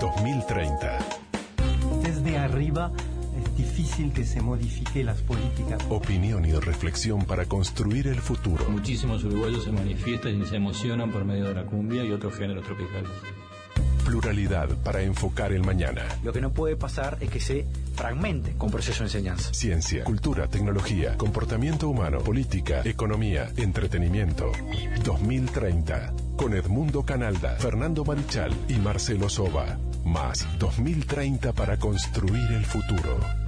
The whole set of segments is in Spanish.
2030. Desde arriba es difícil que se modifique las políticas. Opinión y reflexión para construir el futuro. Muchísimos uruguayos se manifiestan y se emocionan por medio de la cumbia y otros géneros tropicales. Pluralidad para enfocar el mañana. Lo que no puede pasar es que se fragmente con proceso de enseñanza. Ciencia, cultura, tecnología, comportamiento humano, política, economía, entretenimiento. 2030. Con Edmundo Canalda, Fernando Marichal y Marcelo Soba. Más 2030 para construir el futuro.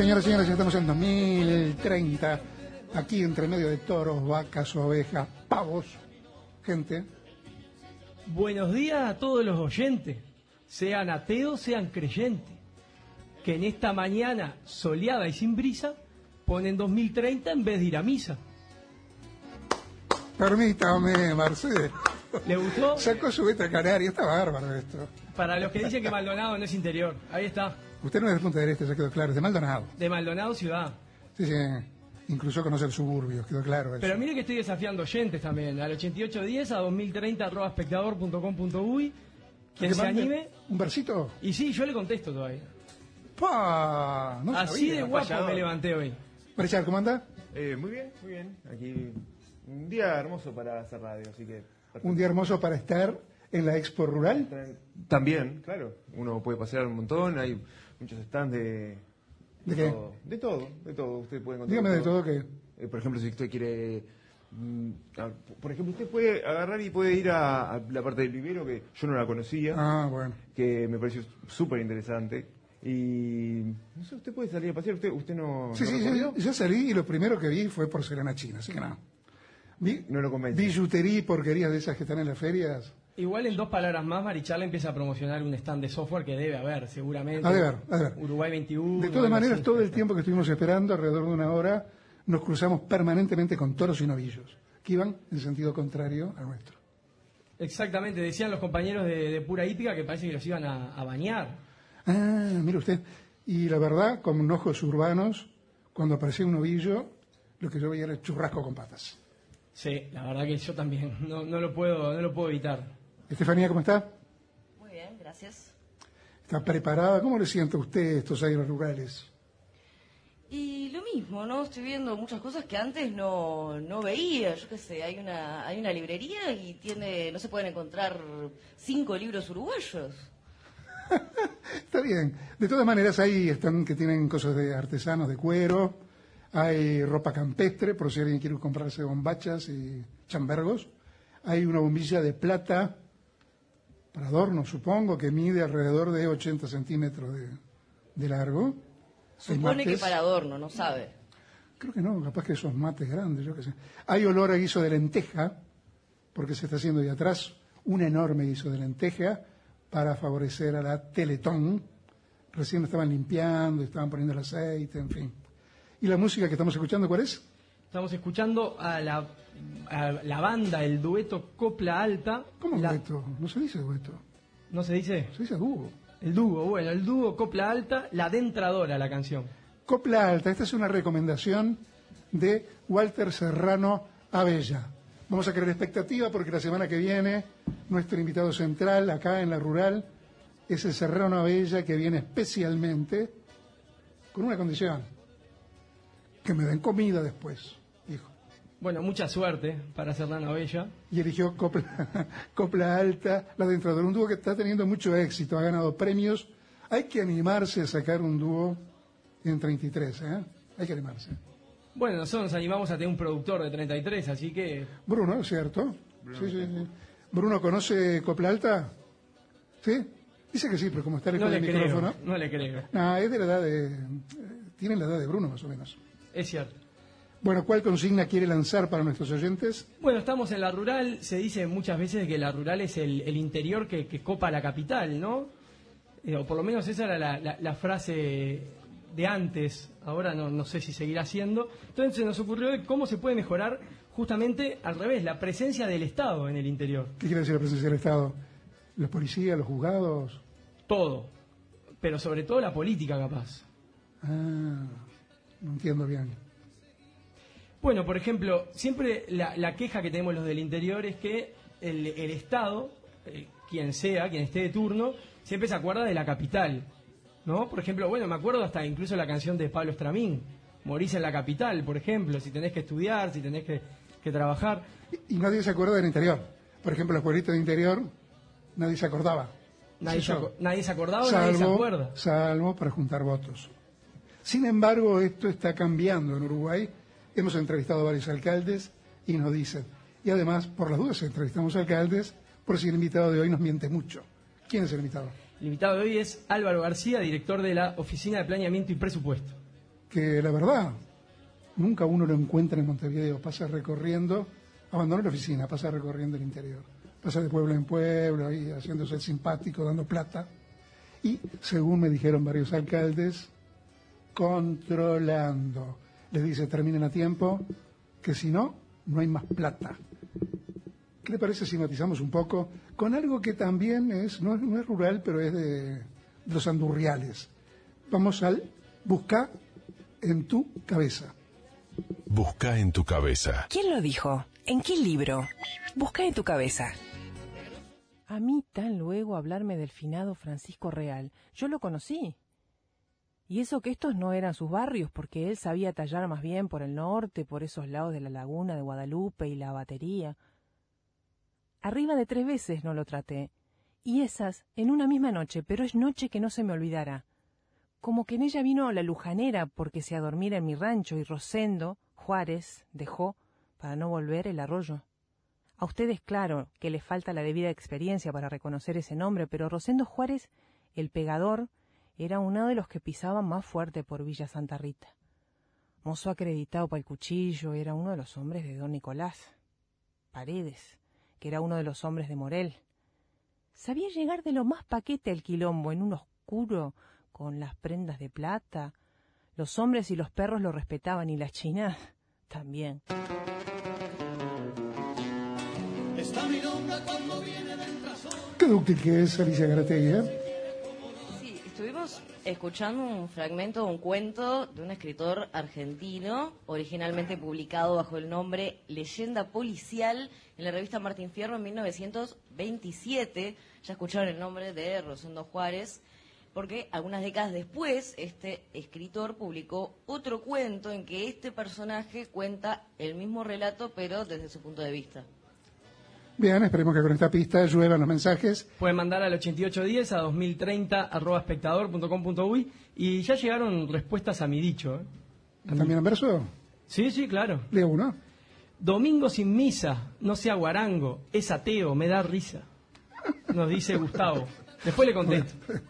Señoras y señores. Ya Estamos en 2030. Aquí entre medio de toros, vacas, ovejas, pavos, gente. Buenos días a todos los oyentes, sean ateos, sean creyentes, que en esta mañana soleada y sin brisa ponen 2030 en vez de ir a misa. Permítame, Marcelo. ¿Le gustó? Sacó su beta canaria. Está bárbaro esto. Para los que dicen que Maldonado no es interior, ahí está, Usted no es de Punta del Este, ya quedó claro. Es de Maldonado. de Maldonado ciudad. Sí, sí. Incluso conoce el suburbio, quedó claro eso. Pero mire que estoy desafiando oyentes también, al 8810 a 2030 arroba espectador.com.uy. Quien ¿Que se anime. ¿Un versito? Y sí, yo le contesto todavía. ¡Pah! No Así sabía. de guapo me levanté hoy. Marichal, ¿cómo anda? Eh, muy bien, muy bien. Aquí un día hermoso para hacer radio, así que... perfecto. Un día hermoso para estar en la Expo Rural. También, claro. Uno puede pasear un montón, hay muchos stands de... ¿De qué? todo. De todo, de todo. Usted puede encontrar Dígame de todo que... Eh, por ejemplo, si usted quiere... mm, por ejemplo, usted puede agarrar y puede ir a, a la parte del vivero que yo no la conocía, Ah, bueno. que me pareció súper interesante. Y no sé, usted puede salir a pasear, usted, usted no, Sí, no sí, yo, yo salí y lo primero que vi fue porcelana china, así que no. Vi, No lo convence. billutería y porquerías de esas que están en las ferias. Igual en dos palabras más, Marichal empieza a promocionar un stand de software que debe haber, seguramente. Haber, ha de haber. Uruguay 21. De todas maneras, así. todo el tiempo que estuvimos esperando, alrededor de una hora, nos cruzamos permanentemente con toros y novillos, que iban en sentido contrario al nuestro. Exactamente, decían los compañeros de, de Pura Hípica que parece que los iban a, a bañar. Ah, mire usted. Y la verdad, con ojos urbanos, cuando aparecía un novillo, lo que yo veía era el churrasco con patas. Sí, la verdad que yo también, no, no lo puedo, no lo puedo evitar. Estefanía, ¿cómo está? Muy bien, gracias. ¿Está preparada? ¿Cómo le siente a usted estos aires rurales? Y lo mismo, ¿no? Estoy viendo muchas cosas que antes no, no veía. Yo qué sé, hay una, hay una librería y tiene, no se pueden encontrar cinco libros uruguayos. Está bien. De todas maneras, hay están que tienen cosas de artesanos, de cuero, hay ropa campestre, por si alguien quiere comprarse bombachas y chambergos. Hay una bombilla de plata para adorno, supongo, que mide alrededor de 80 centímetros de, de largo. Supone que para adorno, no sabe. Creo que no, capaz que esos mates grandes, yo qué sé. Hay olor a guiso de lenteja, porque se está haciendo de atrás un enorme guiso de lenteja para favorecer a la Teletón. Recién estaban limpiando, estaban poniendo el aceite, en fin. ¿Y la música que estamos escuchando cuál es? Estamos escuchando a la, a la banda, el dueto Copla Alta. ¿Cómo La- dueto? No se dice dueto, ¿No se dice? se dice dúo. El dúo, bueno, el dúo Copla Alta, la dentradora la canción. Copla Alta, esta es una recomendación de Walter Serrano Abella. Vamos a crear expectativa porque la semana que viene nuestro invitado central acá en la rural es el Serrano Abella que viene especialmente con una condición, que me den comida después, dijo. Bueno, mucha suerte para Serrano Bella. Y eligió Copla, Copla Alta, la dentradora, un dúo que está teniendo mucho éxito, ha ganado premios. Hay que animarse a sacar un dúo en 33, ¿eh? Hay que animarse. Bueno, nosotros nos animamos a tener un productor de 33, así que Bruno, ¿cierto? sí, sí, sí. Bruno conoce Copla Alta? ¿Sí? Dice que sí, pero como está no lejos le del micrófono. no le creo. No, es de la edad de. eh, Tiene la edad de Bruno, más o menos. Es cierto. Bueno, ¿cuál consigna quiere lanzar para nuestros oyentes? Bueno, estamos en la rural, se dice muchas veces que la rural es el, el interior que, que copa la capital, ¿no? Eh, o por lo menos esa era la, la- la frase de antes, ahora no, no sé si seguirá siendo. Entonces se nos ocurrió cómo se puede mejorar justamente al revés, la presencia del Estado en el interior. ¿Qué quiere decir la presencia del Estado? ¿Los policías, los juzgados? Todo, pero sobre todo la política capaz. Ah, no entiendo bien. Bueno, por ejemplo, siempre la, la queja que tenemos los del interior es que el, el Estado, eh, quien sea, quien esté de turno, siempre se acuerda de la capital. ¿No? Por ejemplo, bueno, me acuerdo hasta incluso la canción de Pablo Estramín, Morís en la capital, por ejemplo, si tenés que estudiar, si tenés que, que trabajar. Y, y nadie se acuerda del interior. Por ejemplo, los pueblitos del interior, nadie se acordaba. Nadie, se, nadie se acordaba o nadie se salvo, acuerda. salvo para juntar votos. Sin embargo, esto está cambiando en Uruguay. Hemos entrevistado a varios alcaldes y nos dicen, y además, por las dudas, entrevistamos alcaldes, por si el invitado de hoy nos miente mucho. ¿Quién es el invitado? El invitado de hoy es Álvaro García, director de la Oficina de Planeamiento y Presupuesto. Que la verdad, nunca uno lo encuentra en Montevideo, pasa recorriendo, abandonó la oficina, pasa recorriendo el interior, pasa de pueblo en pueblo, ahí haciéndose el simpático, dando plata. Y, según me dijeron varios alcaldes, controlando. Les dice, terminen a tiempo, que si no, no hay más plata. ¿Qué le parece si matizamos un poco con algo que también es, no es, no es rural, pero es de, de los andurriales? Vamos al busca en tu cabeza. Busca en tu cabeza. ¿Quién lo dijo? ¿En qué libro? Busca en tu cabeza. A mí tan luego hablarme del finado Francisco Real. Yo lo conocí. Y eso que estos no eran sus barrios, porque él sabía tallar más bien por el norte, por esos lados de la laguna de Guadalupe y la batería. Arriba de tres veces no lo traté. Y esas en una misma noche, pero es noche que no se me olvidará. Como que en ella vino la lujanera porque se adormira en mi rancho y Rosendo, Juárez, dejó, para no volver, el arroyo. A ustedes, claro, que les falta la debida experiencia para reconocer ese nombre, pero Rosendo Juárez, el pegador, era uno de los que pisaban más fuerte por Villa Santa Rita. Mozo acreditado para el cuchillo, era uno de los hombres de don Nicolás. Paredes, que era uno de los hombres de Morel. Sabía llegar de lo más paquete al quilombo, en un oscuro, con las prendas de plata. Los hombres y los perros lo respetaban y las chinas también. Qué que es Alicia Garategui, ¿eh? Estuvimos escuchando un fragmento de un cuento de un escritor argentino, originalmente publicado bajo el nombre Leyenda Policial en la revista Martín Fierro en 1927. Ya escucharon el nombre de Rosendo Juárez, porque algunas décadas después este escritor publicó otro cuento en que este personaje cuenta el mismo relato, pero desde su punto de vista. Bien, esperemos que con esta pista lluevan los mensajes. Pueden mandar al 8810 a 2030 arroba espectador.com.uy y ya llegaron respuestas a mi dicho. ¿eh? ¿También en verso? Sí, sí, claro. Leo uno. Domingo sin misa, no sea guarango, es ateo, me da risa. Nos dice Gustavo. Después le contesto.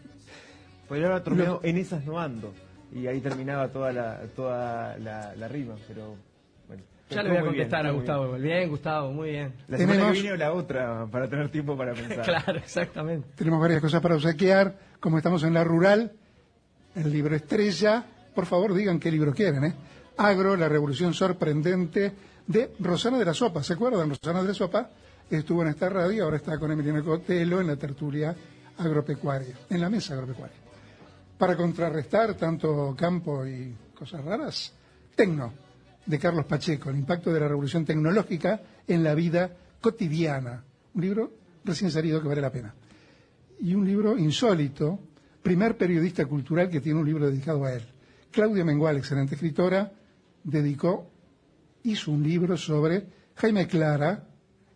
Podría haber terminado en esas no ando. Y ahí terminaba toda la, toda la, la rima, pero. Ya le voy a bien, contestar a Gustavo. Bien, Gustavo, muy bien. bien. La semana Tenemos- que viene o la otra, para tener tiempo para pensar. Claro, exactamente. Tenemos varias cosas para obsequiar. Como estamos en la rural, el libro estrella. Por favor, digan qué libro quieren, ¿eh? Agro, la revolución sorprendente de Rosana de la Sopa. ¿Se acuerdan? Rosana de la Sopa estuvo en esta radio, ahora está con Emiliano Cotelo en la tertulia agropecuaria, en la mesa agropecuaria. Para contrarrestar tanto campo y cosas raras, Tecno, de Carlos Pacheco, el impacto de la revolución tecnológica en la vida cotidiana. Un libro recién salido que vale la pena. Y un libro insólito, primer periodista cultural que tiene un libro dedicado a él. Claudia Mengual, excelente escritora, dedicó, hizo un libro sobre Jaime Clara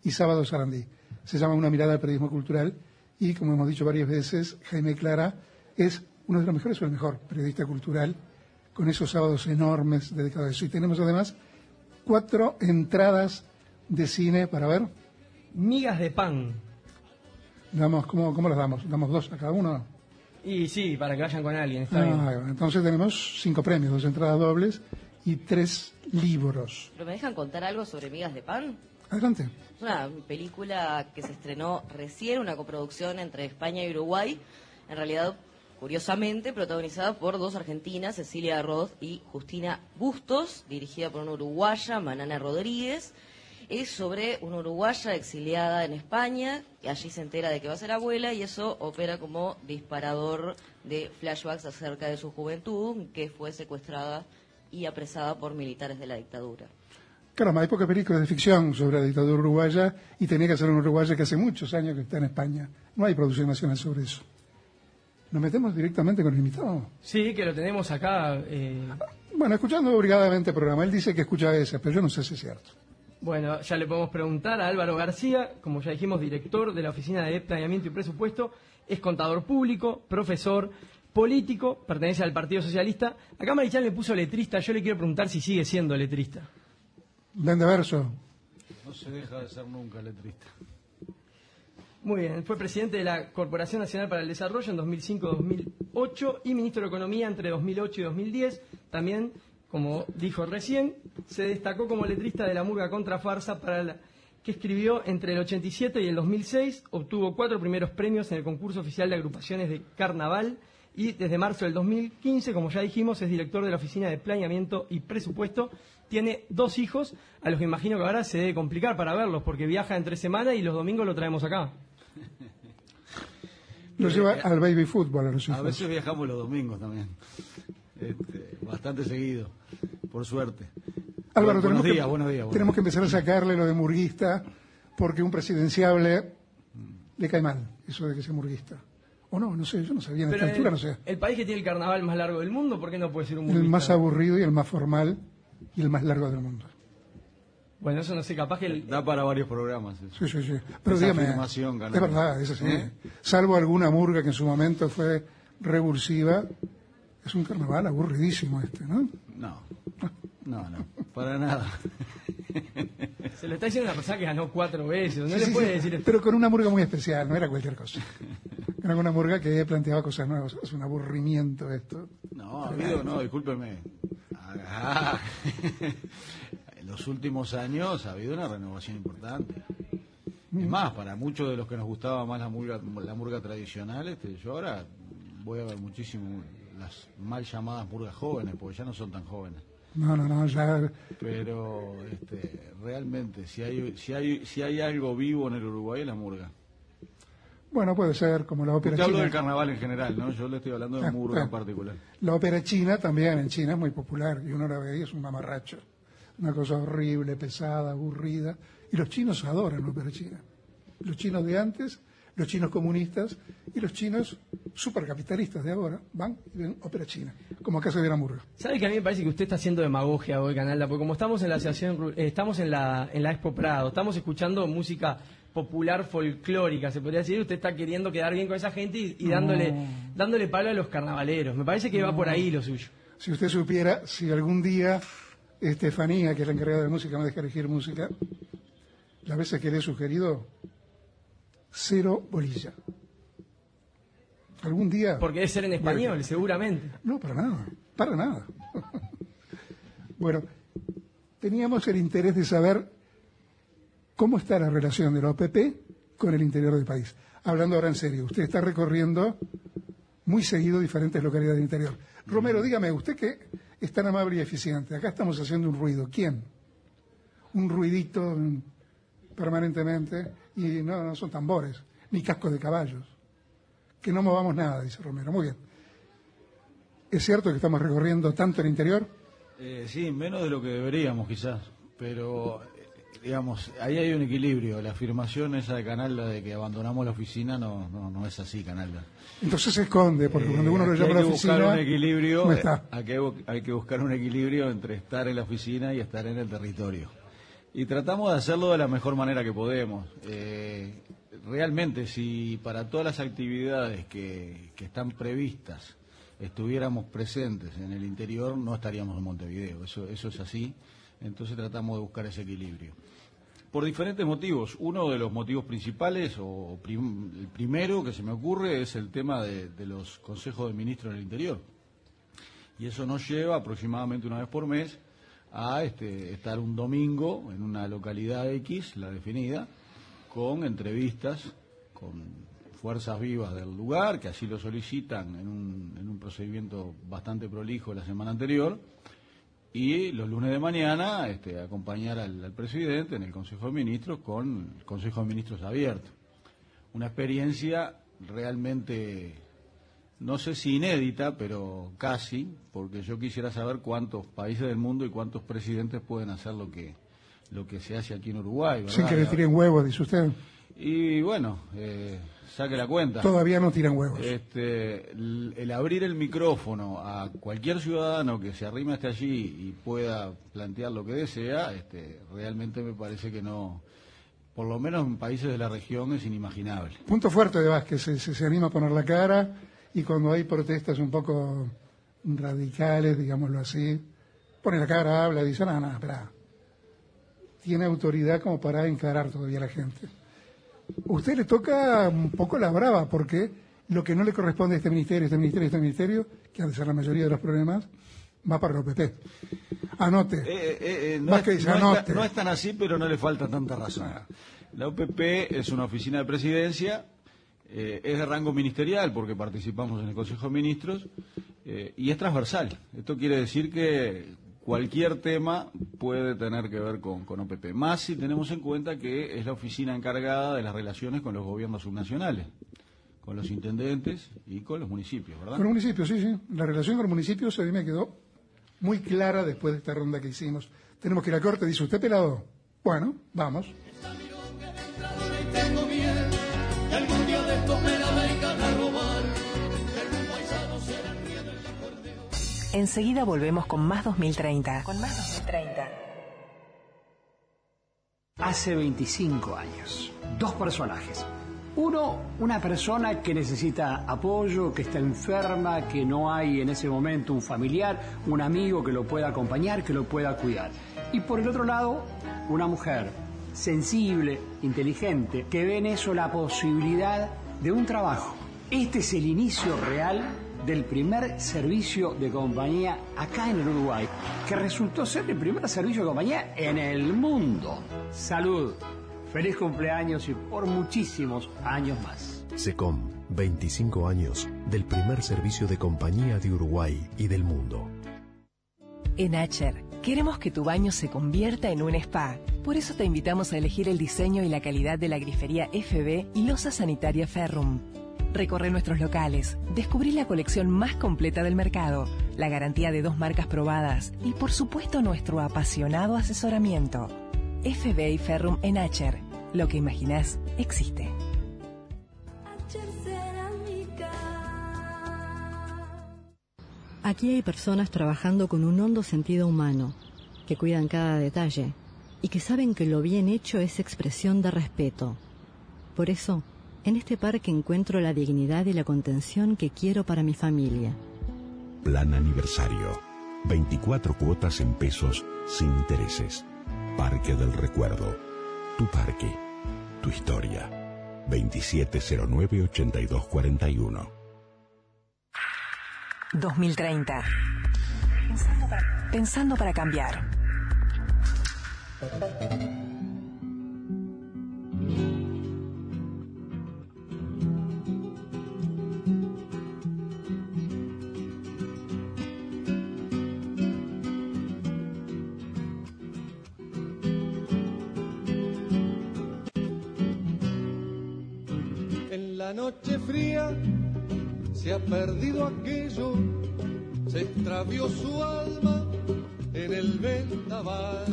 y Sábado Sarandí. Se llama Una mirada al periodismo cultural y, como hemos dicho varias veces, Jaime Clara es uno de los mejores o el mejor periodista cultural con esos sábados enormes dedicados a eso. Y tenemos además cuatro entradas de cine para ver. Migas de pan. Damos, ¿cómo, ¿Cómo las damos? ¿Damos dos a cada uno? Y sí, para que vayan con alguien, está bien. Ah, entonces tenemos cinco premios, dos entradas dobles y tres libros. ¿Pero me dejan contar algo sobre Migas de Pan? Adelante. Es una película que se estrenó recién, una coproducción entre España y Uruguay. En realidad curiosamente protagonizada por dos argentinas, Cecilia Roth y Justina Bustos, dirigida por una uruguaya, Manana Rodríguez. Es sobre una uruguaya exiliada en España, y allí se entera de que va a ser abuela y eso opera como disparador de flashbacks acerca de su juventud, que fue secuestrada y apresada por militares de la dictadura. Caramba, hay pocas películas de ficción sobre la dictadura uruguaya y tenía que ser una uruguaya que hace muchos años que está en España. No hay producción nacional sobre eso. ¿Nos metemos directamente con el invitado? Sí, que lo tenemos acá. eh, Bueno, escuchando obligadamente el programa, él dice que escucha ese, pero yo no sé si es cierto. Bueno, ya le podemos preguntar a Álvaro García, como ya dijimos, director de la Oficina de Planeamiento y Presupuesto, es contador público, profesor, político, pertenece al Partido Socialista. Acá Marichal me puso letrista, yo le quiero preguntar si sigue siendo letrista. Vende verso. No se deja de ser nunca letrista. Muy bien, fue presidente de la Corporación Nacional para el Desarrollo en 2005-2008 y ministro de Economía entre 2008 y 2010. También, como dijo recién, se destacó como letrista de la murga contra farsa para la que escribió entre el 87 y el 2006, obtuvo cuatro primeros premios en el concurso oficial de agrupaciones de carnaval y desde marzo del 2015, como ya dijimos, es director de la Oficina de Planeamiento y Presupuesto. Tiene dos hijos, a los que imagino que ahora se debe complicar para verlos, porque viaja entre semana y los domingos lo traemos acá. Lo lleva al baby fútbol a los A hijos. veces viajamos los domingos también. Este, bastante seguido, por suerte. Álvaro, buenos tenemos, días, que, buenos días. buenos tenemos que días. empezar a sacarle lo de murguista porque un presidenciable le cae mal, eso de que sea murguista. O no, no sé, yo no sabía, en Pero esta altura el, no sé. el país que tiene el carnaval más largo del mundo, ¿por qué no puede ser un El murguista? más aburrido y el más formal y el más largo del mundo. Bueno, eso no sé, capaz que el, Da para varios programas. eso. Sí, sí, sí. Pero Esa dígame, es verdad, es así. ¿Eh? Salvo alguna murga que en su momento fue revulsiva, es un carnaval aburridísimo este, ¿no? No, no, no, para nada. se lo está diciendo una persona que ganó cuatro veces. No Sí, le sí, puede sí, decir esto. Pero con una murga muy especial, no era cualquier cosa. Era una murga que planteaba cosas nuevas. Es un aburrimiento esto. No, habido, no, discúlpeme. Ah, en los últimos años ha habido una renovación importante. Es más, para muchos de los que nos gustaba más la murga, la murga tradicional, este, yo ahora voy a ver muchísimo las mal llamadas murgas jóvenes, porque ya no son tan jóvenes. No, no, no, ya. Pero este, realmente, si hay, si, hay, si hay algo vivo en el Uruguay es la murga. Bueno, puede ser como la ópera Usted china. del carnaval en general, ¿no? Yo le estoy hablando de Ah, murga en particular. La ópera china también en China es muy popular y uno la ve y es un mamarracho. Una cosa horrible, pesada, aburrida. Y los chinos adoran la ópera china. Los chinos de antes, los chinos comunistas y los chinos supercapitalistas de ahora van y ven ópera china, como acá se ve la murga. ¿Sabe que a mí me parece que usted está haciendo demagogia hoy, Canalda? Porque como estamos en la asociación, estamos en la, en la Expo Prado, estamos escuchando música popular folclórica, se podría decir, usted está queriendo quedar bien con esa gente y, y dándole, dándole palo a los carnavaleros. Me parece que va por ahí lo suyo. Si usted supiera, si algún día Estefanía, que es la encargada de música, me deja elegir música, las veces que le he sugerido, cero bolilla. Algún día... Porque debe ser en español, seguramente. No, para nada, para nada. bueno, teníamos el interés de saber cómo está la relación de la OPP con el interior del país. Hablando ahora en serio, usted está recorriendo muy seguido diferentes localidades del interior. Romero, dígame, usted que es tan amable y eficiente, acá estamos haciendo un ruido. ¿Quién? Un ruidito permanentemente y no, no son tambores, ni cascos de caballos. Que no movamos nada, dice Romero. Muy bien. ¿Es cierto que estamos recorriendo tanto el interior? Eh, sí, menos de lo que deberíamos quizás, pero digamos, ahí hay un equilibrio. La afirmación esa de Canalda de que abandonamos la oficina no, no, no es así, Canalda. Entonces se esconde, porque Eh, cuando uno lo aquí llama a la buscar oficina, un equilibrio, no eh, está. Hay que, hay que buscar un equilibrio entre estar en la oficina y estar en el territorio. Y tratamos de hacerlo de la mejor manera que podemos. Eh, realmente, si para todas las actividades que, que están previstas estuviéramos presentes en el interior, no estaríamos en Montevideo. Eso, eso es así. Entonces tratamos de buscar ese equilibrio. Por diferentes motivos. Uno de los motivos principales, o prim- el primero que se me ocurre, es el tema de, los consejos de ministros en el interior. Y eso nos lleva aproximadamente una vez por mes a este, estar un domingo en una localidad X, la definida, con entrevistas con fuerzas vivas del lugar, que así lo solicitan en un, en un procedimiento bastante prolijo la semana anterior, y los lunes de mañana este, acompañar al, al presidente en el Consejo de Ministros con el Consejo de Ministros abierto. Una experiencia realmente, no sé si inédita, pero casi, porque yo quisiera saber cuántos países del mundo y cuántos presidentes pueden hacer lo que, lo que se hace aquí en Uruguay. ¿verdad? Sin que le tiren huevos, dice usted. Y bueno, eh, saque la cuenta. Todavía no tiran huevos. Este, el, el abrir el micrófono a cualquier ciudadano que se arrime hasta allí y pueda plantear lo que desea, este, realmente me parece que no, por lo menos en países de la región es inimaginable. Punto fuerte de Vázquez, se, se, se anima a poner la cara y cuando hay protestas un poco radicales, digámoslo así, pone la cara, habla dice, no, no, espera. Tiene autoridad como para encarar todavía a la gente. Usted le toca un poco la brava porque lo que no le corresponde a este ministerio, este ministerio, este ministerio, que han de ser la mayoría de los problemas, va para el OPP. Anote. Eh, eh, eh, no, Vázquez es, dice, no anote. tan- no es tan así, pero no le falta tanta razón. La OPP es una oficina de presidencia, eh, es de rango ministerial porque participamos en el Consejo de Ministros eh, y es transversal. Esto quiere decir que cualquier tema puede tener que ver con, con OPP, más si tenemos en cuenta que es la oficina encargada de las relaciones con los gobiernos subnacionales, con los intendentes y con los municipios, ¿verdad? Con los municipios, sí, sí. La relación con los municipios a mí me quedó muy clara después de esta ronda que hicimos. Tenemos que ir a corte, dice usted, pelado. Bueno, vamos. Enseguida volvemos con más 2030. Con más 2030. Hace 25 años, dos personajes. Uno, una persona que necesita apoyo, que está enferma, que no hay en ese momento un familiar, un amigo que lo pueda acompañar, que lo pueda cuidar. Y por el otro lado, una mujer sensible, inteligente, que ve en eso la posibilidad de un trabajo. Este es el inicio real del primer servicio de compañía acá en el Uruguay, que resultó ser el primer servicio de compañía en el mundo. Salud, feliz cumpleaños y por muchísimos años más. SECOM, 25 años del primer servicio de compañía de Uruguay y del mundo. En Acher, queremos que tu baño se convierta en un spa. Por eso te invitamos a elegir el diseño y la calidad de la grifería FB y losa sanitaria Ferrum. Recorre nuestros locales, descubrí la colección más completa del mercado, la garantía de dos marcas probadas y por supuesto nuestro apasionado asesoramiento. FB y Ferrum en Acher. Lo que imaginás existe. Aquí hay personas trabajando con un hondo sentido humano, que cuidan cada detalle y que saben que lo bien hecho es expresión de respeto. Por eso, en este parque encuentro la dignidad y la contención que quiero para mi familia. Plan aniversario. 24 cuotas en pesos sin intereses. Parque del Recuerdo. Tu parque. Tu historia. 2709-8241. 2030. Pensando para, pensando para cambiar. Perdido aquello, se extravió su alma en el vendaval.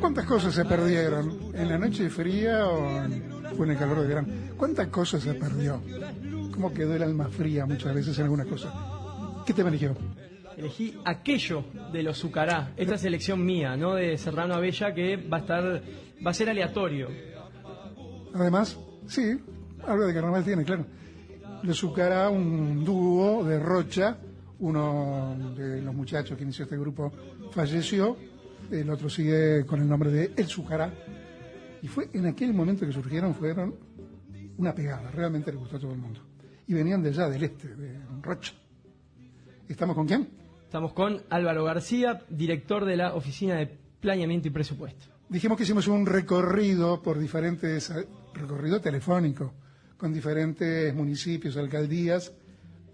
¿Cuántas cosas se perdieron? ¿En la noche fría o en, el calor de verano? ¿Cuántas cosas se perdió? ¿Cómo quedó el alma fría muchas veces en alguna cosa? ¿Qué te eligió? Elegí aquello de los Zucará, esta selección mía, ¿no? De Serrano Abella, que va a estar, va a ser aleatorio. Además, sí, algo de carnaval tiene, claro. Le sucará un dúo de Rocha, uno de los muchachos que inició este grupo falleció, el otro sigue con el nombre de El Sucará. Y fue en aquel momento que surgieron, fueron una pegada, realmente le gustó a todo el mundo. Y venían de allá, del este, de Rocha. ¿Estamos con quién? Estamos con Álvaro García, director de la Oficina de Planeamiento y Presupuesto. Dijimos que hicimos un recorrido por diferentes, eh, recorrido telefónico, con diferentes municipios, alcaldías,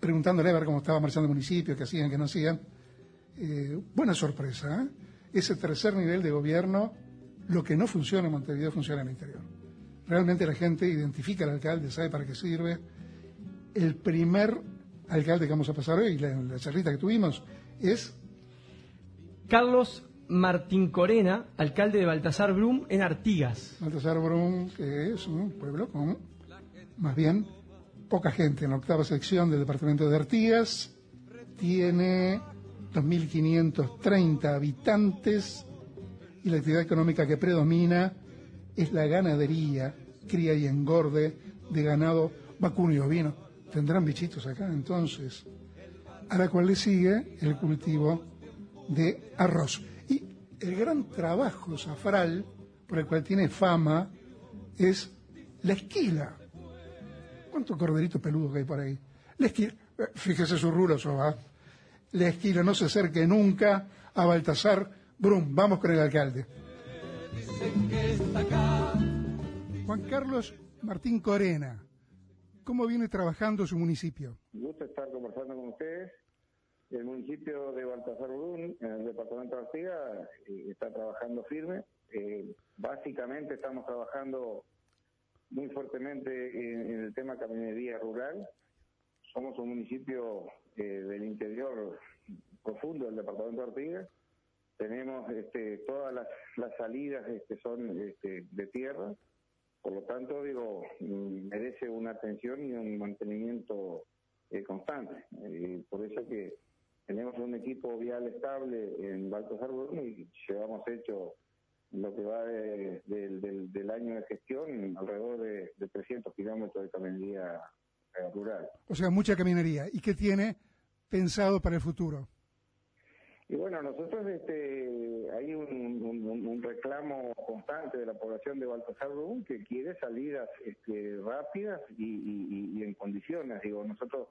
preguntándole a ver cómo estaba marchando el municipio, qué hacían, qué no hacían. Eh, buena sorpresa, ¿eh? ese tercer nivel de gobierno, lo que no funciona en Montevideo funciona en el interior. Realmente la gente identifica al alcalde, sabe para qué sirve. El primer alcalde que vamos a pasar hoy, la, la charlita que tuvimos, es Carlos Martín Corena, alcalde de Baltasar Brum en Artigas. Baltasar Brum, que es un pueblo con más bien poca gente en la octava sección del departamento de Artigas. Tiene 2.530 habitantes y la actividad económica que predomina es la ganadería, cría y engorde de ganado vacuno y ovino. Tendrán bichitos acá entonces. A la cual le sigue el cultivo de arroz. Y el gran trabajo zafral, por el cual tiene fama, es la esquila. ¿Cuánto corderito peludo que hay por ahí? La esquila, eh, fíjese su rulo, va. La esquila no se acerque nunca a Baltasar Brum. Vamos con el alcalde. Juan Carlos Martín Corena, ¿cómo viene trabajando su municipio? Gusto estar conversando con ustedes. El municipio de Baltasar Brum, en el departamento de Artigas, eh, está trabajando firme. Eh, básicamente estamos trabajando muy fuertemente en, en, el tema caminería rural. Somos un municipio eh, del interior profundo del departamento de Artigas. Tenemos este, todas las, las salidas este, son este, de tierra, por lo tanto, digo, mm, merece una atención y un mantenimiento eh, constante. Por eso que tenemos un equipo vial estable en Baltasar Bruno y llevamos hecho lo que va de, de, del, del, año de gestión alrededor de, de 300 kilómetros de caminería eh, rural. O sea, mucha caminería. ¿Y qué tiene pensado para el futuro? Y bueno, nosotros este, hay un, un, un, reclamo constante de la población de Baltasar Rubún que quiere salidas este, rápidas y, y, y, en condiciones. Digo, nosotros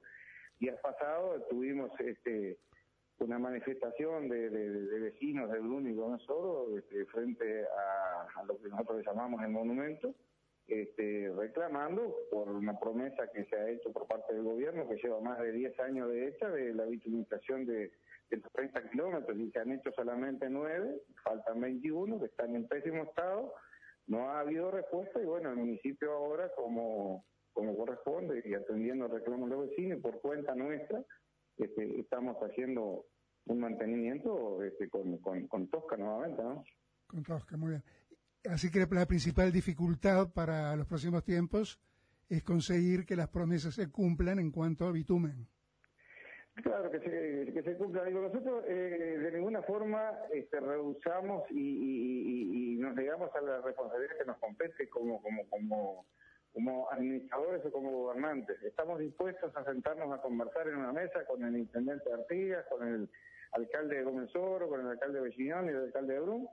días pasados tuvimos este, una manifestación de, de, de vecinos de Brun y Gonzalo este, frente a, a, lo que nosotros llamamos el monumento, este, reclamando por una promesa que se ha hecho por parte del gobierno, que lleva más de 10 años de hecha, de la bitumización de, de los 30 kilómetros, y se han hecho solamente 9, faltan 21, que están en pésimo estado, no ha habido respuesta, y bueno, el municipio ahora, como, como corresponde, y atendiendo reclamos de los vecinos, por cuenta nuestra, este, estamos haciendo un mantenimiento este, con, con, con, Tosca nuevamente, ¿no? Con Tosca, muy bien. Así que la principal dificultad para los próximos tiempos es conseguir que las promesas se cumplan en cuanto a bitumen. Claro, que se, que se cumpla. Digo, nosotros eh, de ninguna forma este, rehusamos y, y, y, nos negamos a la responsabilidad que nos compete como, como, como, como administradores o como gobernantes. Estamos dispuestos a sentarnos a conversar en una mesa con el intendente de Artigas, con el alcalde de Gómez Oro, con el alcalde de Bellillón y el alcalde de Brum,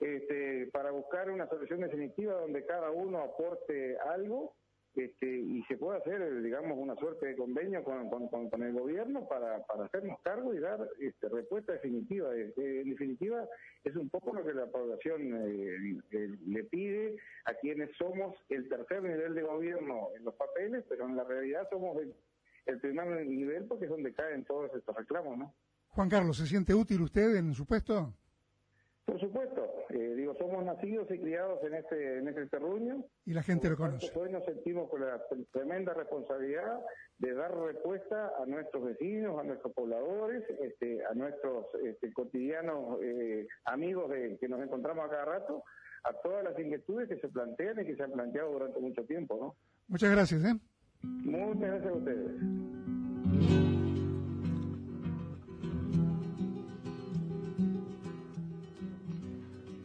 este, para buscar una solución definitiva donde cada uno aporte algo este, y se puede hacer, digamos, una suerte de convenio con, con, con, con el gobierno para, para hacernos cargo y dar este, respuesta definitiva. Eh, en definitiva, es un poco lo que la población eh, eh, le pide a quienes somos el tercer nivel de gobierno en los papeles, pero en la realidad somos el, el primer nivel porque es donde caen todos estos reclamos, ¿no? Juan Carlos, ¿se siente útil usted en su puesto? Por supuesto, eh, digo, somos nacidos y criados en este, en este terruño. Y la gente lo conoce. Hoy nos sentimos con la tremenda responsabilidad de dar respuesta a nuestros vecinos, a nuestros pobladores, este, a nuestros este, cotidianos eh, amigos de, que nos encontramos a cada rato, a todas las inquietudes que se plantean y que se han planteado durante mucho tiempo, ¿no? Muchas gracias, ¿eh? Muchas gracias a ustedes.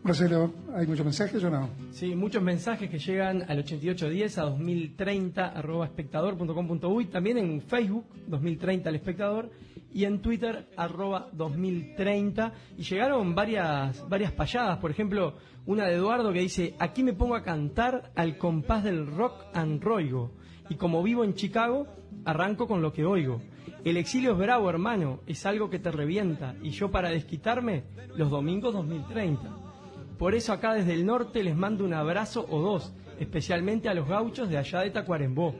Marcelo, ¿hay muchos mensajes o no? Sí, muchos mensajes que llegan al 8810 a 2030 arroba espectador.com.uy, también en Facebook 2030 al espectador y en Twitter arroba 2030 y llegaron varias varias payadas, por ejemplo, una de Eduardo que dice, aquí me pongo a cantar al compás del rock and roigo y como vivo en Chicago, arranco con lo que oigo. El exilio es bravo, hermano, es algo que te revienta y yo para desquitarme los domingos 2030. Por eso acá desde el norte les mando un abrazo o dos, especialmente a los gauchos de allá de Tacuarembó.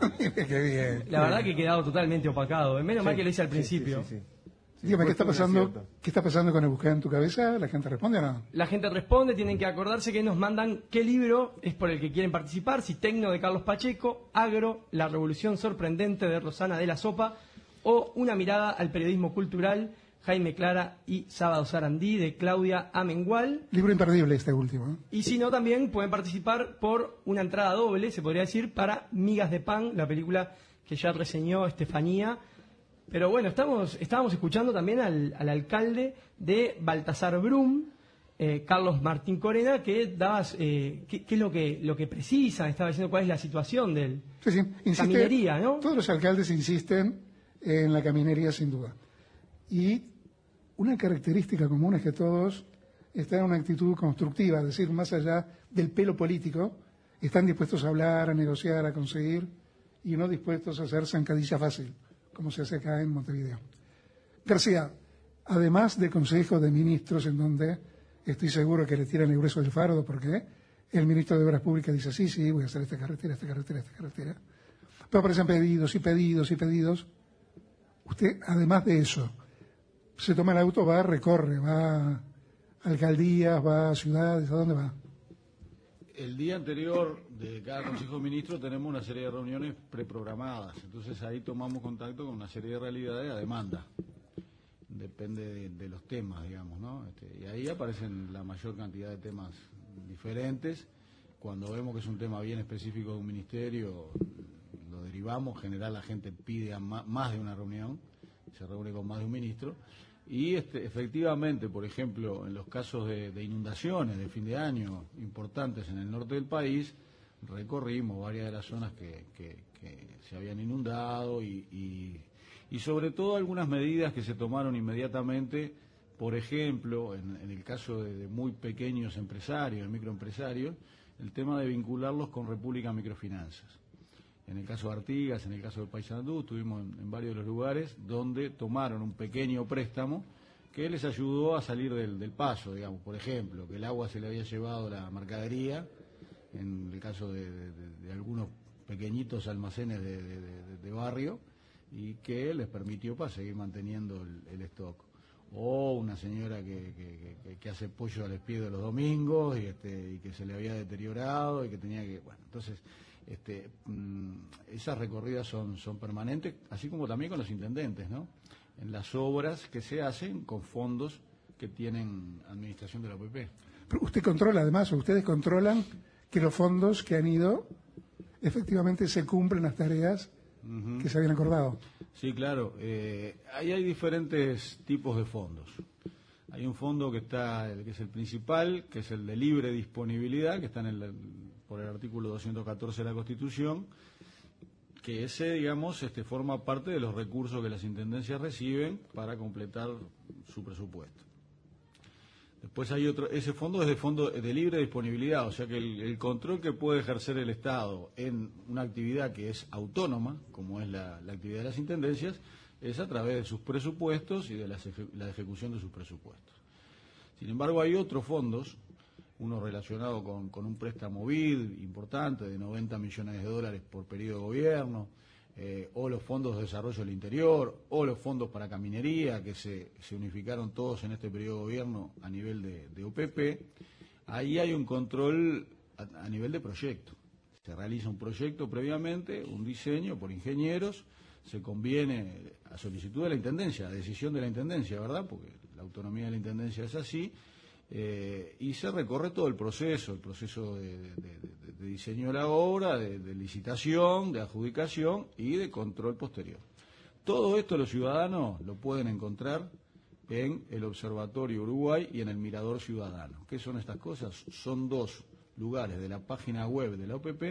Qué bien. La verdad que he quedado totalmente opacado. Menos mal que lo hice al sí, principio. sí, sí, Dígame, ¿qué está fue un pasando? ¿Qué está pasando con el buscar en tu cabeza? ¿La gente responde o no? La gente responde, tienen que acordarse que nos mandan qué libro es por el que quieren participar, si Tecno de Carlos Pacheco, Agro, La Revolución Sorprendente de Rosana de la Sopa o Una mirada al periodismo cultural, Jaime Clara y Sábado Sarandí de Claudia Amengual. Libro imperdible este último. ¿eh? Y si no, también pueden participar por una entrada doble, se podría decir, para Migas de Pan, la película que ya reseñó Estefanía. Pero bueno, estamos, estábamos escuchando también al, al alcalde de Baltasar Brum, eh, Carlos Martín Corena, que dabas, eh, qué, qué es lo que, lo que precisa, estaba diciendo cuál es la situación del Sí, sí. Insiste- caminería, ¿no? Todos los alcaldes insisten en la caminería sin duda. Y una característica común es que todos están en una actitud constructiva, es decir, más allá del pelo político, están dispuestos a hablar, a negociar, a conseguir y no dispuestos a hacer zancadilla fácil, como se hace acá en Montevideo. García, además de consejos de ministros en donde estoy seguro que le tiran el grueso del fardo porque el ministro de Obras Públicas dice, sí, sí, voy a hacer esta carretera, esta carretera, esta carretera. Pero aparecen pedidos y pedidos y pedidos. Usted, además de eso, se toma el auto, va, recorre, va a alcaldías, va a ciudades, ¿a dónde va? El día anterior de cada Consejo de Ministros tenemos una serie de reuniones preprogramadas, entonces ahí tomamos contacto con una serie de realidades a demanda. Depende de, los temas, digamos, ¿no? Este, y ahí aparecen la mayor cantidad de temas diferentes. Cuando vemos que es un tema bien específico de un ministerio, lo derivamos. En general la gente pide a más de una reunión, se reúne con más de un ministro. Y este, efectivamente, por ejemplo, en los casos de, inundaciones de fin de año importantes en el norte del país, recorrimos varias de las zonas que, se habían inundado y, y- sobre todo algunas medidas que se tomaron inmediatamente, por ejemplo, en, en el caso de, de muy pequeños empresarios, de microempresarios, el tema de vincularlos con República Microfinanzas. En el caso de Artigas, en el caso de Paysandú, estuvimos en, varios de los lugares donde tomaron un pequeño préstamo que les ayudó a salir del, del paso, digamos, por ejemplo, que el agua se le había llevado la mercadería, en el caso de, algunos pequeñitos almacenes de, de- barrio, y que les permitió para seguir manteniendo el, stock. O una señora que, que- hace pollo al espiedo los domingos y, este, y que se le había deteriorado y que tenía que... Bueno, entonces, este, mm, esas recorridas son, son permanentes, así como también con los intendentes, ¿no? En las obras que se hacen con fondos que tienen administración de la OPP. Pero usted controla además, ustedes controlan que los fondos que han ido efectivamente se cumplen las tareas que se habían acordado. Sí, claro. Eh, ahí hay diferentes tipos de fondos. Hay un fondo que está, el que es el principal, que es el de libre disponibilidad, que está en el, por el artículo 214 de la Constitución, que ese, digamos, este, forma parte de los recursos que las intendencias reciben para completar su presupuesto. Después hay otro, ese fondo es de fondo de libre disponibilidad, o sea que el, control que puede ejercer el Estado en una actividad que es autónoma, como es la, actividad de las intendencias, es a través de sus presupuestos y de la ejecución de sus presupuestos. Sin embargo, hay otros fondos, uno relacionado con, con un préstamo BID importante de 90 millones de dólares por periodo de gobierno, eh, o los fondos de desarrollo del interior, o los fondos para caminería, que se, se unificaron todos en este periodo de gobierno a nivel de, de OPP, ahí hay un control a, a nivel de proyecto. Se realiza un proyecto previamente, un diseño por ingenieros, se conviene a solicitud de la Intendencia, a decisión de la Intendencia, ¿verdad? Porque la autonomía de la Intendencia es así, eh, y se recorre todo el proceso, el proceso de, de- diseño de la obra, de, de licitación, de adjudicación y de control posterior. Todo esto los ciudadanos lo pueden encontrar en el Observatorio Uruguay y en el Mirador Ciudadano. ¿Qué son estas cosas? Son dos lugares de la página web de la OPP,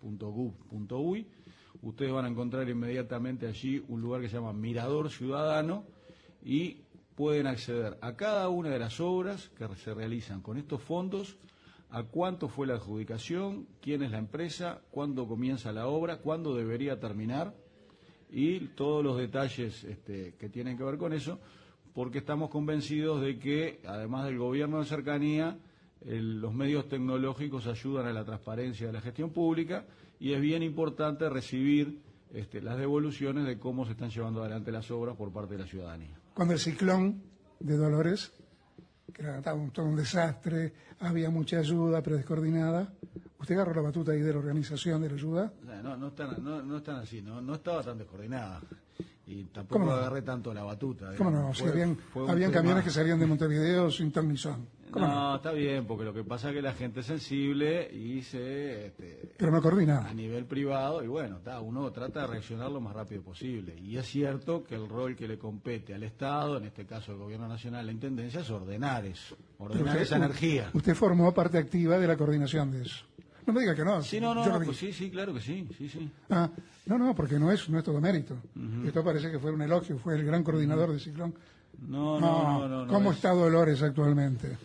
www.opp.gov.uy. Ustedes van a encontrar inmediatamente allí un lugar que se llama Mirador Ciudadano y pueden acceder a cada una de las obras que se realizan con estos fondos, a cuánto fue la adjudicación, quién es la empresa, cuándo comienza la obra, cuándo debería terminar y todos los detalles este, que tienen que ver con eso, porque estamos convencidos de que, además del gobierno de cercanía, los medios tecnológicos ayudan a la transparencia de la gestión pública y es bien importante recibir este, las devoluciones de cómo se están llevando adelante las obras por parte de la ciudadanía. Cuando el ciclón de Dolores, que era todo un desastre, había mucha ayuda, pero descoordinada, ¿usted agarró la batuta ahí de la organización de la ayuda? No, no, están, no, no están así, no, no estaba tan descoordinada. Y tampoco agarré tanto la batuta. ¿Cómo digamos. no? Fue- habían fue tema- camiones que salían de Montevideo sin ton ni son. ¿Cómo No, no? está bien, porque lo que pasa es que la gente es sensible y se... este, Pero no coordinada. a nivel privado y bueno, está, uno trata de reaccionar lo más rápido posible. Y es cierto que el rol que le compete al Estado, en este caso al Gobierno Nacional, la Intendencia, es ordenar eso, ordenar usted- esa energía. Usted formó parte activa de la coordinación de eso. No me diga que no. Sí, no, no, yo lo no, vi. pues sí, sí, claro que sí, sí, sí. Ah, no, no, porque no es, no es todo mérito. Esto parece que fue un elogio, fue el gran coordinador de Ciclón. No, no, no, no. no, ¿Cómo es- está Dolores actualmente?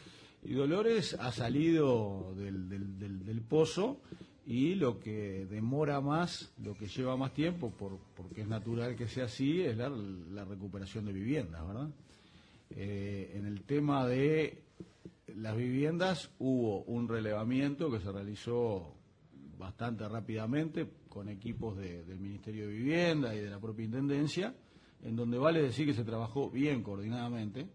Y Dolores ha salido del, del, del- del pozo y lo que demora más, lo que lleva más tiempo, por, porque es natural que sea así, es la, recuperación de viviendas, ¿verdad? Eh, en el tema de las viviendas hubo un relevamiento que se realizó bastante rápidamente con equipos de- del Ministerio de Vivienda y de la propia Intendencia, en donde vale decir que se trabajó bien coordinadamente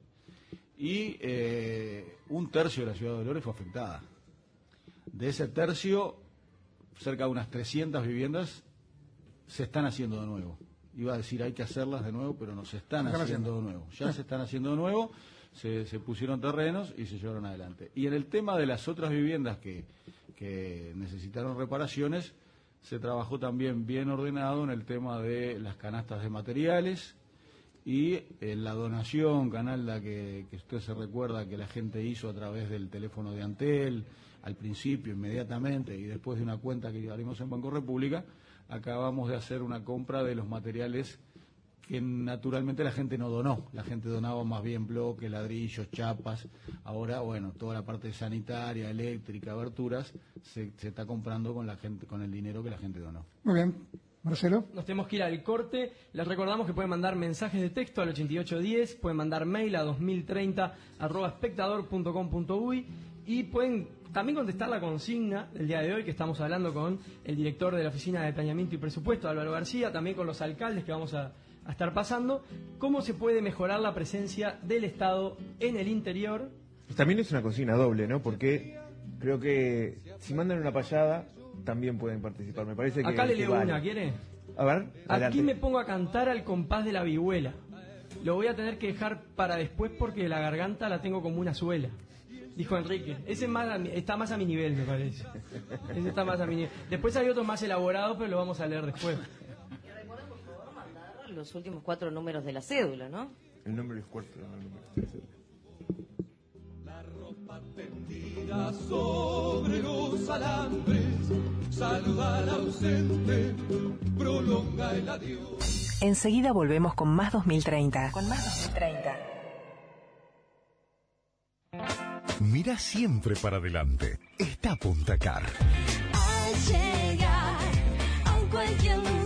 y eh, un tercio de la ciudad de Dolores fue afectada. De ese tercio, cerca de unas 300 viviendas se están haciendo de nuevo. Iba a decir hay que hacerlas de nuevo, pero no se están, Se están haciendo, haciendo. de nuevo. Ya se están haciendo de nuevo, se, se pusieron terrenos y se llevaron adelante. Y en el tema de las otras viviendas que, que necesitaron reparaciones, se trabajó también bien ordenado en el tema de las canastas de materiales, y en la donación, Canalda, que, que usted se recuerda que la gente hizo a través del teléfono de Antel, al principio, inmediatamente, y después de una cuenta que abrimos en Banco República, acabamos de hacer una compra de los materiales que naturalmente la gente no donó. La gente donaba más bien bloques, ladrillos, chapas. Ahora, bueno, toda la parte sanitaria, eléctrica, aberturas, se, se está comprando con la gente, con el dinero que la gente donó. Muy bien. Marcelo. Nos tenemos que ir al corte. Les recordamos que pueden mandar mensajes de texto al 8810, pueden mandar mail a 2030 arroba espectador.com.uy y pueden también contestar la consigna del día de hoy que estamos hablando con el director de la Oficina de Planeamiento y Presupuesto, Álvaro García, también con los alcaldes que vamos a, a estar pasando, cómo se puede mejorar la presencia del Estado en el interior. También es una consigna doble, ¿no? Porque creo que si mandan una payada, también pueden participar. Me parece que. Acá le leo una, ¿quiere? A ver, adelante. Aquí me pongo a cantar al compás de la vihuela. Lo voy a tener que dejar para después porque la garganta la tengo como una suela. Dijo Enrique. Ese es más a mi- está más a mi nivel, me parece. Ese está más a mi nivel. Después hay otros más elaborados, pero lo vamos a leer después. Los últimos cuatro números de la cédula, ¿no? El nombre es cuarto. el número. Sobre los alambres, saluda al ausente, prolonga el adiós. Enseguida volvemos con más 2030. Con más 2030. Mira siempre para adelante. Está Punta Car. Al llegar a cualquier lugar,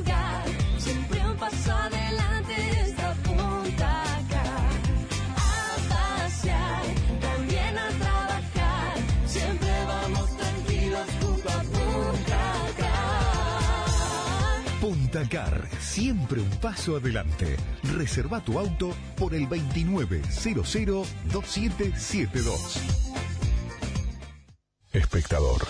Car. Punta Car, siempre un paso adelante. Reserva tu auto por el 29002772. Espectador.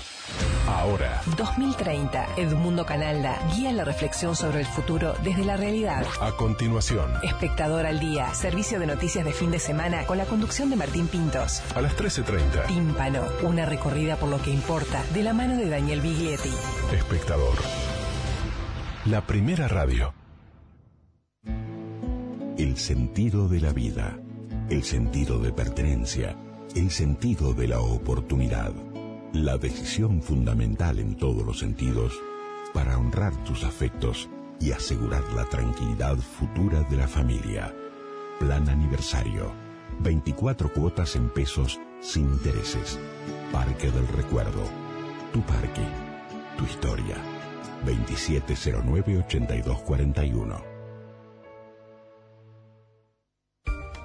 Ahora. 2030. Edmundo Canalda guía la reflexión sobre el futuro desde la realidad. A continuación, Espectador al día, servicio de noticias de fin de semana con la conducción de Martín Pintos. a las 13.30. Tímpano, una recorrida por lo que importa, de la mano de Daniel Biglietti. Espectador. La primera radio. El sentido de la vida, el sentido de pertenencia, el sentido de la oportunidad, la decisión fundamental en todos los sentidos para honrar tus afectos y asegurar la tranquilidad futura de la familia. Plan aniversario. 24 cuotas en pesos sin intereses. Parque del Recuerdo. Tu parque. Tu historia. 2709-8241.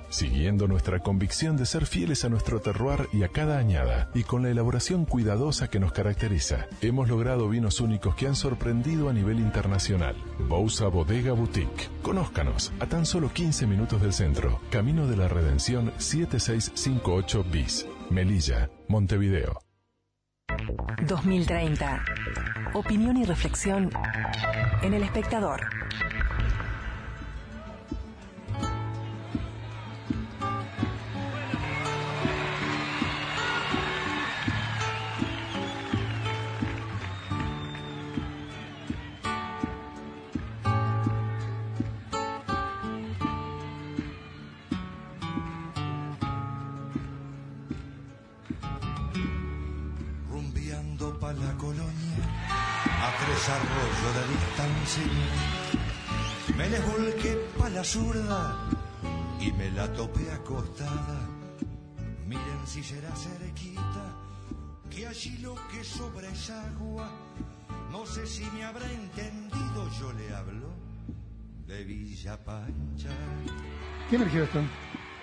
siguiendo nuestra convicción de ser fieles a nuestro terroir y a cada añada, y con la elaboración cuidadosa que nos caracteriza, hemos logrado vinos únicos que han sorprendido a nivel internacional. Bousa Bodega Boutique. Conózcanos a tan solo 15 minutos del centro, Camino de la Redención 7658 bis, Melilla, Montevideo. 2030. Opinión y reflexión en el espectador. De distancia. Me les volqué pa' la zurda y me la topé acostada. Miren si será cerquita, que allí lo que sobra es agua. No sé si me habrá entendido, yo le hablo de Villa Pancha. ¿Quién eligió esto?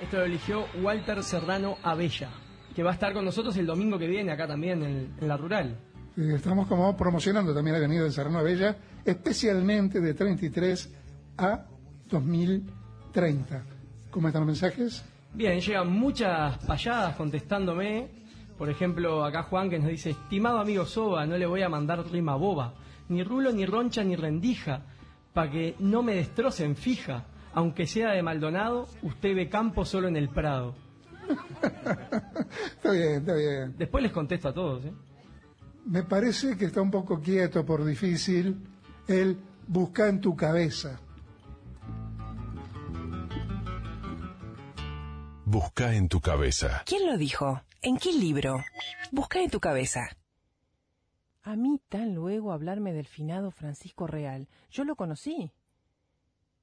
Esto lo eligió Walter Serrano Abella, que va a estar con nosotros el domingo que viene acá también en, en la rural. Estamos como promocionando también la avenida de Serrano Bella, especialmente de 33 a 2030. ¿Cómo están los mensajes? Bien, llegan muchas payadas contestándome. Por ejemplo, acá Juan que nos dice, estimado amigo Soba, no le voy a mandar rima boba, ni rulo, ni roncha, ni rendija, para que no me destrocen fija. Aunque sea de Maldonado, usted ve campo solo en el Prado. Está bien, está bien. Después les contesto a todos. ¿eh? Me parece que está un poco quieto por difícil el busca en tu cabeza. Busca en tu cabeza. ¿Quién lo dijo? ¿En qué libro? Busca en tu cabeza. A mí tan luego hablarme del finado Francisco Real. Yo lo conocí.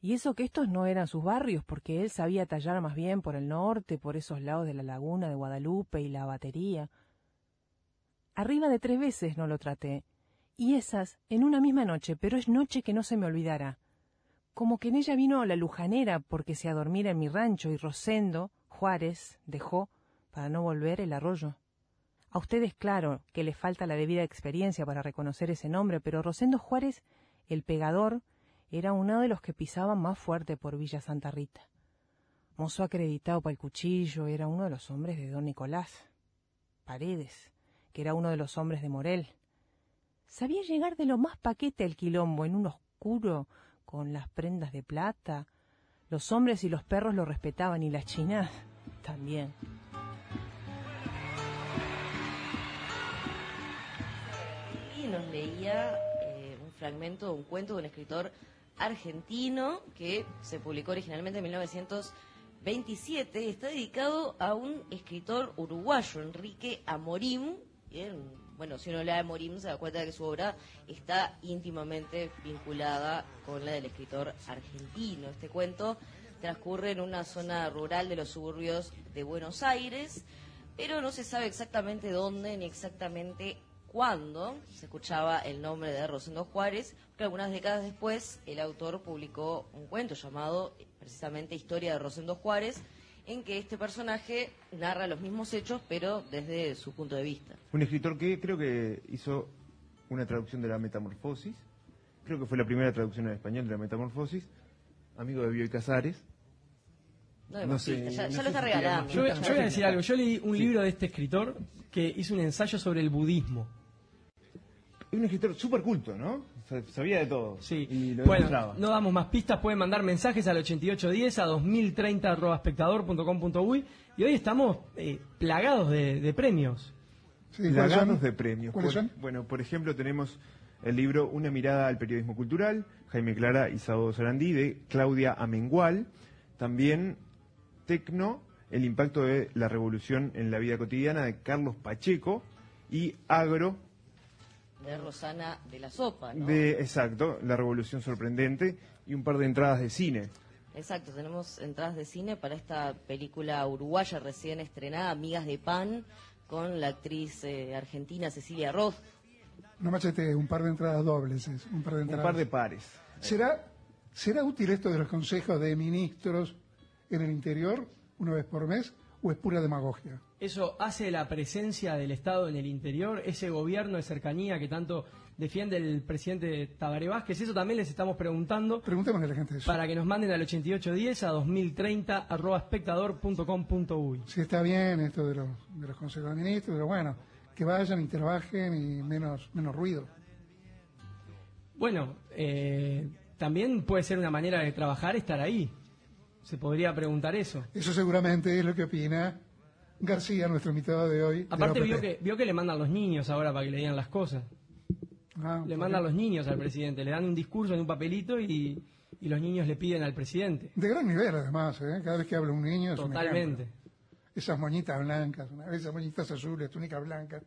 Y eso que estos no eran sus barrios, porque él sabía tallar más bien por el norte, por esos lados de la laguna de Guadalupe y la batería. Arriba de tres veces no lo traté. Y esas en una misma noche, pero es noche que no se me olvidará. Como que en ella vino la lujanera porque se adormira en mi rancho y Rosendo, Juárez, dejó, para no volver, el arroyo. A ustedes, claro, que les falta la debida experiencia para reconocer ese nombre, pero Rosendo Juárez, el pegador, era uno de los que pisaban más fuerte por Villa Santa Rita. Mozo acreditado para el cuchillo, era uno de los hombres de don Nicolás. Paredes, que era uno de los hombres de Morel. Sabía llegar de lo más paquete al quilombo, en un oscuro, con las prendas de plata. Los hombres y los perros lo respetaban y las chinas también. Y nos leía eh, un fragmento de un cuento de un escritor argentino que se publicó originalmente en 1927 y está dedicado a un escritor uruguayo, Enrique Amorim. Bien, bueno, si uno lee a Amorim se da cuenta de que su obra está íntimamente vinculada con la del escritor argentino. Este cuento transcurre en una zona rural de los suburbios de Buenos Aires, pero no se sabe exactamente dónde ni exactamente cuándo se escuchaba el nombre de Rosendo Juárez, porque algunas décadas después el autor publicó un cuento llamado precisamente Historia de Rosendo Juárez, en que este personaje narra los mismos hechos, pero desde su punto de vista. Un escritor que creo que hizo una traducción de la Metamorfosis, creo que fue la primera traducción al español de la Metamorfosis, amigo de Bioy Casares. No, No sé, ya, no ya lo está regalando. Yo, voy a decir algo. Yo leí un libro de este escritor que hizo un ensayo sobre el budismo. Es un escritor súper culto, ¿no? Sa- Sabía de todo. Sí. Y lo Bueno, no damos más pistas, pueden mandar mensajes al 8810 a 2030 arroba espectador.com.uy y hoy estamos eh, plagados de, de premios. Plagados de premios. ¿Cuáles son? Bueno, por ejemplo, tenemos el libro Una mirada al periodismo cultural, Jaime Clara y Sábado Sarandí, de Claudia Amengual. También Tecno, el impacto de la revolución en la vida cotidiana, de Carlos Pacheco. Y Agro, De Rosana de la Sopa, ¿no? de, exacto, la revolución sorprendente. Y un par de entradas de cine. Exacto, tenemos entradas de cine para esta película uruguaya recién estrenada, Amigas de Pan, con la actriz eh, argentina Cecilia Roth. No machete, un par de entradas dobles, es, un par de Un entradas. par de pares. ¿Será, ¿Será útil esto de los consejos de ministros en el interior? una vez por mes o es pura demagogia? Eso hace la presencia del Estado en el interior, ese gobierno de cercanía que tanto defiende el presidente Tabaré Vázquez. Eso también les estamos preguntando. Preguntémosle a la gente eso. Para que nos manden al 8810 a 2030 arroba espectador.com.uy. Si está bien esto de los, de los consejos de ministros, pero bueno, que vayan y trabajen y menos, menos ruido. Bueno, eh, también puede ser una manera de trabajar estar ahí. Se podría preguntar eso. Eso seguramente es lo que opina García, nuestro invitado de hoy. de Aparte vio OPP. que, vio que le mandan los niños ahora para que le digan las cosas. Ah, Le ¿por mandan los niños al presidente, le dan un discurso en un papelito y, y los niños le piden al presidente. De gran nivel, además, ¿eh? cada vez que habla un niño Totalmente. Esas moñitas blancas, una- esas moñitas azules, túnicas blancas,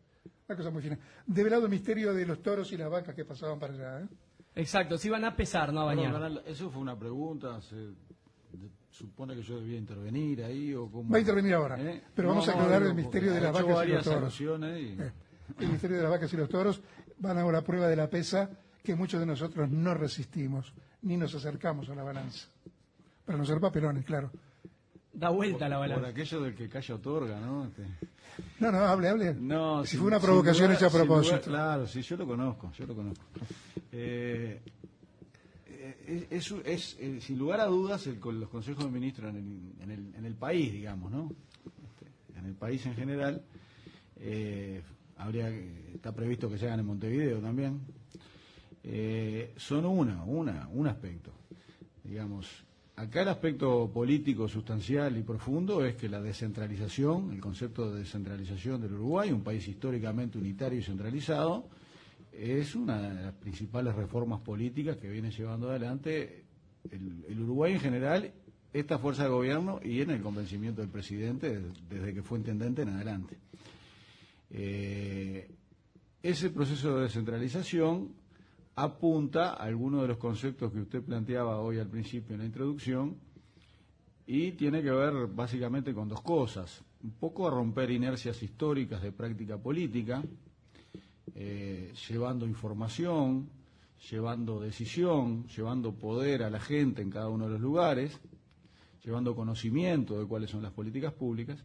una cosa muy fina. Develado el misterio de los toros y las vacas que pasaban para allá. ¿eh? Exacto, si van a pesar, no a bañar. eso fue una pregunta. Se de- supone que yo debía intervenir ahí o cómo. Va a intervenir ahora, ¿Eh? pero vamos a aclarar no, el misterio de las vacas y los toros. y- Eh, El misterio de las vacas y los toros van a prueba de la pesa que muchos de nosotros no resistimos, ni nos acercamos a la balanza. Para no ser papelones, claro. Da vuelta la Por balanza. aquello del que calla otorga, ¿no? Este- No, no, hable, hable. No, si sin- fue una provocación lugar- hecha a propósito. lugar- claro, sí, yo lo conozco, yo lo conozco. Eh, eh, es, es, eh, sin lugar a dudas el, los consejos de ministros en el, en el, en el país, digamos, ¿no? Este, en el país en general, eh, habría está previsto que se hagan en Montevideo también. Eh, son una, una, un aspecto, digamos. Acá el aspecto político, sustancial y profundo es que la descentralización, el concepto de descentralización del Uruguay, un país históricamente unitario y centralizado, es una de las principales reformas políticas que viene llevando adelante el, Uruguay en general, esta fuerza de gobierno y en el convencimiento del presidente desde, desde que fue intendente en adelante. Eh, ese proceso de descentralización apunta a algunos de los conceptos que usted planteaba hoy al principio en la introducción y tiene que ver básicamente con dos cosas. Un poco a romper inercias históricas de práctica política, eh, llevando información, llevando decisión, llevando poder a la gente en cada uno de los lugares, llevando conocimiento de cuáles son las políticas públicas.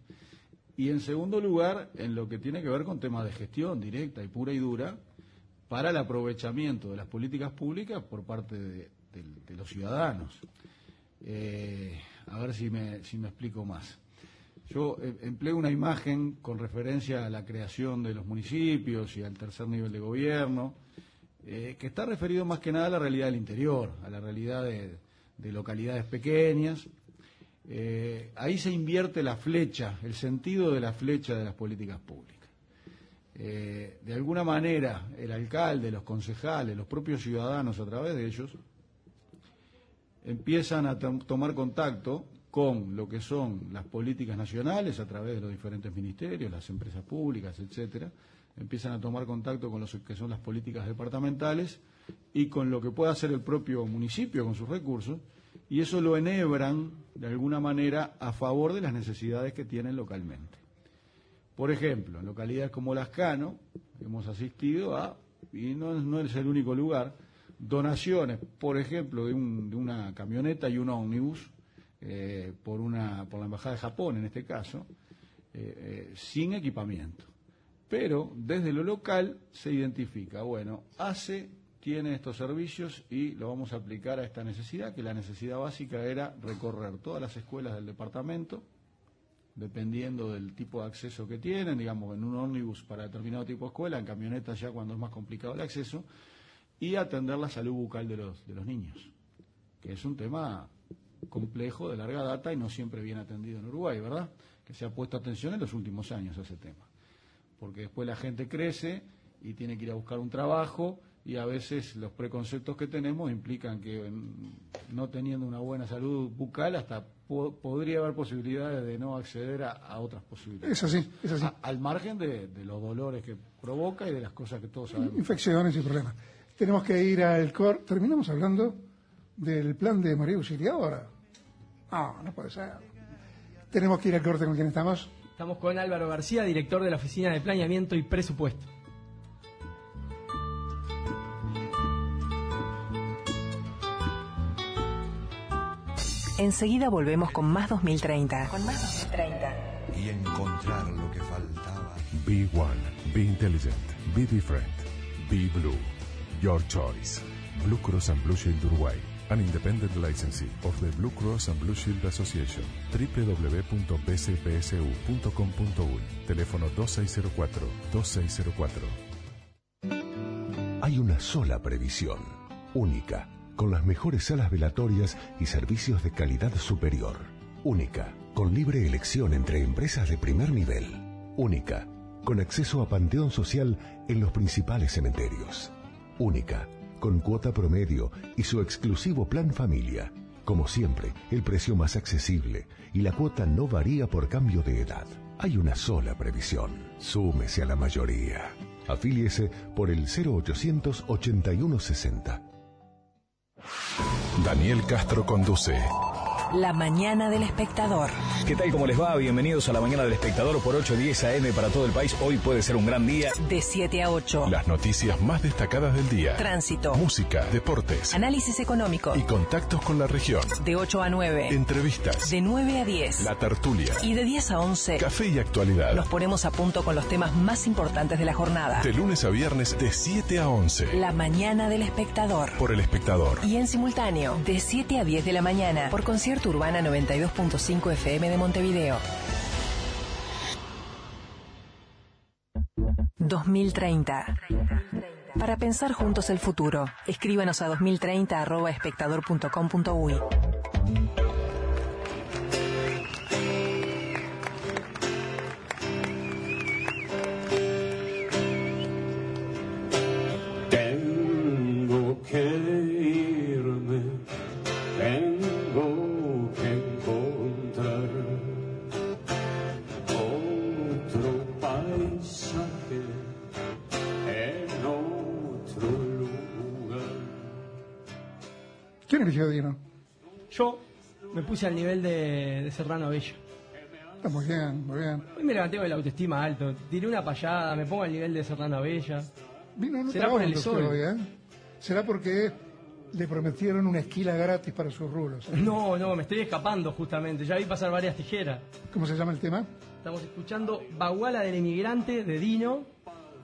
Y en segundo lugar, en lo que tiene que ver con temas de gestión directa y pura y dura, para el aprovechamiento de las políticas públicas por parte de, los ciudadanos. Eh, a ver si me, si me explico más. Yo eh, empleo una imagen con referencia a la creación de los municipios y al tercer nivel de gobierno, eh, que está referido más que nada a la realidad del interior, a la realidad de, de localidades pequeñas. Eh, ahí se invierte la flecha, el sentido de la flecha de las políticas públicas. De alguna manera, el alcalde, los concejales, los propios ciudadanos a través de ellos, empiezan a tom- tomar contacto con lo que son las políticas nacionales a través de los diferentes ministerios, las empresas públicas, etcétera, empiezan a tomar contacto con lo que son las políticas departamentales y con lo que puede hacer el propio municipio con sus recursos, y eso lo enhebran de alguna manera a favor de las necesidades que tienen localmente. Por ejemplo, en localidades como Lascano hemos asistido a, y no, es el único lugar, donaciones, por ejemplo, de, de una camioneta y un ómnibus eh, por, una, por la Embajada de Japón, en este caso, eh, eh, sin equipamiento. Pero desde lo local se identifica, bueno, ACE tiene estos servicios y lo vamos a aplicar a esta necesidad, que la necesidad básica era recorrer todas las escuelas del departamento, dependiendo del tipo de acceso que tienen, digamos, en un ómnibus para determinado tipo de escuela, en camionetas ya cuando es más complicado el acceso, y atender la salud bucal de los, de los niños, que es un tema complejo, de larga data y no siempre bien atendido en Uruguay, ¿verdad? Que se ha puesto atención en los últimos años a ese tema. Porque después la gente crece y tiene que ir a buscar un trabajo y a veces los preconceptos que tenemos implican que mm, no teniendo una buena salud bucal hasta po- podría haber posibilidades de no acceder a, a otras posibilidades. Es así, es así. A- al margen de, de los dolores que provoca y de las cosas que todos sabemos. Infecciones y problemas. Tenemos que ir al cor. Terminamos hablando del plan de María Auxiliadora. No, no puede ser. Tenemos que ir al corte con quien estamos. Estamos con Álvaro García, director de la Oficina de Planeamiento y Presupuesto. Enseguida volvemos con más 2030. Con más 2030. Y encontrar lo que faltaba. Be one, be intelligent, be different, be blue. Your choice. Blue Cross and Blue Shield Uruguay. An independent licensee of the Blue Cross and Blue Shield Association. www.bcpsu.com.uy. Teléfono 2604-2604. Hay una sola previsión, única, con las mejores salas velatorias y servicios de calidad superior. Única, con libre elección entre empresas de primer nivel. Única, con acceso a panteón social en los principales cementerios. Única, con cuota promedio y su exclusivo plan familia. Como siempre, el precio más accesible y la cuota no varía por cambio de edad. Hay una sola previsión. Súmese a la mayoría. Afíliese por el 0800 8160. Daniel Castro conduce La mañana del espectador. ¿Qué tal? ¿Cómo les va? Bienvenidos a la mañana del espectador por 8.10 AM para todo el país. Hoy puede ser un gran día. De 7 a 8. las noticias más destacadas del día. Tránsito. Música, deportes Análisis económico. y contactos con la región. De 8 a 9. Entrevistas, De 9 a 10. la tertulia, Y de 10 a 11. café y actualidad. Nos ponemos a punto con los temas más importantes de la jornada. De lunes a viernes de 7 a 11. La mañana del espectador. Por el espectador. Y en simultáneo, de 7 a 10 de la mañana, por Concierto Urbana 92.5 FM de Montevideo. 2030. Para pensar juntos el futuro, escríbanos a 2030.espectador.com.uy. Tengo puse al nivel de, de Serrano Bello. Está muy bien, muy bien. Hoy me levanté con la autoestima alto. Tiré una payada, me pongo al nivel de Serrano Bella. Vino, no Será por el sol. hoy, ¿eh? Será porque le prometieron una esquila gratis para sus rulos. No, no, me estoy escapando justamente. Ya vi pasar varias tijeras. ¿Cómo se llama el tema? Estamos escuchando Baguala del Emigrante de Dino.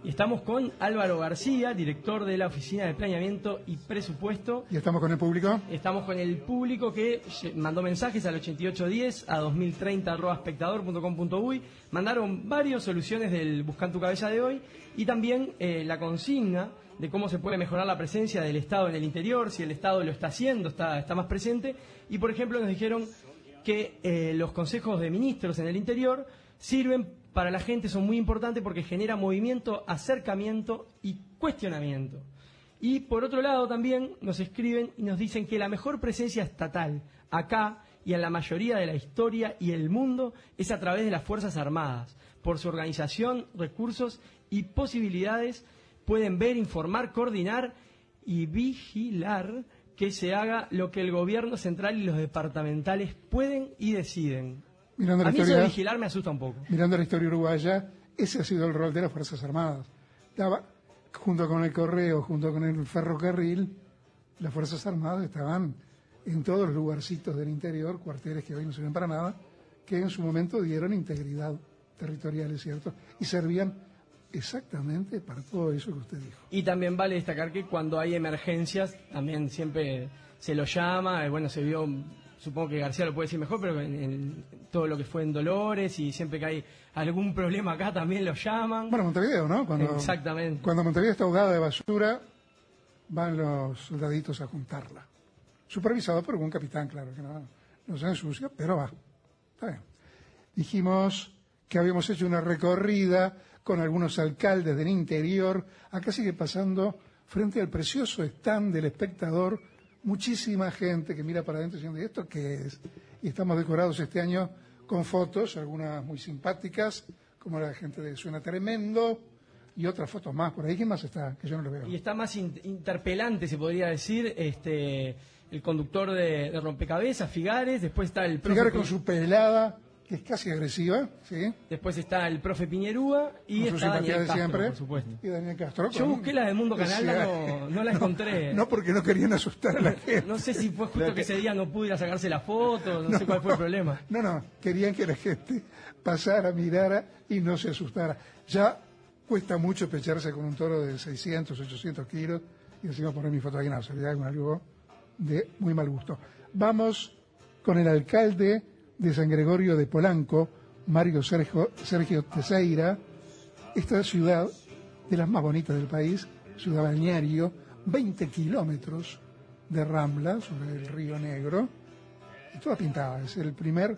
Y estamos con Álvaro García, director de la Oficina de Planeamiento y Presupuesto. ¿Y estamos con el público? Estamos con el público que mandó mensajes al 8810 a 2030 arroba espectador.com.uy. Mandaron varias soluciones del Buscan tu cabeza de hoy y también eh, la consigna de cómo se puede mejorar la presencia del Estado en el interior, si el Estado lo está haciendo, está, está más presente. Y por ejemplo nos dijeron que eh, los consejos de ministros en el interior sirven para la gente, son muy importantes porque genera movimiento, acercamiento y cuestionamiento. Y por otro lado también nos escriben y nos dicen que la mejor presencia estatal acá y en la mayoría de la historia y el mundo es a través de las Fuerzas Armadas. Por su organización, recursos y posibilidades pueden ver, informar, coordinar y vigilar que se haga lo que el gobierno central y los departamentales pueden y deciden. Mirando la a mí eso de historia- vigilar me asusta un poco. Mirando la historia uruguaya, ese ha sido el rol de las Fuerzas Armadas. Estaba, junto con el correo, junto con el ferrocarril, las Fuerzas Armadas estaban en todos los lugarcitos del interior, cuarteles que hoy no sirven para nada, que en su momento dieron integridad territorial, es cierto, y servían exactamente para todo eso que usted dijo. Y también vale destacar que cuando hay emergencias, también siempre se lo llama. Bueno, se vio, supongo que García lo puede decir mejor, pero en, en todo lo que fue en Dolores y siempre que hay algún problema acá también lo llaman. Bueno, Montevideo, ¿no? Cuando, Exactamente. Cuando Montevideo está ahogada de basura, van los soldaditos a juntarla. Supervisado por algún capitán, claro, que no, no se ensucia, pero va. Está bien. Dijimos que habíamos hecho una recorrida con algunos alcaldes del interior. Acá sigue pasando, frente al precioso stand del espectador, muchísima gente que mira para adentro diciendo, ¿y esto qué es? Y estamos decorados este año con fotos, algunas muy simpáticas, como la gente de Suena Tremendo, y otras fotos más por ahí. ¿Quién más está? Que yo no lo veo. Y está más in- interpelante, se podría decir, este el conductor de, de Rompecabezas, Figares, después está el Figares con su pelada que es casi agresiva, ¿sí? Después está el profe Piñerúa y Con está Daniel Castro, siempre. por supuesto. Y Daniel Castro. Yo busqué la del Mundo Canalda, Sí, no, no la encontré. No, porque no querían asustar a la gente. No sé si fue justo que ese día no pudo ir a sacarse la foto, no, sé cuál fue el problema. No, no, querían que la gente pasara, mirara y no se asustara. Ya cuesta mucho pecharse con un toro de 600, 800 kilos y encima poner mi foto ahí, no, sería algo de muy mal gusto. Vamos con el alcalde de San Gregorio de Polanco, Mario Sergio, Sergio esta ciudad de las más bonitas del país, ciudad balneario, 20 kilómetros de Rambla sobre el río Negro, y toda pintada. Es el primer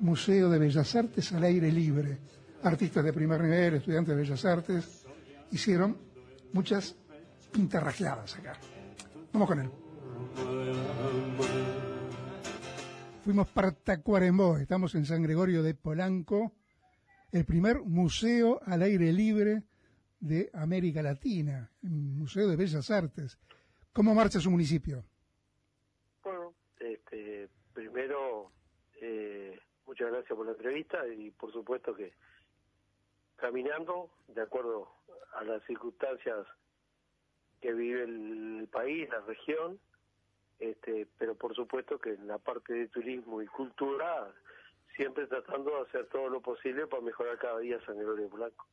museo de bellas artes al aire libre. Artistas de primer nivel, estudiantes de bellas artes, hicieron muchas pintarrajeadas acá. Vamos con él. Fuimos para Tacuarembó, estamos en San Gregorio de Polanco, el primer museo al aire libre de América Latina, un museo de bellas artes. ¿Cómo marcha su municipio? Bueno, este, primero, eh, muchas gracias por la entrevista y por supuesto que caminando, de acuerdo a las circunstancias que vive el país, la región, este, pero por supuesto que en la parte de turismo y cultura, siempre tratando de hacer todo lo posible para mejorar cada día San Gregorio de Polanco.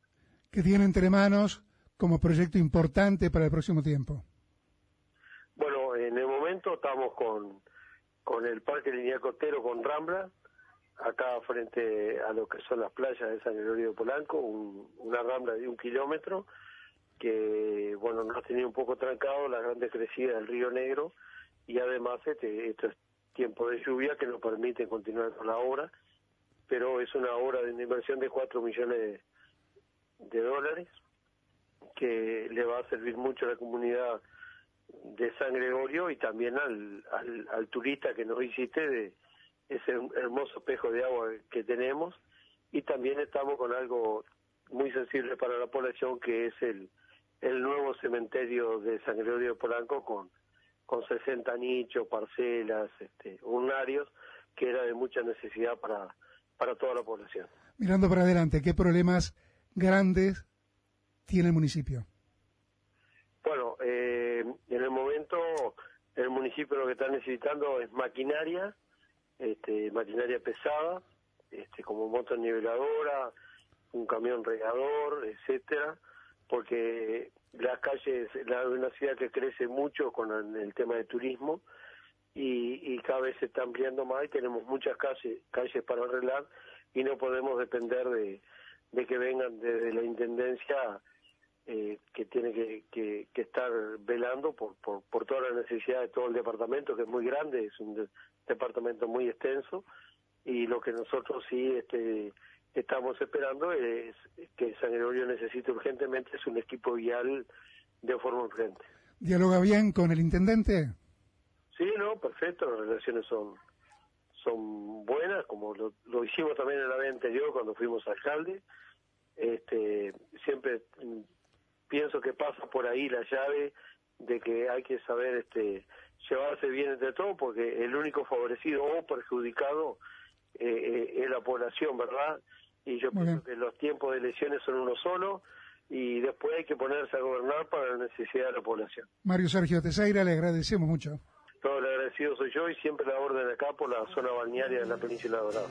que tiene entre manos como proyecto importante para el próximo tiempo? Bueno, en el momento estamos con, con el Parque Lineal Costero con Rambla, acá frente a lo que son las playas de San Gregorio de Polanco, un- una rambla de un kilómetro, que bueno, nos ha tenido un poco trancado la grande crecida del río Negro y además este, esto es tiempo de lluvia que nos permite continuar con la obra, pero es una obra de una inversión de 4 millones de, de dólares que le va a servir mucho a la comunidad de San Gregorio y también al, al, al turista que nos visite de ese hermoso espejo de agua que tenemos. Y también estamos con algo muy sensible para la población que es el, el nuevo cementerio de San Gregorio de Polanco con, con 60 nichos, parcelas, este, unarios, que era de mucha necesidad para, para toda la población. Mirando para adelante, ¿qué problemas grandes tiene el municipio? Bueno, eh, en el momento el municipio lo que está necesitando es maquinaria, este, maquinaria pesada, este, como moto niveladora, un camión regador, etcétera, porque las calles, la una ciudad que crece mucho con el, tema de turismo y, y cada vez se está ampliando más y tenemos muchas calles, calles para arreglar y no podemos depender de, de que vengan desde la intendencia eh, que tiene que, que- estar velando por, por, por toda la necesidad de todo el departamento, que es muy grande, es un de- departamento muy extenso, y lo que nosotros sí este, estamos esperando es que San Gregorio necesite urgentemente es un equipo vial de forma urgente. ¿Dialoga bien con el intendente? Sí, no, perfecto, las relaciones son son buenas, como lo, lo hicimos también en la vez anterior cuando fuimos alcalde. Este, siempre mm, pienso que pasa por ahí la llave de que hay que saber este llevarse bien entre todos porque el único favorecido o perjudicado eh, eh, es la población, ¿verdad? Y yo Muy pienso que los tiempos de elecciones son uno solo y después hay que ponerse a gobernar para la necesidad de la población. Mario Sergio Tesaira, le agradecemos mucho. Todo el agradecido soy yo y siempre la orden acá por la zona balnearia de la península dorada.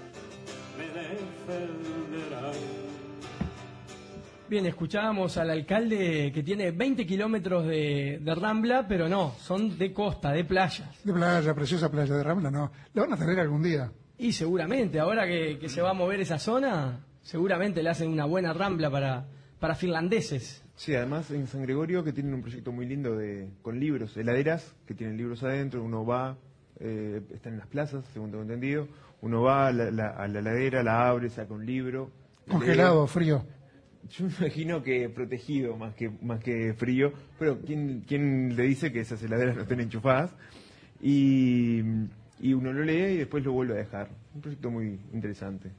Bien, escuchábamos al alcalde que tiene 20 kilómetros de, de Rambla, pero no, son de costa, de playas. De playa, preciosa playa de Rambla, no. La van a tener algún día. Y seguramente, ahora que, que se va a mover esa zona, seguramente le hacen una buena Rambla para, para finlandeses. Sí, además en San Gregorio que tienen un proyecto muy lindo de con libros, heladeras que tienen libros adentro, uno va, eh, están en las plazas, según tengo entendido, uno va a la, la- a la heladera, la abre, saca un libro. Congelado, lee. frío. Yo me imagino que protegido más que más que frío, pero ¿quién, quién le dice que esas heladeras no estén enchufadas? Y, y uno lo lee y después lo vuelve a dejar. Un proyecto muy interesante.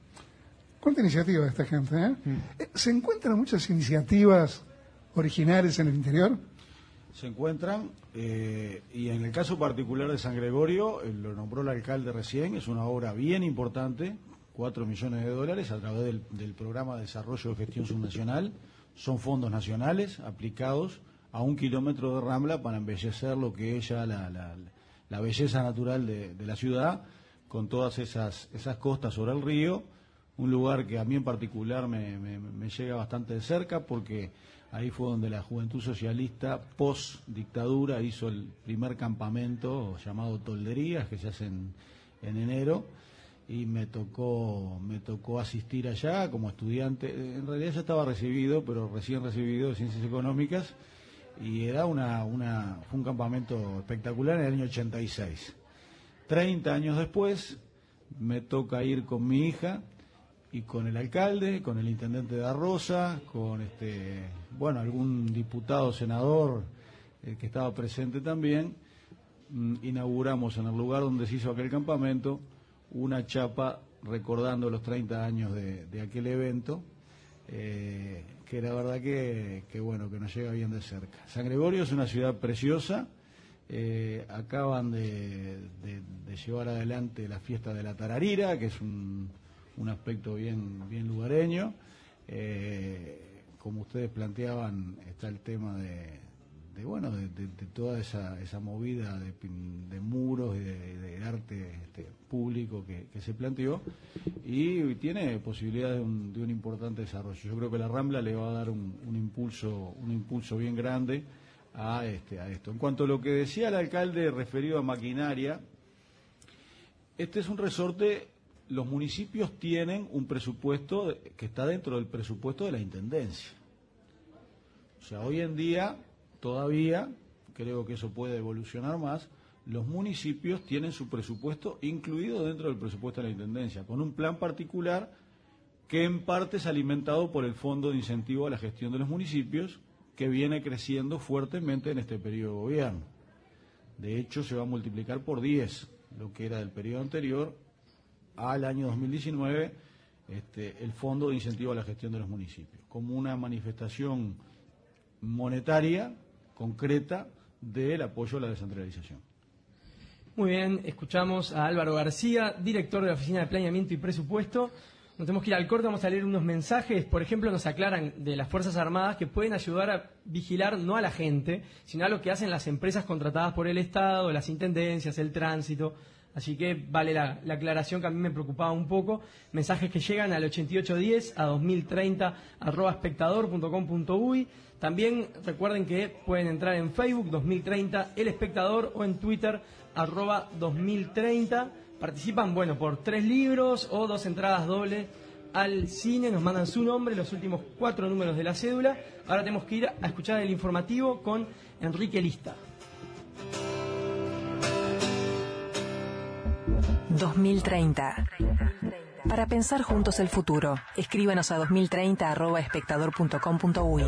¿Cuánta iniciativa de esta gente? eh? Eh, ¿Se encuentran muchas iniciativas originales en el interior? Se encuentran, eh, y en el caso particular de San Gregorio, eh, lo nombró el alcalde recién, es una obra bien importante, 4 millones de dólares a través del, del programa de desarrollo de gestión subnacional. Son fondos nacionales aplicados a un kilómetro de rambla para embellecer lo que es ya la, la- la belleza natural de, la ciudad, con todas esas, esas costas sobre el río. Un lugar que a mí en particular me llega bastante de cerca porque ahí fue donde la Juventud Socialista post dictadura hizo el primer campamento llamado Tolderías que se hace en, en enero y me tocó me tocó asistir allá como estudiante en realidad ya estaba recibido pero recién recibido de ciencias económicas y era una, una fue un campamento espectacular en el año 86 30 años después me toca ir con mi hija y con el alcalde, con el intendente de Arrosa, con este, bueno, algún diputado, senador eh, que estaba presente también, mm, inauguramos en el lugar donde se hizo aquel campamento una chapa recordando los 30 años de, aquel evento, eh, que la verdad que, que, bueno, que nos llega bien de cerca. San Gregorio es una ciudad preciosa, eh, acaban de, llevar adelante la fiesta de la Tararira, que es un, un aspecto bien, bien lugareño. Eh, como ustedes planteaban, está el tema de, de, bueno, de, toda esa, esa movida de, de muros y de, arte este, público que, se planteó y tiene posibilidades de un, de un importante desarrollo. Yo creo que la Rambla le va a dar un, un impulso, un impulso bien grande a, este, a esto. En cuanto a lo que decía el alcalde referido a maquinaria, este es un resorte, los municipios tienen un presupuesto que está dentro del presupuesto de la Intendencia. O sea, hoy en día, todavía, creo que eso puede evolucionar más, los municipios tienen su presupuesto incluido dentro del presupuesto de la Intendencia, con un plan particular que en parte es alimentado por el Fondo de Incentivo a la Gestión de los Municipios, que viene creciendo fuertemente en este periodo de gobierno. De hecho, se va a multiplicar por 10 lo que era del periodo anterior al año 2019 este, el Fondo de Incentivo a la Gestión de los Municipios, como una manifestación monetaria concreta del apoyo a la descentralización. Muy bien, escuchamos a Álvaro García, director de la Oficina de Planeamiento y Presupuesto. Nos tenemos que ir al corte, vamos a leer unos mensajes. Por ejemplo, nos aclaran de las Fuerzas Armadas que pueden ayudar a vigilar no a la gente, sino a lo que hacen las empresas contratadas por el Estado, las intendencias, el tránsito. Así que vale la, la aclaración que a mí me preocupaba un poco. Mensajes que llegan al 8810 a 2030 arroba espectador.com.uy. También recuerden que pueden entrar en Facebook 2030 El Espectador o en Twitter arroba 2030. Participan, bueno, por tres libros o dos entradas dobles al cine. Nos mandan su nombre, los últimos cuatro números de la cédula. Ahora tenemos que ir a escuchar el informativo con Enrique Lista. 2030. Para pensar juntos el futuro, escríbanos a 2030.espectador.com.uy.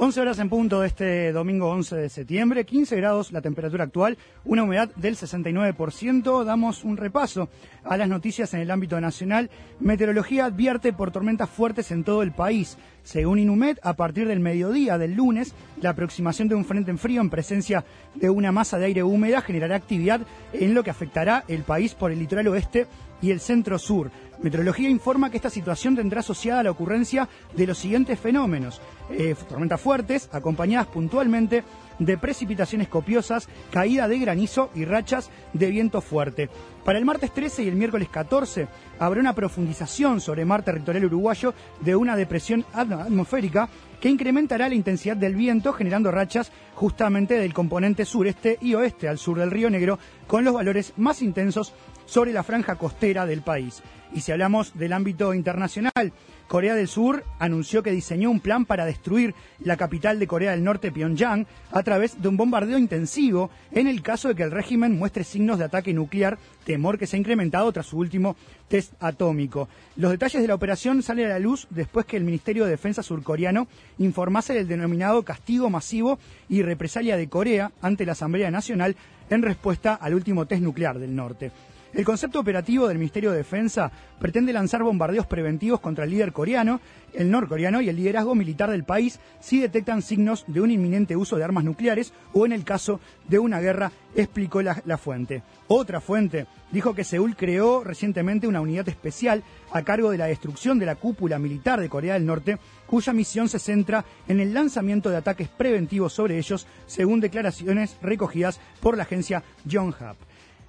11 horas en punto este domingo 11 de septiembre, 15 grados la temperatura actual, una humedad del 69%. Damos un repaso a las noticias en el ámbito nacional. Meteorología advierte por tormentas fuertes en todo el país. Según Inumet, a partir del mediodía del lunes, la aproximación de un frente en frío en presencia de una masa de aire húmeda generará actividad en lo que afectará el país por el litoral oeste y el centro sur. Meteorología informa que esta situación tendrá asociada la ocurrencia de los siguientes fenómenos. Eh, tormentas fuertes, acompañadas puntualmente de precipitaciones copiosas, caída de granizo y rachas de viento fuerte. Para el martes 13 y el miércoles 14 habrá una profundización sobre mar territorial uruguayo de una depresión atm- atmosférica que incrementará la intensidad del viento generando rachas justamente del componente sureste y oeste al sur del Río Negro con los valores más intensos sobre la franja costera del país. Y si hablamos del ámbito internacional, Corea del Sur anunció que diseñó un plan para destruir la capital de Corea del Norte, Pyongyang, a través de un bombardeo intensivo en el caso de que el régimen muestre signos de ataque nuclear, temor que se ha incrementado tras su último test atómico. Los detalles de la operación salen a la luz después que el Ministerio de Defensa surcoreano informase del denominado castigo masivo y represalia de Corea ante la Asamblea Nacional en respuesta al último test nuclear del norte. El concepto operativo del Ministerio de Defensa pretende lanzar bombardeos preventivos contra el líder coreano, el norcoreano y el liderazgo militar del país si detectan signos de un inminente uso de armas nucleares o en el caso de una guerra, explicó la, fuente. Otra fuente dijo que Seúl creó recientemente una unidad especial a cargo de la destrucción de la cúpula militar de Corea del Norte, cuya misión se centra en el lanzamiento de ataques preventivos sobre ellos, según declaraciones recogidas por la agencia Yonhap.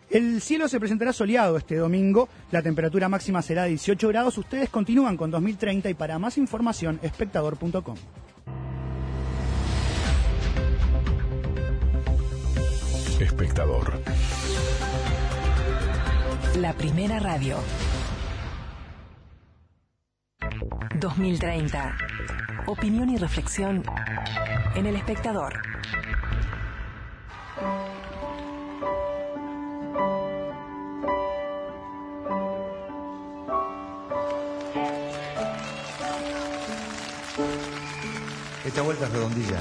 El cielo se presentará soleado este domingo, la temperatura máxima será de 18 grados. Ustedes continúan con 2030 y para más información, espectador.com. Espectador. La primera radio. 2030. Opinión y reflexión en el espectador. Esta vuelta es redondilla.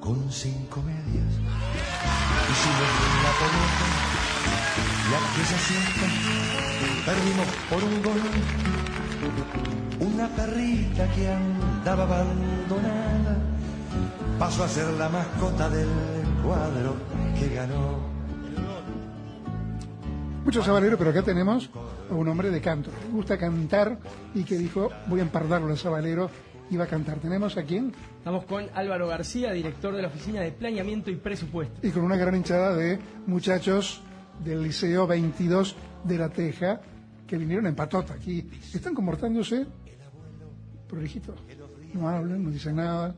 Con cinco medias hicimos la pelota y aquella siesta perdimos por un gol. Una perrita que andaba abandonada pasó a ser la mascota del cuadro que ganó. Mucho sabalero, pero acá tenemos a un hombre de canto. que Le gusta cantar y que dijo, voy a empardarlo al sabalero va a cantar. ¿Tenemos a quién? Estamos con Álvaro García, director de la Oficina de Planeamiento y Presupuesto. Y con una gran hinchada de muchachos del Liceo 22 de La Teja que vinieron en patota aquí. Están comportándose prolijito. No hablan, no dicen nada.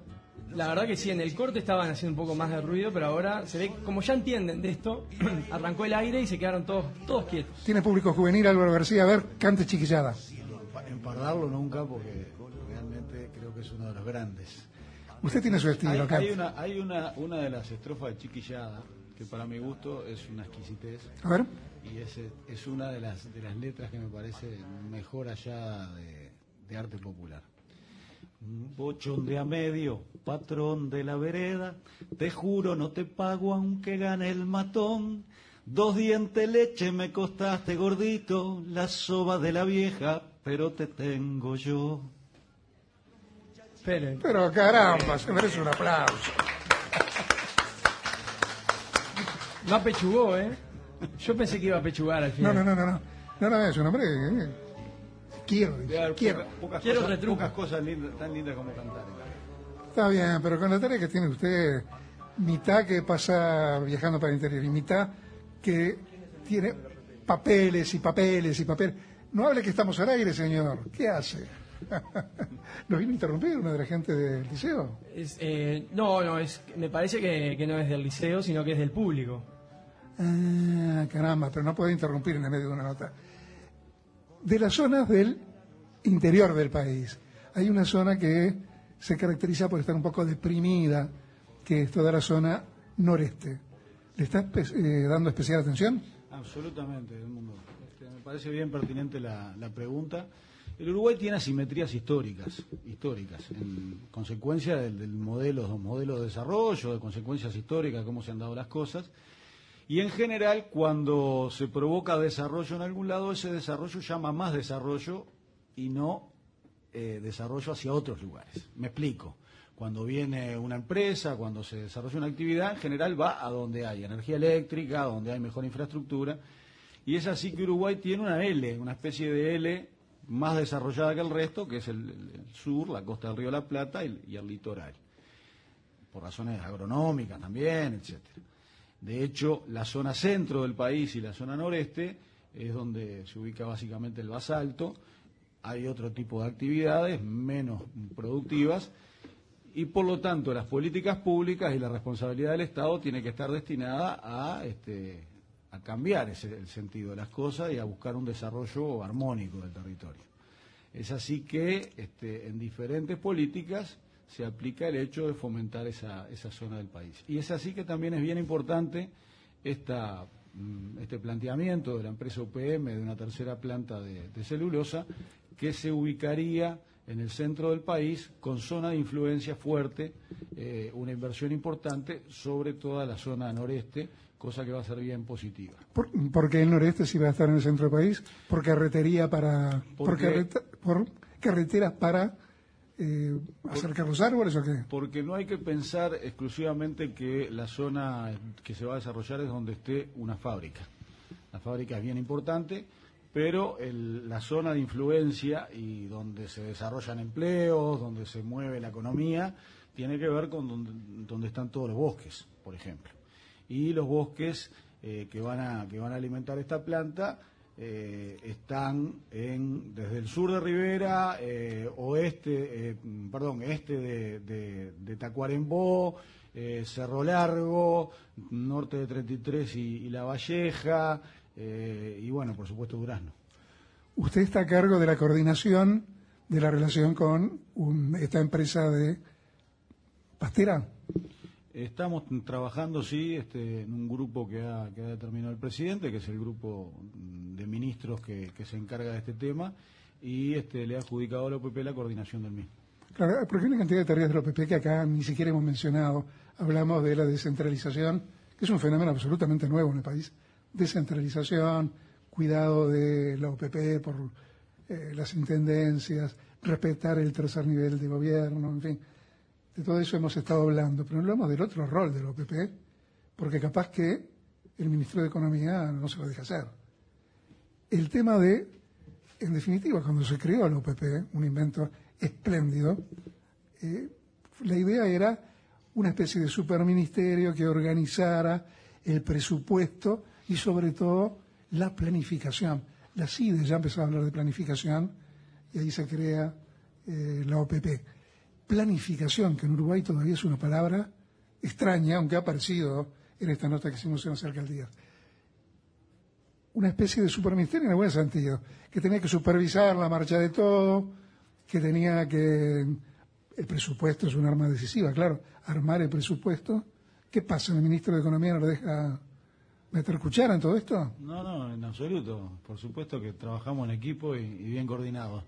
La verdad que sí, en el corte estaban haciendo un poco más de ruido, pero ahora se ve, como ya entienden de esto, arrancó el aire y se quedaron todos, todos quietos. Tiene público juvenil Álvaro García. A ver, cante chiquillada. Empardarlo nunca porque realmente creo que es uno de los grandes. Usted tiene su estilo, Hay, hay una, hay una, una de las estrofas de Chiquillada que para mi gusto es una exquisitez. A ver. Y es, es una de las, de las letras que me parece mejor allá de, de arte popular. Un bochón de a medio, patrón de la vereda, te juro no te pago aunque gane el matón. Dos dientes leche me costaste gordito, la soba de la vieja, pero te tengo yo. Esperen. Pero caramba, se merece un aplauso. No apechugó, ¿eh? Yo pensé que iba a pechugar al No, final. no, no, no. No, no, no es un hombre eh, Quiero, quiero. pocas, Quiero cosas, pocas cosas lindas- tan lindas como cantar. Está bien, pero con la tarea que tiene usted, mitad que pasa viajando para el interior y mitad que tiene papeles y papeles y papeles. No hable que estamos al aire, señor. ¿Qué hace? ¿Lo vino a interrumpir una de la gente del liceo? Es, eh, no, no, es, me parece que, que no es del liceo, sino que es del público. Ah, caramba, pero no puede interrumpir en el medio de una nota. De las zonas del interior del país, hay una zona que se caracteriza por estar un poco deprimida, que es toda la zona noreste. ¿Le está espe- eh, dando especial atención? Absolutamente, Edmundo. Este, me parece bien pertinente la, la pregunta. El Uruguay tiene asimetrías históricas, históricas, en consecuencia del, del modelo, de modelo de desarrollo, de consecuencias históricas, cómo se han dado las cosas. Y en general, cuando se provoca desarrollo en algún lado, ese desarrollo llama más desarrollo y no eh, desarrollo hacia otros lugares. Me explico. Cuando viene una empresa, cuando se desarrolla una actividad, en general va a donde hay energía eléctrica, donde hay mejor infraestructura. Y es así que Uruguay tiene una L, una especie de L más desarrollada que el resto, que es el, sur, la costa del río la Plata y, y el litoral. Por razones agronómicas también, etcétera. De hecho, la zona centro del país y la zona noreste es donde se ubica básicamente el basalto. Hay otro tipo de actividades menos productivas y por lo tanto las políticas públicas y la responsabilidad del Estado tiene que estar destinada a, este, cambiar ese, el sentido de las cosas y a buscar un desarrollo armónico del territorio. Es así que este, en diferentes políticas se aplica el hecho de fomentar esa, esa zona del país. Y es así que también es bien importante esta, mm, este planteamiento de la empresa UPM de una tercera planta de, de celulosa que se ubicaría en el centro del país, con zona de influencia fuerte, eh, una inversión importante sobre toda la zona noreste, cosa que va a ser bien positiva. ¿Por, porque el noreste sí va a estar en el centro del país? ¿Por carretería para... por, carreta- por carreteras para eh, acercar los árboles o qué? Porque no hay que pensar exclusivamente que la zona que se va a desarrollar es donde esté una fábrica. La fábrica es bien importante, pero el- la zona de influencia y donde se desarrollan empleos, donde se mueve la economía, tiene que ver con donde, donde están todos los bosques, por ejemplo. Y los bosques eh, que, van a, que van a alimentar esta planta eh, están en, desde el sur de Rivera, eh, oeste, eh, perdón, este de, de, de Tacuarembó, eh, Cerro Largo, norte de 33 y, y La Valleja, y bueno, por supuesto Durazno. Usted está a cargo de la coordinación de la relación con un- esta empresa de pastera. Estamos trabajando, sí, este, en un grupo que ha, determinado el presidente, que es el grupo de ministros que, que se encarga de este tema, y este, le ha adjudicado a la OPP la coordinación del mismo. Claro, porque hay una cantidad de tareas de la OPP que acá ni siquiera hemos mencionado. Hablamos de la descentralización, que es un fenómeno absolutamente nuevo en el país. Descentralización, cuidado de la OPP por eh, las intendencias, respetar el tercer nivel de gobierno, en fin. De todo eso hemos estado hablando, pero no hablamos del otro rol de la OPP, porque capaz que el ministro de Economía no se lo deja hacer. El tema de, en definitiva, cuando se creó la OPP, un invento espléndido, eh, la idea era una especie de superministerio que organizara el presupuesto y sobre todo la planificación. La CIDE ya empezó a hablar de planificación y ahí se crea eh, la OPP. Planificación, que en Uruguay todavía es una palabra extraña, aunque ha aparecido en esta nota que hicimos en las alcaldías. Una especie de superministerio en el buen sentido, que tenía que supervisar la marcha de todo, que tenía que... El presupuesto es un arma decisiva, claro, armar el presupuesto. ¿Qué pasa? ¿El ministro de Economía no le deja meter cuchara en todo esto? No, no, en absoluto. Por supuesto que trabajamos en equipo y bien coordinados.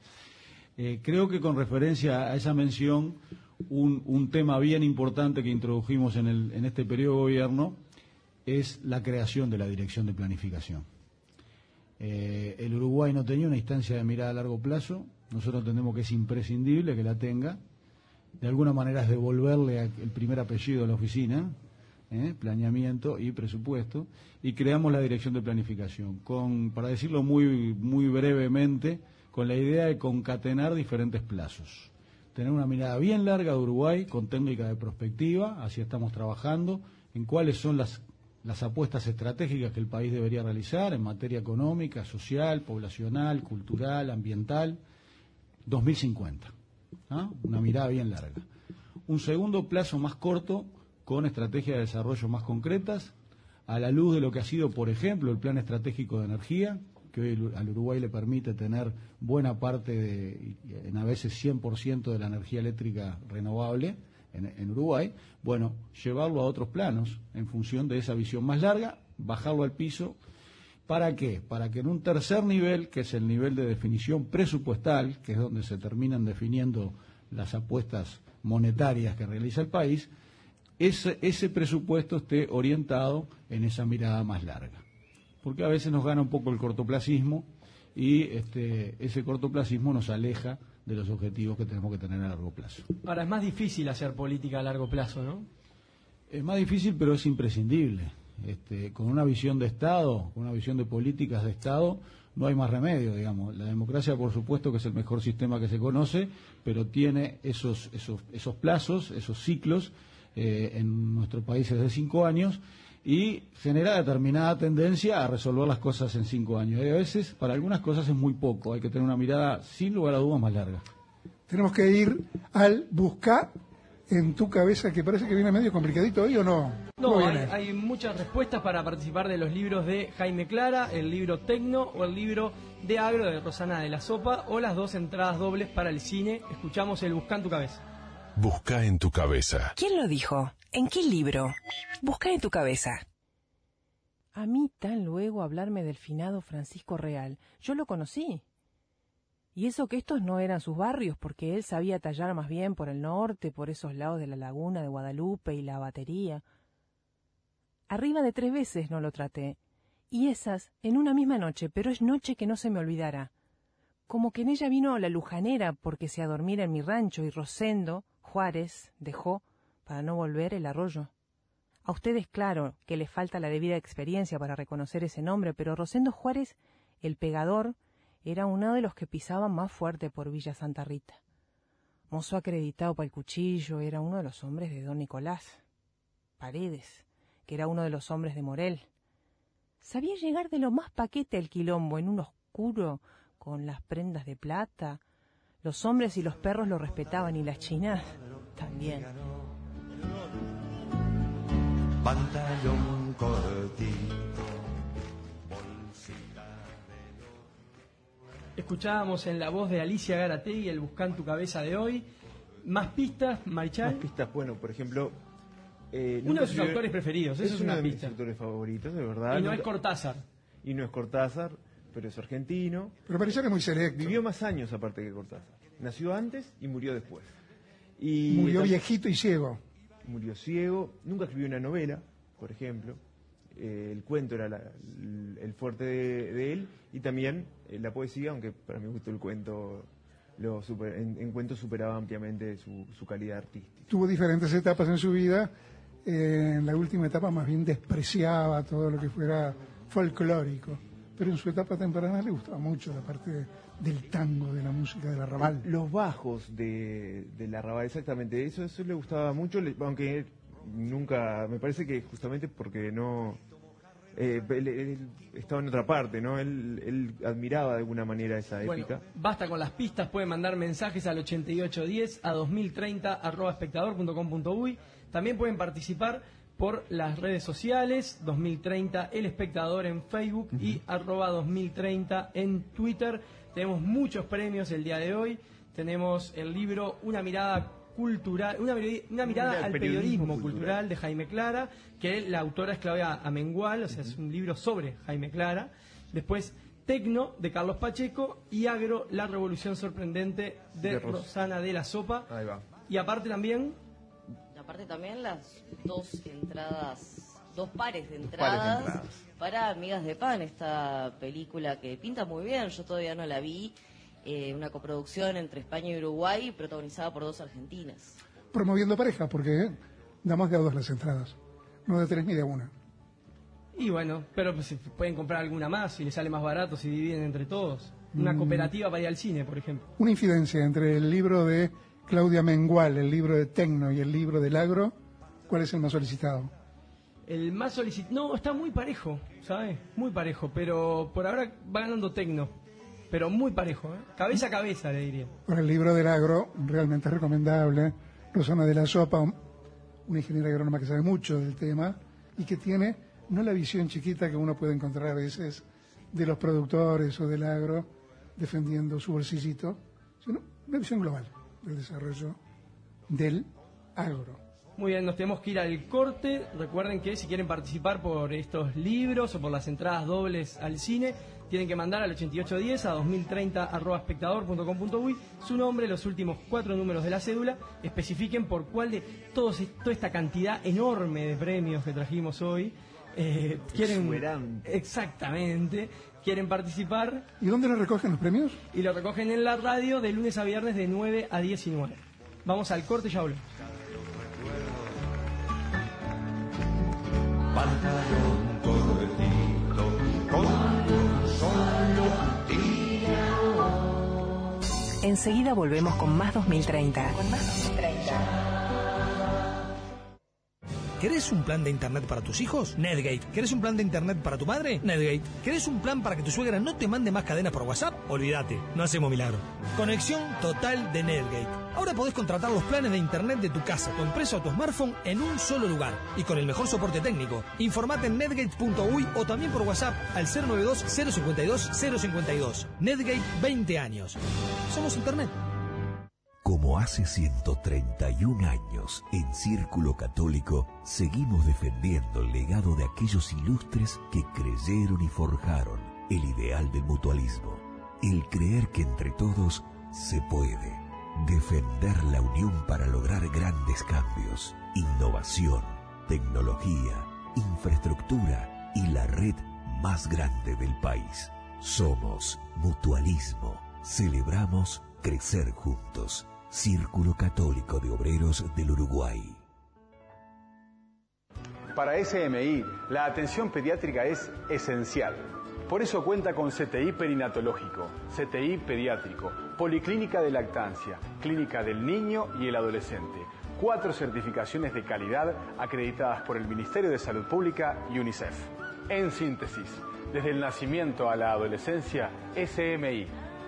Eh, creo que con referencia a esa mención, un, tema bien importante que introdujimos en, el, en este periodo de gobierno es la creación de la Dirección de Planificación. Eh, el Uruguay no tenía una instancia de mirada a largo plazo, nosotros entendemos que es imprescindible que la tenga. De alguna manera es devolverle el primer apellido a la oficina, ¿eh? planeamiento y presupuesto, y creamos la Dirección de Planificación, con, para decirlo muy, muy brevemente, con la idea de concatenar diferentes plazos. Tener una mirada bien larga de Uruguay, con técnica de prospectiva, así estamos trabajando, en cuáles son las, las apuestas estratégicas que el país debería realizar en materia económica, social, poblacional, cultural, ambiental, 2050. ¿ah? Una mirada bien larga. Un segundo plazo más corto, con estrategias de desarrollo más concretas, a la luz de lo que ha sido, por ejemplo, el Plan Estratégico de Energía, que hoy al Uruguay le permite tener buena parte, de, en a veces 100% de la energía eléctrica renovable en, Uruguay, bueno, llevarlo a otros planos en función de esa visión más larga, bajarlo al piso. ¿Para qué? Para que en un tercer nivel, que es el nivel de definición presupuestal, que es donde se terminan definiendo las apuestas monetarias que realiza el país, ese presupuesto esté orientado en esa mirada más larga. Porque a veces nos gana un poco el cortoplacismo y este, ese cortoplacismo nos aleja de los objetivos que tenemos que tener a largo plazo. Ahora, es más difícil hacer política a largo plazo, ¿no? Es más difícil, pero es imprescindible. Este, con una visión de Estado, con una visión de políticas de Estado, no hay más remedio, digamos. La democracia, por supuesto, que es el mejor sistema que se conoce, pero tiene esos, esos, esos plazos, esos ciclos, eh, en nuestro país es de cinco años, y genera determinada tendencia a resolver las cosas en cinco años. Y a veces, para algunas cosas es muy poco, hay que tener una mirada, sin lugar a dudas, más larga. Tenemos que ir al buscar en tu cabeza, que parece que viene medio complicadito hoy o no. No, ¿Cómo hay, hay muchas respuestas para participar de los libros de Jaime Clara, el libro Tecno o el libro de Agro de Rosana de la Sopa o las dos entradas dobles para el cine. Escuchamos el Busca en tu cabeza. Busca en tu cabeza. ¿Quién lo dijo? ¿En qué libro? Busca en tu cabeza. A mí tan luego hablarme del finado Francisco Real. Yo lo conocí. Y eso que estos no eran sus barrios, porque él sabía tallar más bien por el norte, por esos lados de la laguna de Guadalupe y la batería. Arriba de tres veces no lo traté, y esas en una misma noche, pero es noche que no se me olvidará. Como que en ella vino la lujanera porque se adormira en mi rancho y Rosendo, Juárez, dejó, para no volver, el arroyo. A ustedes, claro, que les falta la debida experiencia para reconocer ese nombre, pero Rosendo Juárez, el pegador, era uno de los que pisaban más fuerte por Villa Santa Rita. Mozo acreditado para el cuchillo, era uno de los hombres de don Nicolás. Paredes, que era uno de los hombres de Morel. Sabía llegar de lo más paquete al quilombo, en un oscuro, con las prendas de plata. Los hombres y los perros lo respetaban y las chinas también. Pantalón cortito, Escuchábamos en la voz de Alicia Garategui el Buscán tu cabeza de hoy. Más pistas, Marichal. Más pistas, bueno, por ejemplo... eh, Uno de sus autores preferidos, eso es uno una de mis pista. autores favoritos, de verdad. Y no es Cortázar. Y no es Cortázar, pero es argentino. Pero Marichal es muy selecto. Vivió más años aparte que Cortázar. Nació antes y murió después. Y Murió viejito y ciego. Murió ciego. Nunca escribió una novela, por ejemplo. Eh, el cuento era la- el, fuerte de, él. Y también eh, la poesía, aunque para mi gusto el cuento lo super- en, en cuento superaba ampliamente su, su calidad artística. Tuvo diferentes etapas en su vida. Eh, en la última etapa más bien despreciaba todo lo que fuera folclórico. Pero en su etapa temprana le gustaba mucho la parte del tango, de la música del arrabal. Los bajos de, de la Raval, exactamente. Eso, eso le gustaba mucho, le- aunque nunca, me parece que justamente porque no... eh, él, él estaba en otra parte, ¿no? Él, él admiraba de alguna manera esa Bueno, épica. basta con las pistas, pueden mandar mensajes al 8810 a 2030 arroba espectador.com.uy. También pueden participar por las redes sociales, 2030 El Espectador en Facebook y arroba 2030 en Twitter. Tenemos muchos premios el día de hoy. Tenemos el libro Una mirada cultural, una, una mirada Mira, al periodismo periodismo cultural. cultural de Jaime Clara, que la autora es Claudia Amengual, o sea, es un libro sobre Jaime Clara. Después, Tecno, de Carlos Pacheco, y Agro, La Revolución Sorprendente, de, De Ros- Rosana de la Sopa. Ahí va. Y aparte también, Aparte también las dos entradas, dos pares de pares de entradas, para Amigas de Pan, esta película que pinta muy bien, yo todavía no la vi, eh, una coproducción entre España y Uruguay protagonizada por dos argentinas. Promoviendo pareja, porque damos de a dos las entradas. No de tres ni de una. y bueno, pero pues, si pueden comprar alguna más si les sale más barato, si dividen entre todos. Una Mm. cooperativa para ir al cine, por ejemplo. Una infidencia entre el libro de Claudia Mengual, el libro de Tecno y el libro del Agro. ¿Cuál es el más solicitado? El más solicitado, no, está muy parejo, ¿sabes? Muy parejo, pero por ahora va ganando Tecno. Pero muy parejo, ¿eh? Cabeza a cabeza, le diría. Por el libro del agro, realmente es recomendable. Rosana de la Sopa, un- una ingeniera agrónoma que sabe mucho del tema y que tiene no la visión chiquita que uno puede encontrar a veces de los productores o del agro defendiendo su bolsillito, sino una visión global del desarrollo del agro. Muy bien, nos tenemos que ir al corte. Recuerden que si quieren participar por estos libros o por las entradas dobles al cine, tienen que mandar al 8810 a 2030 arroba espectador.com.uy su nombre, los últimos cuatro números de la cédula, especifiquen por cuál de todos, toda esta cantidad enorme de premios que trajimos hoy eh, quieren... Exuberante. Exactamente. Quieren participar ¿Y dónde lo recogen los premios? y lo recogen en la radio de lunes a viernes de 9 a 19. Vamos al corte y ya volvemos. Pantalón cortito, con un solo tiro. Enseguida volvemos con más 2030. ¿Querés un plan de internet para tus hijos? Netgate. ¿Querés un plan de internet para tu madre? Netgate. ¿Querés un plan para que tu suegra no te mande más cadenas por WhatsApp? Olvídate, no hacemos milagro. Conexión total de Netgate. Ahora podés contratar los planes de internet de tu casa, tu empresa o tu smartphone en un solo lugar y con el mejor soporte técnico. Informate en netgate.uy o también por WhatsApp al 092 052 052. Netgate 20 años. Somos internet. Como hace 131 años, en Círculo Católico seguimos defendiendo el legado de aquellos ilustres que creyeron y forjaron el ideal del mutualismo, el creer que entre todos se puede. Defender la unión para lograr grandes cambios, innovación, tecnología, infraestructura y la red más grande del país. Somos Mutualismo. Celebramos crecer juntos. Círculo Católico de Obreros del Uruguay. Para SMI, la atención pediátrica es esencial. Por eso cuenta con CTI perinatológico, CTI pediátrico, Policlínica de lactancia, Clínica del niño y el adolescente. Cuatro certificaciones de calidad acreditadas por el Ministerio de Salud Pública y UNICEF. En síntesis, desde el nacimiento a la adolescencia, SMI,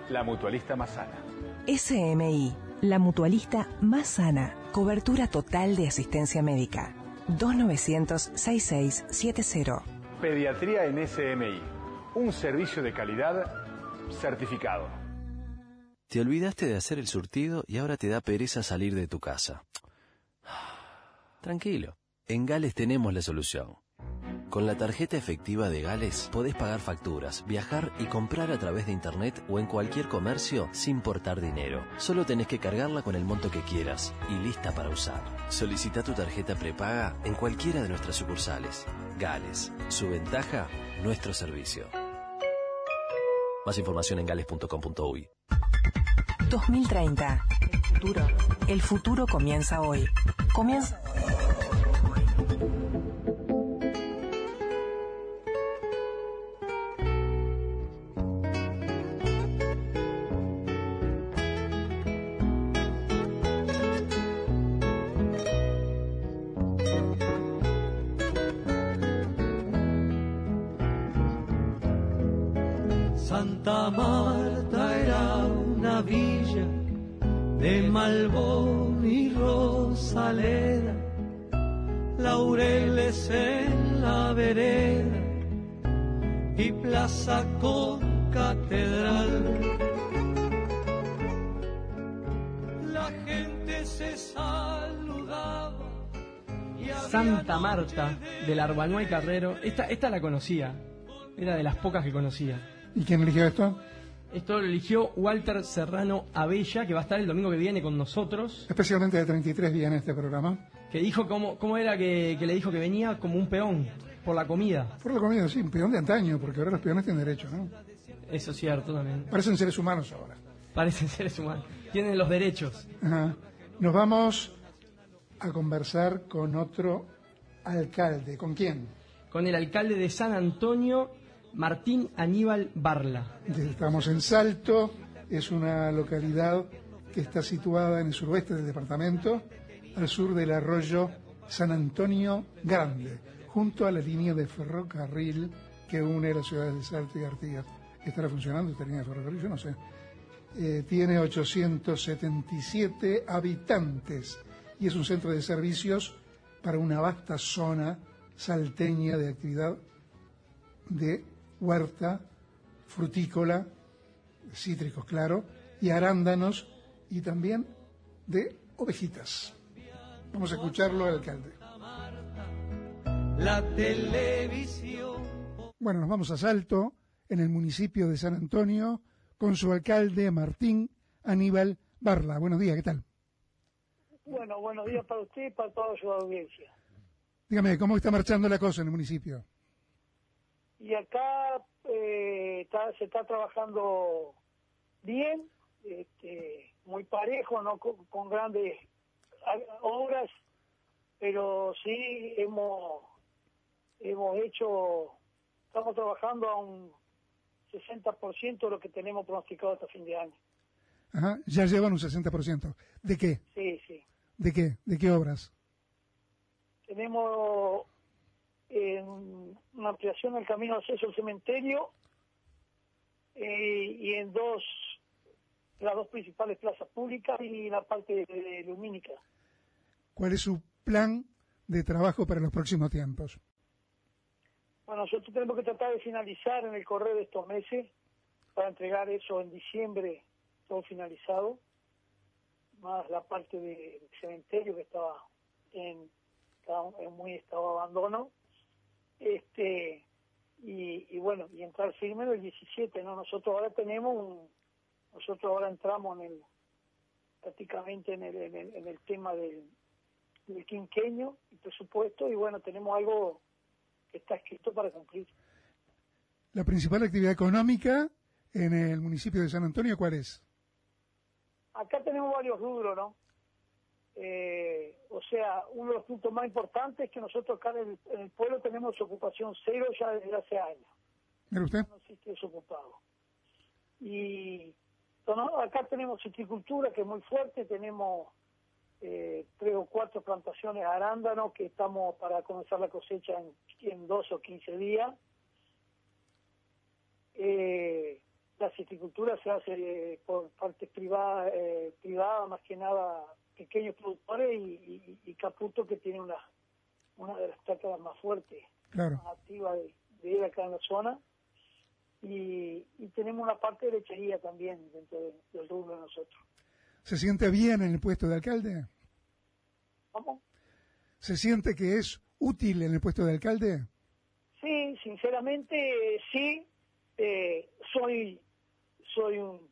la mutualista más sana. SMI, la mutualista más sana. Cobertura total de asistencia médica. 2900-6670. Pediatría en SMI, un servicio de calidad certificado. Te olvidaste de hacer el surtido y ahora te da pereza salir de tu casa. Tranquilo, en Gales tenemos la solución. Con la tarjeta efectiva de Gales podés pagar facturas, viajar y comprar a través de internet o en cualquier comercio sin portar dinero. Solo tenés que cargarla con el monto que quieras y lista para usar. Solicita tu tarjeta prepaga en cualquiera de nuestras sucursales. Gales, su ventaja, nuestro servicio. Más información en gales.com.uy. 2030. El futuro. El futuro comienza hoy. Comienza. Santa Marta era una villa de Malbón y Rosaleda, laureles en la vereda y plaza con catedral. La gente se saludaba y Santa Marta del Arbanuay Carrero. Esta, esta la conocía. Era de las pocas que conocía. ¿Y quién eligió esto? Esto lo eligió Walter Serrano Abella, que va a estar el domingo que viene con nosotros. Especialmente de 33 viene este programa. Que dijo cómo, cómo era que, que le dijo que venía como un peón por la comida. Por la comida, sí, un peón de antaño, porque ahora los peones tienen derecho, ¿no? Eso es cierto también. Parecen seres humanos ahora. Parecen seres humanos. Tienen los derechos. Ajá. Nos vamos a conversar con otro alcalde. ¿Con quién? Con el alcalde de San Antonio, Martín Aníbal Barla. Estamos en Salto, es una localidad que está situada en el suroeste del departamento, al sur del arroyo San Antonio Grande, junto a la línea de ferrocarril que une las ciudades de Salto y Artigas. ¿Estará funcionando esta línea de ferrocarril? Yo no sé. Eh, tiene 877 habitantes y es un centro de servicios para una vasta zona salteña de actividad de huerta, frutícola, cítricos, claro, y arándanos y también de ovejitas. Vamos a escucharlo al alcalde. La televisión. Bueno, nos vamos a Salto, en el municipio de San Antonio, con su alcalde Martín Aníbal Barla. Buenos días, ¿qué tal? Bueno, buenos días para usted y para toda su audiencia. Dígame, ¿cómo está marchando la cosa en el municipio? Y acá eh, está, se está trabajando bien, este, muy parejo, no con, con grandes obras, pero sí hemos hemos hecho, estamos trabajando a un 60% de lo que tenemos pronosticado hasta fin de año. Ajá, ya llevan un 60%. ¿De qué? Sí, sí. ¿De qué? ¿De qué obras? Tenemos en una ampliación del camino de acceso al cementerio eh, y en dos, las dos principales plazas públicas y la parte de, de lumínica. ¿Cuál es su plan de trabajo para los próximos tiempos? Bueno, nosotros tenemos que tratar de finalizar en el correo de estos meses para entregar eso en diciembre, todo finalizado, más la parte de- del cementerio que estaba en, estaba en muy estado de abandono. Este, y, y bueno, y entrar firme el 17, ¿no? Nosotros ahora tenemos un, nosotros ahora entramos en el, prácticamente en el, en el, en el tema del, del quinqueño, el presupuesto, y bueno, tenemos algo que está escrito para cumplir. La principal actividad económica en el municipio de San Antonio, ¿cuál es? Acá tenemos varios rubros, ¿no? Eh, o sea, uno de los puntos más importantes es que nosotros acá en el, en el pueblo tenemos ocupación cero ya desde hace años. ¿Mira usted? No existe desocupado. Y acá tenemos citricultura que es muy fuerte, tenemos eh, tres o cuatro plantaciones de arándanos que estamos para comenzar la cosecha en, en dos o quince días. Eh, la citricultura se hace eh, por partes privadas, eh, privada, más que nada pequeños productores y, y- y Caputo que tiene una, una de las tácaras más fuertes, Claro. más activas de, de ir acá en la zona. Y, y tenemos una parte de lechería también dentro de- del rubro de nosotros. ¿Se siente bien en el puesto de alcalde? ¿Cómo? ¿Se siente que es útil en el puesto de alcalde? Sí, sinceramente sí. Eh, soy soy un,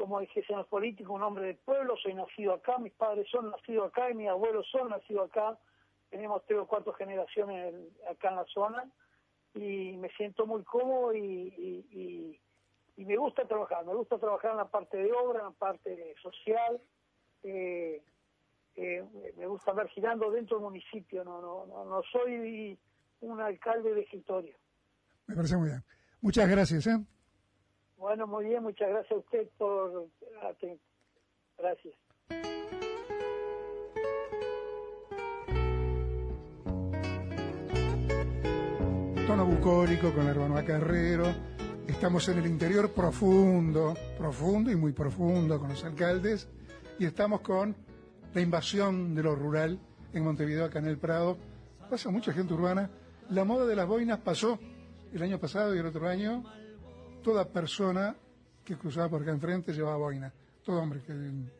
como dije, en los políticos, un hombre del pueblo. Soy nacido acá, mis padres son nacidos acá y mis abuelos son nacidos acá. Tenemos tres o cuatro generaciones en- acá en la zona y me siento muy cómodo y, me gusta trabajar. Me gusta trabajar en la parte de obra, en la parte social. Eh, eh, me gusta andar girando dentro del municipio. No, no soy un alcalde de escritorio. Me parece muy bien. Muchas gracias. ¿eh? Bueno, muy bien, muchas gracias a usted por la Gracias. Tono bucólico con Hermano Carrero. Estamos en el interior profundo, profundo y muy profundo con los alcaldes. Y estamos con la invasión de lo rural en Montevideo, acá en el Prado. Pasa mucha gente urbana. La moda de las boinas pasó el año pasado y el otro año. Toda persona que cruzaba por acá enfrente llevaba boina. Todo hombre que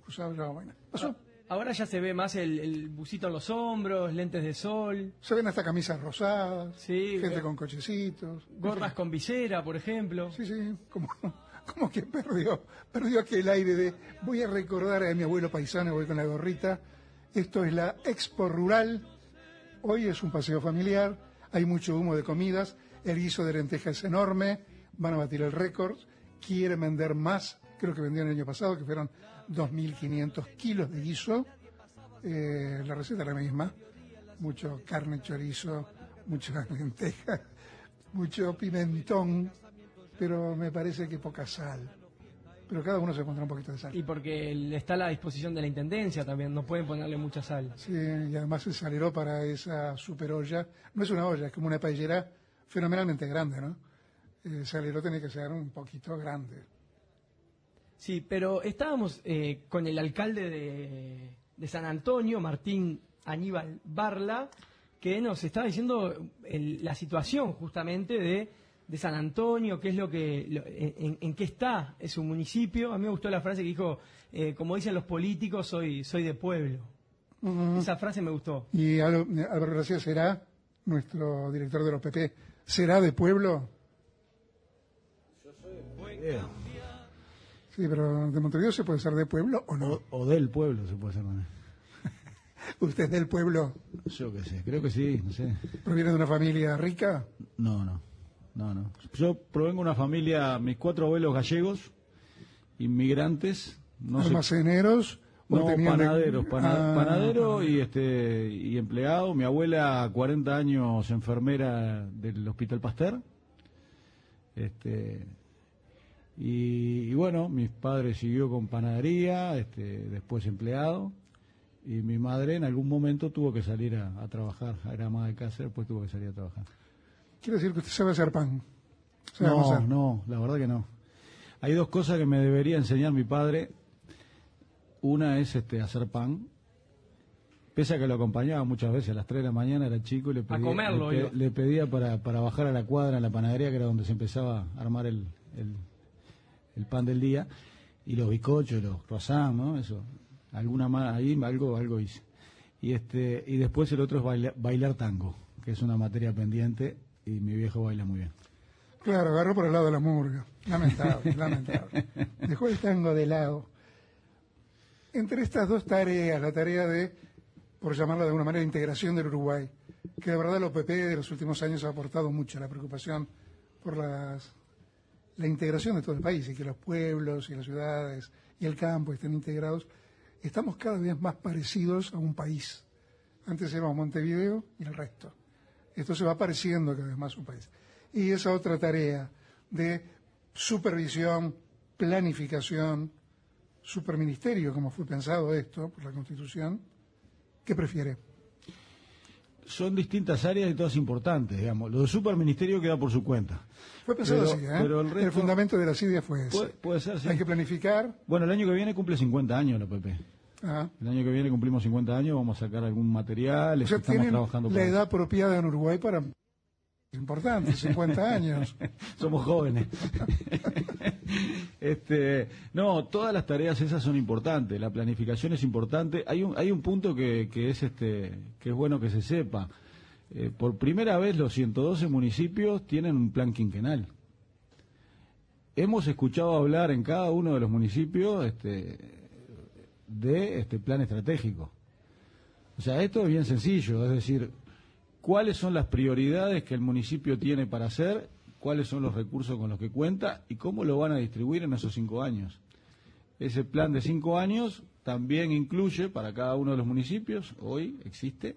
cruzaba llevaba boina. Pasó. Ahora ya se ve más el, el busito en los hombros, lentes de sol. Se ven hasta camisas rosadas, Sí, gente eh, con cochecitos. Gorras con visera, por ejemplo. Sí, sí, como, como que perdió, perdió aquel aire de voy a recordar a mi abuelo paisano, voy con la gorrita. Esto es la Expo Rural. Hoy es un paseo familiar, hay mucho humo de comidas, el guiso de lenteja es enorme, van a batir el récord, quieren vender más, creo que vendieron el año pasado, que fueron 2.500 kilos de guiso. Eh, la receta es la misma, mucho carne, chorizo, mucha lenteja, mucho pimentón, pero me parece que poca sal. Pero cada uno se pondrá un poquito de sal. Y porque el- está a la disposición de la intendencia también, no pueden ponerle mucha sal. Sí, y además se saleró para esa super olla. No es una olla, es como una paellera fenomenalmente grande, ¿no? El salero tiene que ser un poquito grande. Sí, pero estábamos eh, con el alcalde de, de San Antonio, Martín Aníbal Barla, que nos estaba diciendo el- la situación justamente de, de San Antonio, qué es lo que, lo- en, en qué está su municipio. A mí me gustó la frase que dijo, eh, como dicen los políticos, soy, soy de pueblo. Esa frase me gustó. Y Álvaro García será nuestro director de los PP. ¿Será de pueblo? Sí, pero de Montevideo se puede ser de pueblo o no. O del pueblo se puede también. ¿Usted es del pueblo? Yo qué sé, creo que sí, no sé. ¿Proviene de una familia rica? No, no, no, no. Yo provengo de una familia, mis cuatro abuelos gallegos, inmigrantes, no sé- ¿Almaceneros? o No, de- panaderos, pana- Ah, panadero y este y empleado. Mi abuela, 40 años, enfermera del Hospital Pasteur. Este y, y bueno, mis padres siguió con panadería, este, después empleado. Y mi madre en algún momento tuvo que salir a, a trabajar, era ama de casa, después tuvo que salir a trabajar. Quiere decir que usted sabe hacer pan. Sabe No, no, la verdad que no. Hay dos cosas que me debería enseñar mi padre. Una es este hacer pan. Pese a que lo acompañaba muchas veces a las 3 de la mañana, era chico y le pedía, comerlo, le, iba. pe- le pedía para, para bajar a la cuadra en la panadería, que era donde se empezaba a armar el, el, el pan del día, y los bizcochos, los croissants, ¿no? Eso, alguna más, ahí algo, algo hice. Y este, y después el otro es bailar, bailar tango, que es una materia pendiente, y mi viejo baila muy bien. Claro, agarró por el lado de la murga. Lamentable, lamentable. Dejó el tango de lado. Entre estas dos tareas, la tarea de, por llamarlo de alguna manera, integración del Uruguay, que de verdad el OPP de los últimos años ha aportado mucho a la preocupación por las, la integración de todo el país y que los pueblos y las ciudades y el campo estén integrados, estamos cada vez más parecidos a un país. Antes éramos Montevideo y el resto. Esto se va pareciendo cada vez más a un país. Y esa otra tarea de supervisión, planificación, superministerio, como fue pensado esto por la Constitución, ¿qué prefiere? Son distintas áreas y todas importantes, digamos. Lo del superministerio queda por su cuenta. Fue pensado Pero- así, ¿eh? pero el el, resto- fundamento de la CIDIA fue ese. Puede, puede ser, sí. Hay que planificar. Bueno, el año que viene cumple 50 años la PP. ah, El año que viene cumplimos 50 años, vamos a sacar algún material, o sea, estamos trabajando la edad apropiada en Uruguay para... Importante, 50 años. Somos jóvenes. este, no, todas las tareas esas son importantes, la planificación es importante. Hay un, hay un punto que, que es este, que es bueno que se sepa. Eh, por primera vez los 112 municipios tienen un plan quinquenal. Hemos escuchado hablar en cada uno de los municipios este, de este plan estratégico. O sea, esto es bien sencillo, es decir, cuáles son las prioridades que el municipio tiene para hacer, cuáles son los recursos con los que cuenta y cómo lo van a distribuir en esos cinco años. Ese plan de cinco años también incluye para cada uno de los municipios, hoy existe,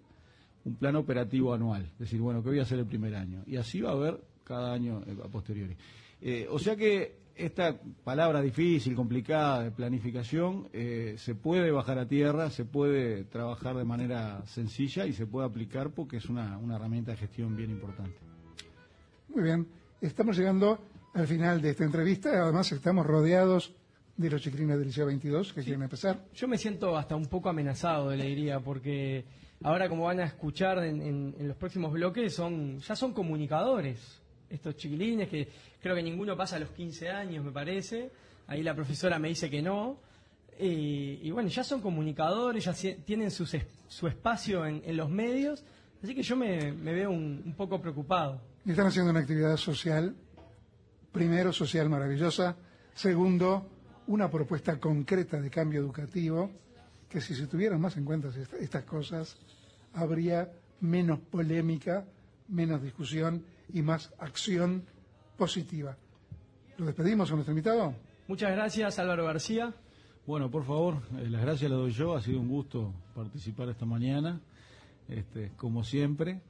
un plan operativo anual. Es decir, bueno, ¿qué voy a hacer el primer año? Y así va a haber cada año eh, a posteriori. Eh, o sea que esta palabra difícil, complicada de planificación, eh, se puede bajar a tierra, se puede trabajar de manera sencilla y se puede aplicar porque es una, una herramienta de gestión bien importante. Muy bien, estamos llegando al final de esta entrevista. Además, estamos rodeados de los chiquilines del Liceo 22 que quieren empezar. Yo me siento hasta un poco amenazado, le diría, porque ahora como van a escuchar en, en- en los próximos bloques, son ya son comunicadores estos chiquilines, que creo que ninguno pasa a los 15 años, me parece. Ahí la profesora me dice que no. Y, y bueno, ya son comunicadores, ya tienen sus su espacio en, en los medios, así que yo me, me veo un, un poco preocupado. Y están haciendo una actividad social, primero, social maravillosa, segundo, una propuesta concreta de cambio educativo, que si se tuvieran más en cuenta est- estas cosas, habría menos polémica, menos discusión y más acción positiva. ¿Lo despedimos a nuestro invitado? Muchas gracias, Álvaro García. Bueno, por favor, eh, las gracias las doy yo. Ha sido un gusto participar esta mañana, este, como siempre.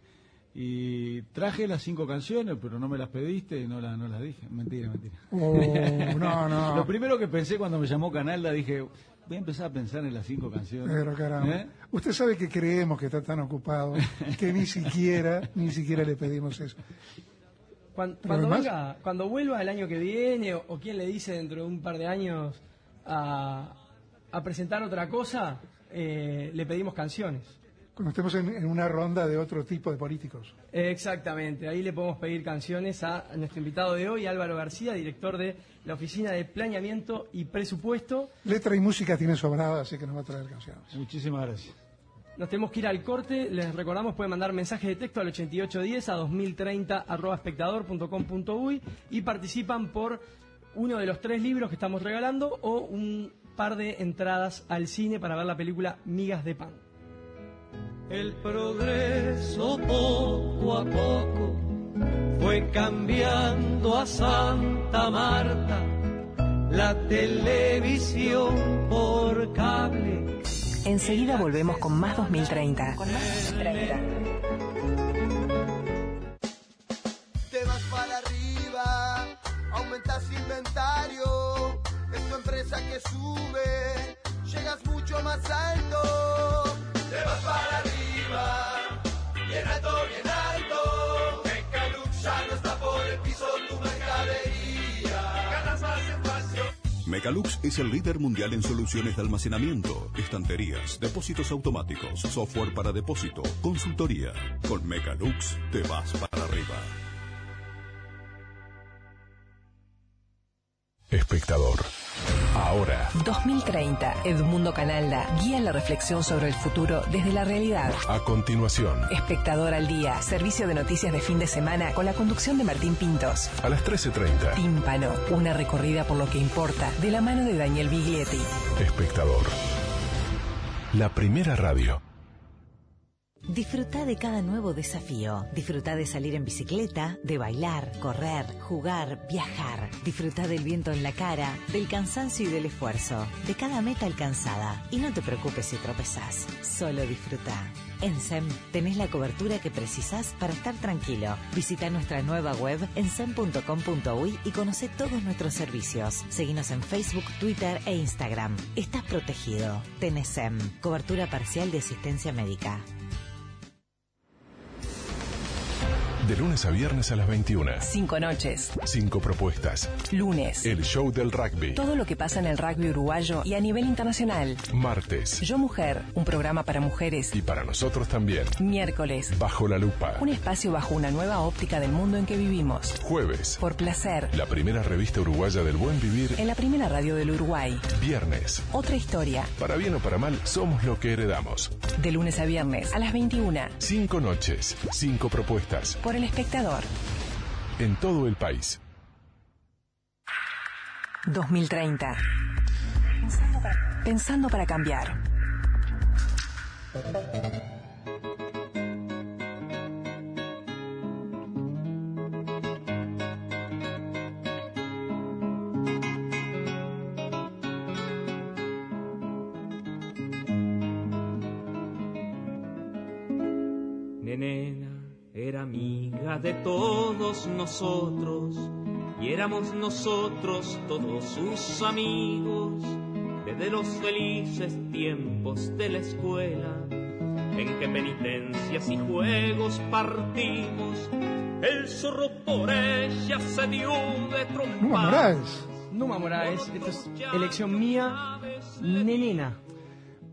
Y traje las cinco canciones, pero no me las pediste y no, la- no las dije. Mentira, mentira. Oh, no, no. Lo primero que pensé cuando me llamó Canalda, dije, voy a empezar a pensar en las cinco canciones. Pero caramba. ¿Eh? Usted sabe que creemos que está tan ocupado que ni siquiera, ni siquiera le pedimos eso. Cuando, además- venga, cuando vuelva el año que viene, o, o quien le dice dentro de un par de años a, a presentar otra cosa, eh, le pedimos canciones. Cuando estemos en, en una ronda de otro tipo de políticos. Exactamente, ahí le podemos pedir canciones a nuestro invitado de hoy, Álvaro García, director de la Oficina de Planeamiento y Presupuesto. Letra y música tiene sobrada, así que nos va a traer canciones. Muchísimas gracias. Nos tenemos que ir al corte. Les recordamos, pueden mandar mensaje de texto al 8810 a 2030 arroba espectador.com.uy y participan por uno de los tres libros que estamos regalando o un par de entradas al cine para ver la película Migas de Pan. El progreso poco a poco fue cambiando a Santa Marta, la televisión por cable. Enseguida volvemos con más 2030. Te vas para arriba, aumentas inventario, es tu empresa que sube, llegas mucho más alto. Te vas para arriba, Mecalux es el líder mundial en soluciones de almacenamiento, estanterías, depósitos automáticos, software para depósito, consultoría. Con Mecalux te vas para arriba. Espectador. Ahora, 2030, Edmundo Canalda guía la reflexión sobre el futuro desde la realidad. a continuación, Espectador al día, servicio de noticias de fin de semana con la conducción de Martín Pintos. a las 13.30. Tímpano, una recorrida por lo que importa, de la mano de Daniel Biglietti. Espectador. La primera radio. Disfruta de cada nuevo desafío. Disfruta de salir en bicicleta, de bailar, correr, jugar, viajar. Disfruta del viento en la cara, del cansancio y del esfuerzo, de cada meta alcanzada. Y no te preocupes si tropezás, solo disfruta. En SEM tenés la cobertura que precisás para estar tranquilo. Visita nuestra nueva web en sem.com.uy y conoce todos nuestros servicios. Seguinos en Facebook, Twitter e Instagram. Estás protegido. Tenés SEM, cobertura parcial de asistencia médica. De lunes a viernes a las 21. Cinco noches. Cinco propuestas. Lunes. El show del rugby. Todo lo que pasa en el rugby uruguayo y a nivel internacional. Martes. Yo Mujer, un programa para mujeres. Y para nosotros también. Miércoles. Bajo la lupa. Un espacio bajo una nueva óptica del mundo en que vivimos. Jueves. Por placer. La primera revista uruguaya del buen vivir. En la primera radio del Uruguay. Viernes. Otra historia. Para bien o para mal, somos lo que heredamos. De lunes a viernes a las 21. Cinco noches. Cinco propuestas. Por el espectador. En todo el país. 2030. Pensando para, pensando para cambiar. Amiga de todos nosotros y éramos nosotros todos sus amigos desde los felices tiempos de la escuela en que penitencias y juegos partimos. El zorro por ella se dio de Numa trompa. Moraes, Numa Moraes, esto es elección mía, Nenena.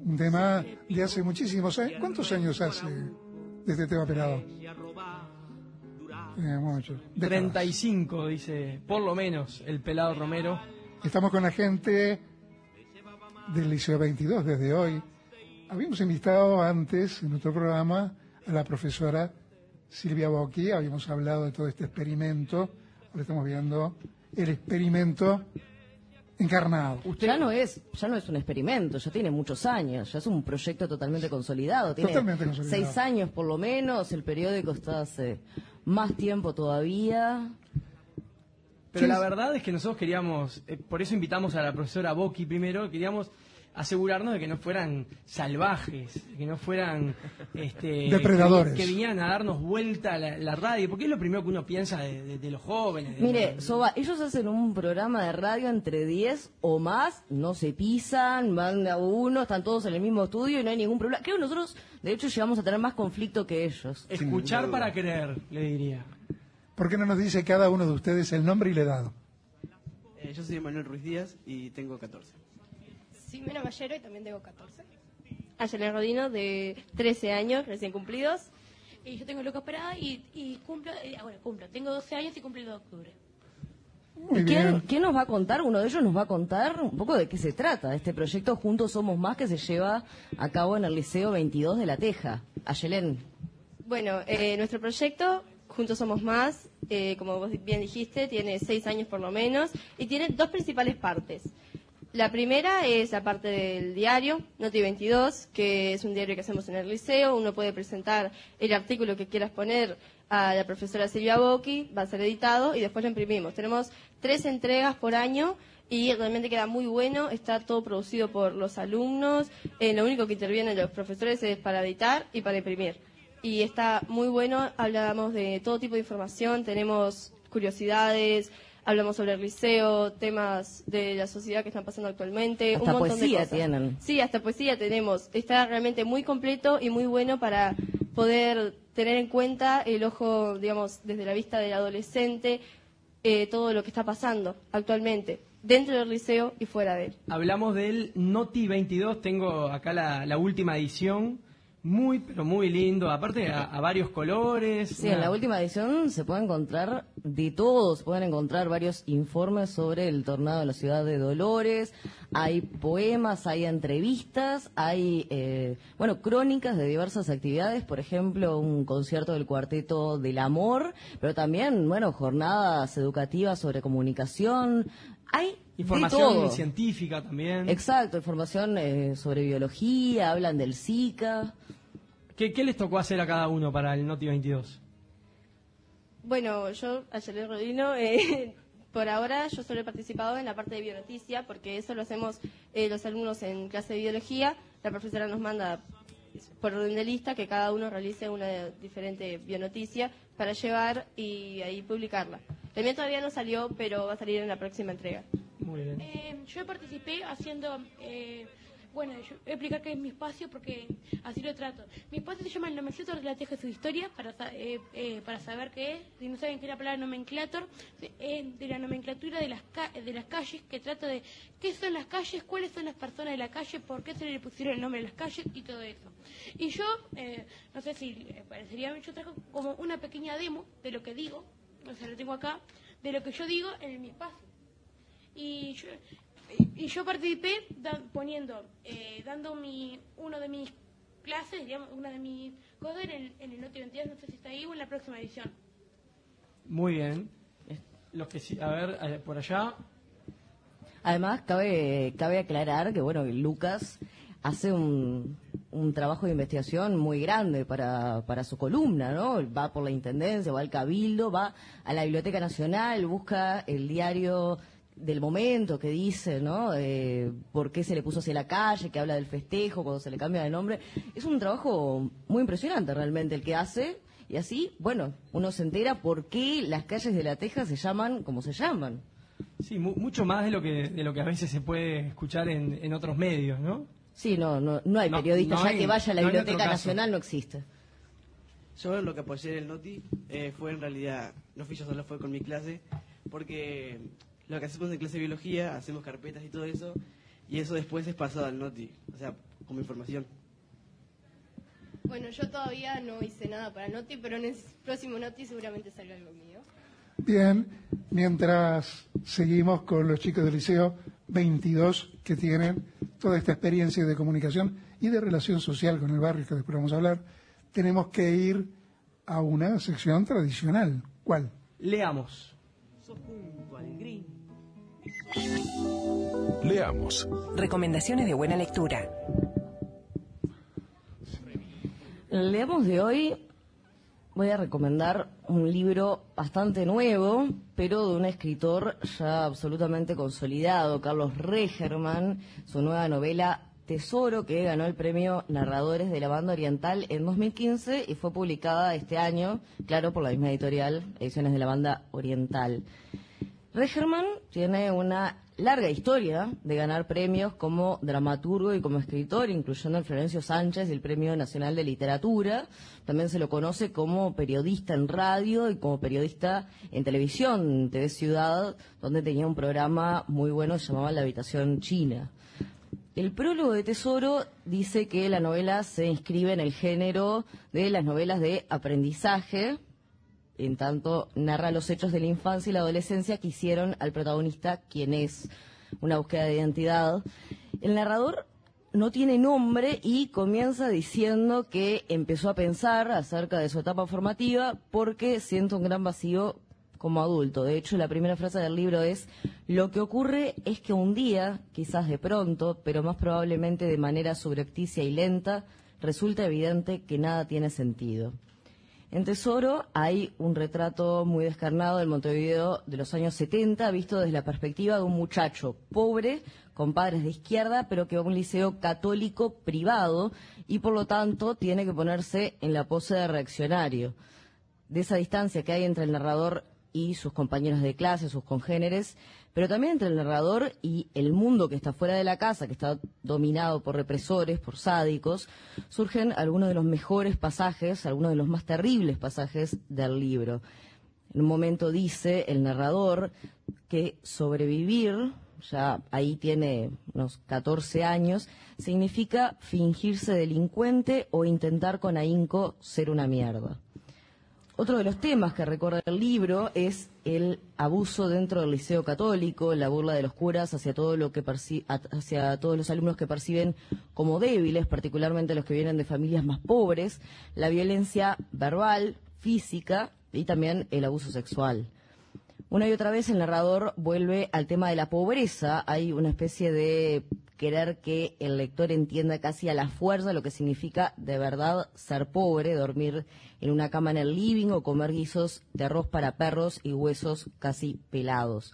un tema de hace muchísimos años. ¿Cuántos años hace de este tema pelado? Eh, mucho. Décadas. 35, dice, por lo menos, el pelado Romero. Estamos con la gente del Liceo 22 desde hoy. Habíamos invitado antes en nuestro programa a la profesora Silvia Bocchi, habíamos hablado de todo este experimento. Ahora estamos viendo el experimento encarnado. Ya no es, ya no es un experimento, ya tiene muchos años, ya es un proyecto totalmente consolidado. Tiene Totalmente consolidado. seis años por lo menos, el periódico está hace más tiempo todavía. Pero la verdad es que nosotros queríamos, eh, por eso invitamos a la profesora Boqui primero, queríamos asegurarnos de que no fueran salvajes, que no fueran este, Depredadores. Que, que vinieran a darnos vuelta la, la radio, porque es lo primero que uno piensa de, de- de los jóvenes. de- Mire, Soba, ellos hacen un programa de radio entre 10 o más, no se pisan, van a uno, están todos en el mismo estudio y no hay ningún problema. Creo que nosotros, de hecho, llegamos a tener más conflicto que ellos. Escuchar para creer, le diría. ¿Por qué no nos dice cada uno de ustedes el nombre y la edad? Eh, yo soy Manuel Ruiz Díaz y tengo 14. Ximena Ballero y también tengo 14. Ayelen Rodino, de 13 años, recién cumplidos. Y yo tengo Lucas Parada y, y cumplo, eh, bueno, cumplo, tengo 12 años y cumplo el 2 de octubre. Muy ¿Y quién, bien. quién nos va a contar? Uno de ellos nos va a contar un poco de qué se trata este proyecto Juntos Somos Más que se lleva a cabo en el Liceo 22 de La Teja. Ayelén. Bueno, eh, nuestro proyecto, Juntos Somos Más, eh, como vos bien dijiste, tiene seis años por lo menos y tiene dos principales partes. La primera es la parte del diario, Noti 22, que es un diario que hacemos en el liceo. Uno puede presentar el artículo que quieras poner a la profesora Silvia Bocchi, va a ser editado y después lo imprimimos. Tenemos tres entregas por año y realmente queda muy bueno. Está todo producido por los alumnos. Eh, lo único que intervienen los profesores es para editar y para imprimir. Y está muy bueno. Hablamos de todo tipo de información. Tenemos curiosidades. Hablamos sobre el liceo, temas de la sociedad que están pasando actualmente. Hasta un montón poesía de cosas. tienen. Sí, hasta poesía tenemos. Está realmente muy completo y muy bueno para poder tener en cuenta el ojo, digamos, desde la vista del adolescente, eh, todo lo que está pasando actualmente, dentro del liceo y fuera de él. Hablamos del Noti 22, tengo acá la, la última edición, Muy, pero muy lindo. Aparte, a, a varios colores. Sí, en la última edición se puede encontrar de todo. Se pueden encontrar varios informes sobre el tornado en la ciudad de Dolores. Hay poemas, hay entrevistas, hay, eh, bueno, crónicas de diversas actividades. Por ejemplo, un concierto del Cuarteto del Amor, pero también, bueno, jornadas educativas sobre comunicación. Hay de Información todo. científica también. Exacto, información eh, sobre biología, hablan del Zika. ¿Qué, qué les tocó hacer a cada uno para el Noti 22? Bueno, yo, Ayelé Rodino, eh, por ahora yo solo he participado en la parte de bionoticia, porque eso lo hacemos eh, los alumnos en clase de biología. La profesora nos manda por orden de lista que cada uno realice una diferente bionoticia para llevar y ahí publicarla. Mía todavía no salió, pero va a salir en la próxima entrega. Muy bien. Eh, yo participé haciendo, eh, bueno, yo voy a explicar qué es mi espacio porque así lo trato. Mi espacio se llama el nomenclator de la teja de su historia para, eh, eh, para saber qué es. Si no saben qué es la palabra nomenclator, eh, de la nomenclatura de las, ca- de las calles, que trata de qué son las calles, cuáles son las personas de la calle, por qué se le pusieron el nombre de las calles y todo eso. Y yo, eh, no sé si parecería, yo trajo como una pequeña demo de lo que digo, o sea, lo tengo acá, de lo que yo digo en mi espacio y yo, y yo participé da- poniendo, eh, dando mi, uno de mis clases, digamos, una de mis cosas en el, en el Noti 22, no sé si está ahí o en la próxima edición. Muy bien. Los que sí, a ver, eh, por allá. Además, cabe, cabe aclarar que, bueno, Lucas hace un, un trabajo de investigación muy grande para, para su columna, ¿no? Va por la Intendencia, va al Cabildo, va a la Biblioteca Nacional, busca el diario del momento que dice, ¿no? Eh, por qué se le puso hacia la calle, que habla del festejo, cuando se le cambia de nombre. Es un trabajo muy impresionante realmente el que hace. Y así, bueno, uno se entera por qué las calles de La Teja se llaman como se llaman. Sí, mu- mucho más de lo que de lo que a veces se puede escuchar en, en otros medios, ¿no? Sí, no, no, no hay No, periodista no ya hay- que vaya a la Biblioteca. Nacional, no existe. Yo lo que apoyé en el Noti eh, fue en realidad, no fui yo solo, fue con mi clase, porque lo que hacemos en clase de biología, hacemos carpetas y todo eso, y eso después es pasado al Noti, o sea, como información. Bueno, yo todavía no hice nada para Noti, pero en el próximo Noti seguramente salga algo mío. Bien, mientras seguimos con los chicos del Liceo 22 que tienen toda esta experiencia de comunicación y de relación social con el barrio, que después vamos a hablar, tenemos que ir a una sección tradicional. ¿Cuál? Leamos. Leamos. Recomendaciones de buena lectura. Leamos de hoy, voy a recomendar un libro bastante nuevo, pero de un escritor ya absolutamente consolidado, Carlos Regerman, su nueva novela Tesoro, que ganó el premio Narradores de la Banda Oriental en 2015 y fue publicada este año, claro, por la misma editorial, Ediciones de la Banda Oriental. Regerman tiene una larga historia de ganar premios como dramaturgo y como escritor, incluyendo el Florencio Sánchez y el Premio Nacional de Literatura. También se lo conoce como periodista en radio y como periodista en televisión, TV Ciudad, donde tenía un programa muy bueno que se llamaba La Habitación China. El prólogo de Tesoro dice que la novela se inscribe en el género de las novelas de aprendizaje, en tanto narra los hechos de la infancia y la adolescencia que hicieron al protagonista quien es una búsqueda de identidad. El narrador no tiene nombre y comienza diciendo que empezó a pensar acerca de su etapa formativa porque siente un gran vacío como adulto. De hecho, la primera frase del libro es, lo que ocurre es que un día, quizás de pronto, pero más probablemente de manera subrepticia y lenta, resulta evidente que nada tiene sentido. En Tesoro hay un retrato muy descarnado del Montevideo de los años 70, visto desde la perspectiva de un muchacho pobre, con padres de izquierda, pero que va a un liceo católico privado y por lo tanto tiene que ponerse en la pose de reaccionario. De esa distancia que hay entre el narrador y sus compañeros de clase, sus congéneres, pero también entre el narrador y el mundo que está fuera de la casa, que está dominado por represores, por sádicos, surgen algunos de los mejores pasajes, algunos de los más terribles pasajes del libro. En un momento dice el narrador que sobrevivir ya ahí tiene unos 14 años, significa fingirse delincuente o intentar con ahínco ser una mierda. Otro de los temas que recorre el libro es el abuso dentro del liceo católico, la burla de los curas hacia todo lo que hacia todos los alumnos que perciben como débiles, particularmente los que vienen de familias más pobres, la violencia verbal, física y también el abuso sexual. Una y otra vez el narrador vuelve al tema de la pobreza. Hay una especie de querer que el lector entienda casi a la fuerza lo que significa de verdad ser pobre, dormir en una cama en el living o comer guisos de arroz para perros y huesos casi pelados.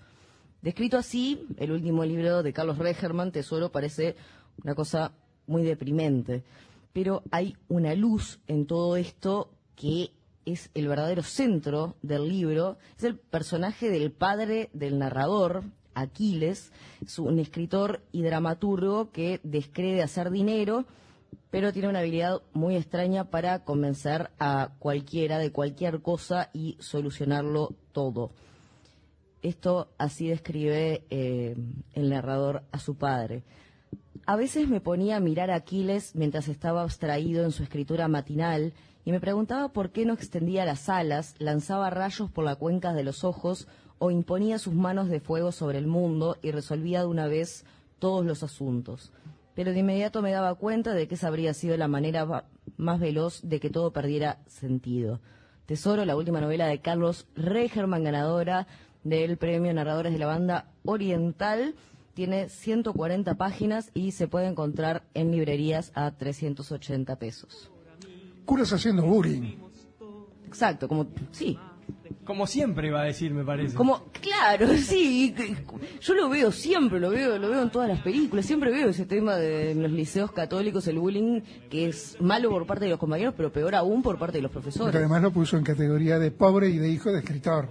Descrito así, el último libro de Carlos Regerman, Tesoro, parece una cosa muy deprimente. Pero hay una luz en todo esto que es el verdadero centro del libro. Es el personaje del padre del narrador, Aquiles, es un escritor y dramaturgo que descree de hacer dinero, pero tiene una habilidad muy extraña para convencer a cualquiera de cualquier cosa y solucionarlo todo. Esto así describe eh, el narrador a su padre. A veces me ponía a mirar a Aquiles mientras estaba abstraído en su escritura matinal y me preguntaba por qué no extendía las alas, lanzaba rayos por la cuenca de los ojos o imponía sus manos de fuego sobre el mundo y resolvía de una vez todos los asuntos. Pero de inmediato me daba cuenta de que esa habría sido la manera más veloz de que todo perdiera sentido. Tesoro, la última novela de Carlos Regerman, ganadora del premio Narradores de la Banda Oriental, tiene 140 páginas y se puede encontrar en librerías a 380 pesos. Curas haciendo bullying. Exacto, como sí, Como siempre iba a decir, me parece. como claro, sí, yo lo veo siempre, lo veo, lo veo en todas las películas, siempre veo ese tema de en los liceos católicos el bullying que es malo por parte de los compañeros, pero peor aún por parte de los Porque profesores. además lo puso en categoría de pobre y de hijo de escritor,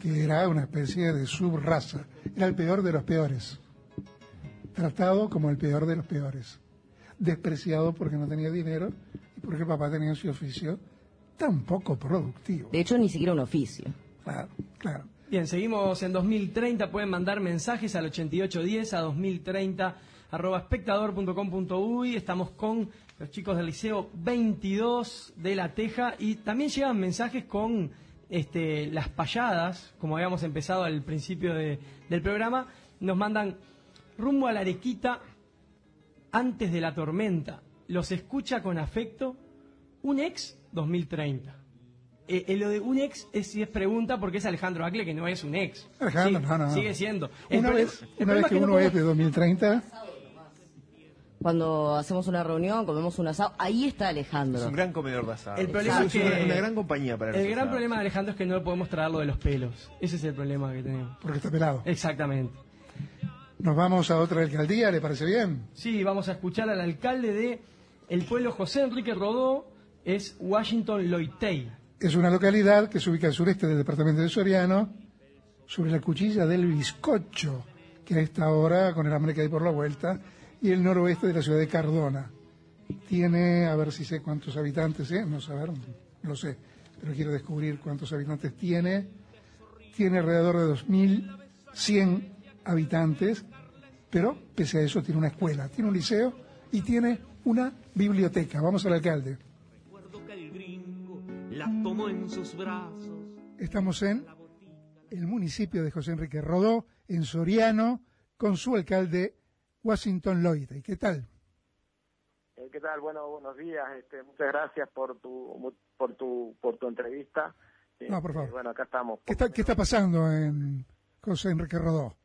que era una especie de subraza. Era el peor de los peores. Tratado como el peor de los peores. Despreciado porque no tenía dinero porque el papá tenía su oficio tan poco productivo. De hecho, ni siquiera un oficio. Claro, claro. Bien, seguimos en 2030. Pueden mandar mensajes al 8810 a 2030 arroba espectador.com.uy. Estamos con los chicos del Liceo 22 de La Teja y también llegan mensajes con este, las payadas, como habíamos empezado al principio de- del programa. Nos mandan rumbo a la Arequita antes de la tormenta. Los escucha con afecto un ex 2030. Eh, eh, lo de un ex es, si es pregunta porque es Alejandro Acle, que no es un ex. Alejandro, Sí, no, no, no. Sigue siendo. El Una problema- vez, el una vez que que no uno es de 2030, Cuando hacemos una reunión, comemos un asado, ahí está Alejandro. Es un gran comedor de asado. El problema es una, que- una gran compañía para El gran asados. problema de Alejandro es que no le podemos traer lo de los pelos. Ese es el problema que tenemos. porque está pelado. Exactamente. Nos vamos a otra alcaldía, ¿le parece bien? Sí, vamos a escuchar al alcalde de el pueblo José Enrique Rodó, es Washington Loitey. Es una localidad que se ubica al sureste del departamento de Soriano, sobre la cuchilla del Bizcocho, que a esta hora, con el hambre que hay por la vuelta, y el noroeste de la ciudad de Cardona. Tiene, a ver si sé cuántos habitantes, ¿eh? No saber, lo sé, pero quiero descubrir cuántos habitantes tiene. Tiene alrededor de 2.100 habitantes, pero pese a eso tiene una escuela, tiene un liceo y tiene una biblioteca. Vamos al alcalde. Recuerdo que el gringo la tomó en sus brazos. Estamos en el municipio de José Enrique Rodó, en Soriano, con su alcalde Washington Lloyd. ¿Y qué tal? Eh, ¿Qué tal? Bueno, buenos días. Este, muchas gracias por tu por tu por tu entrevista. No, por favor. Eh, bueno, acá estamos. ¿Qué está, qué está pasando en José Enrique Rodó?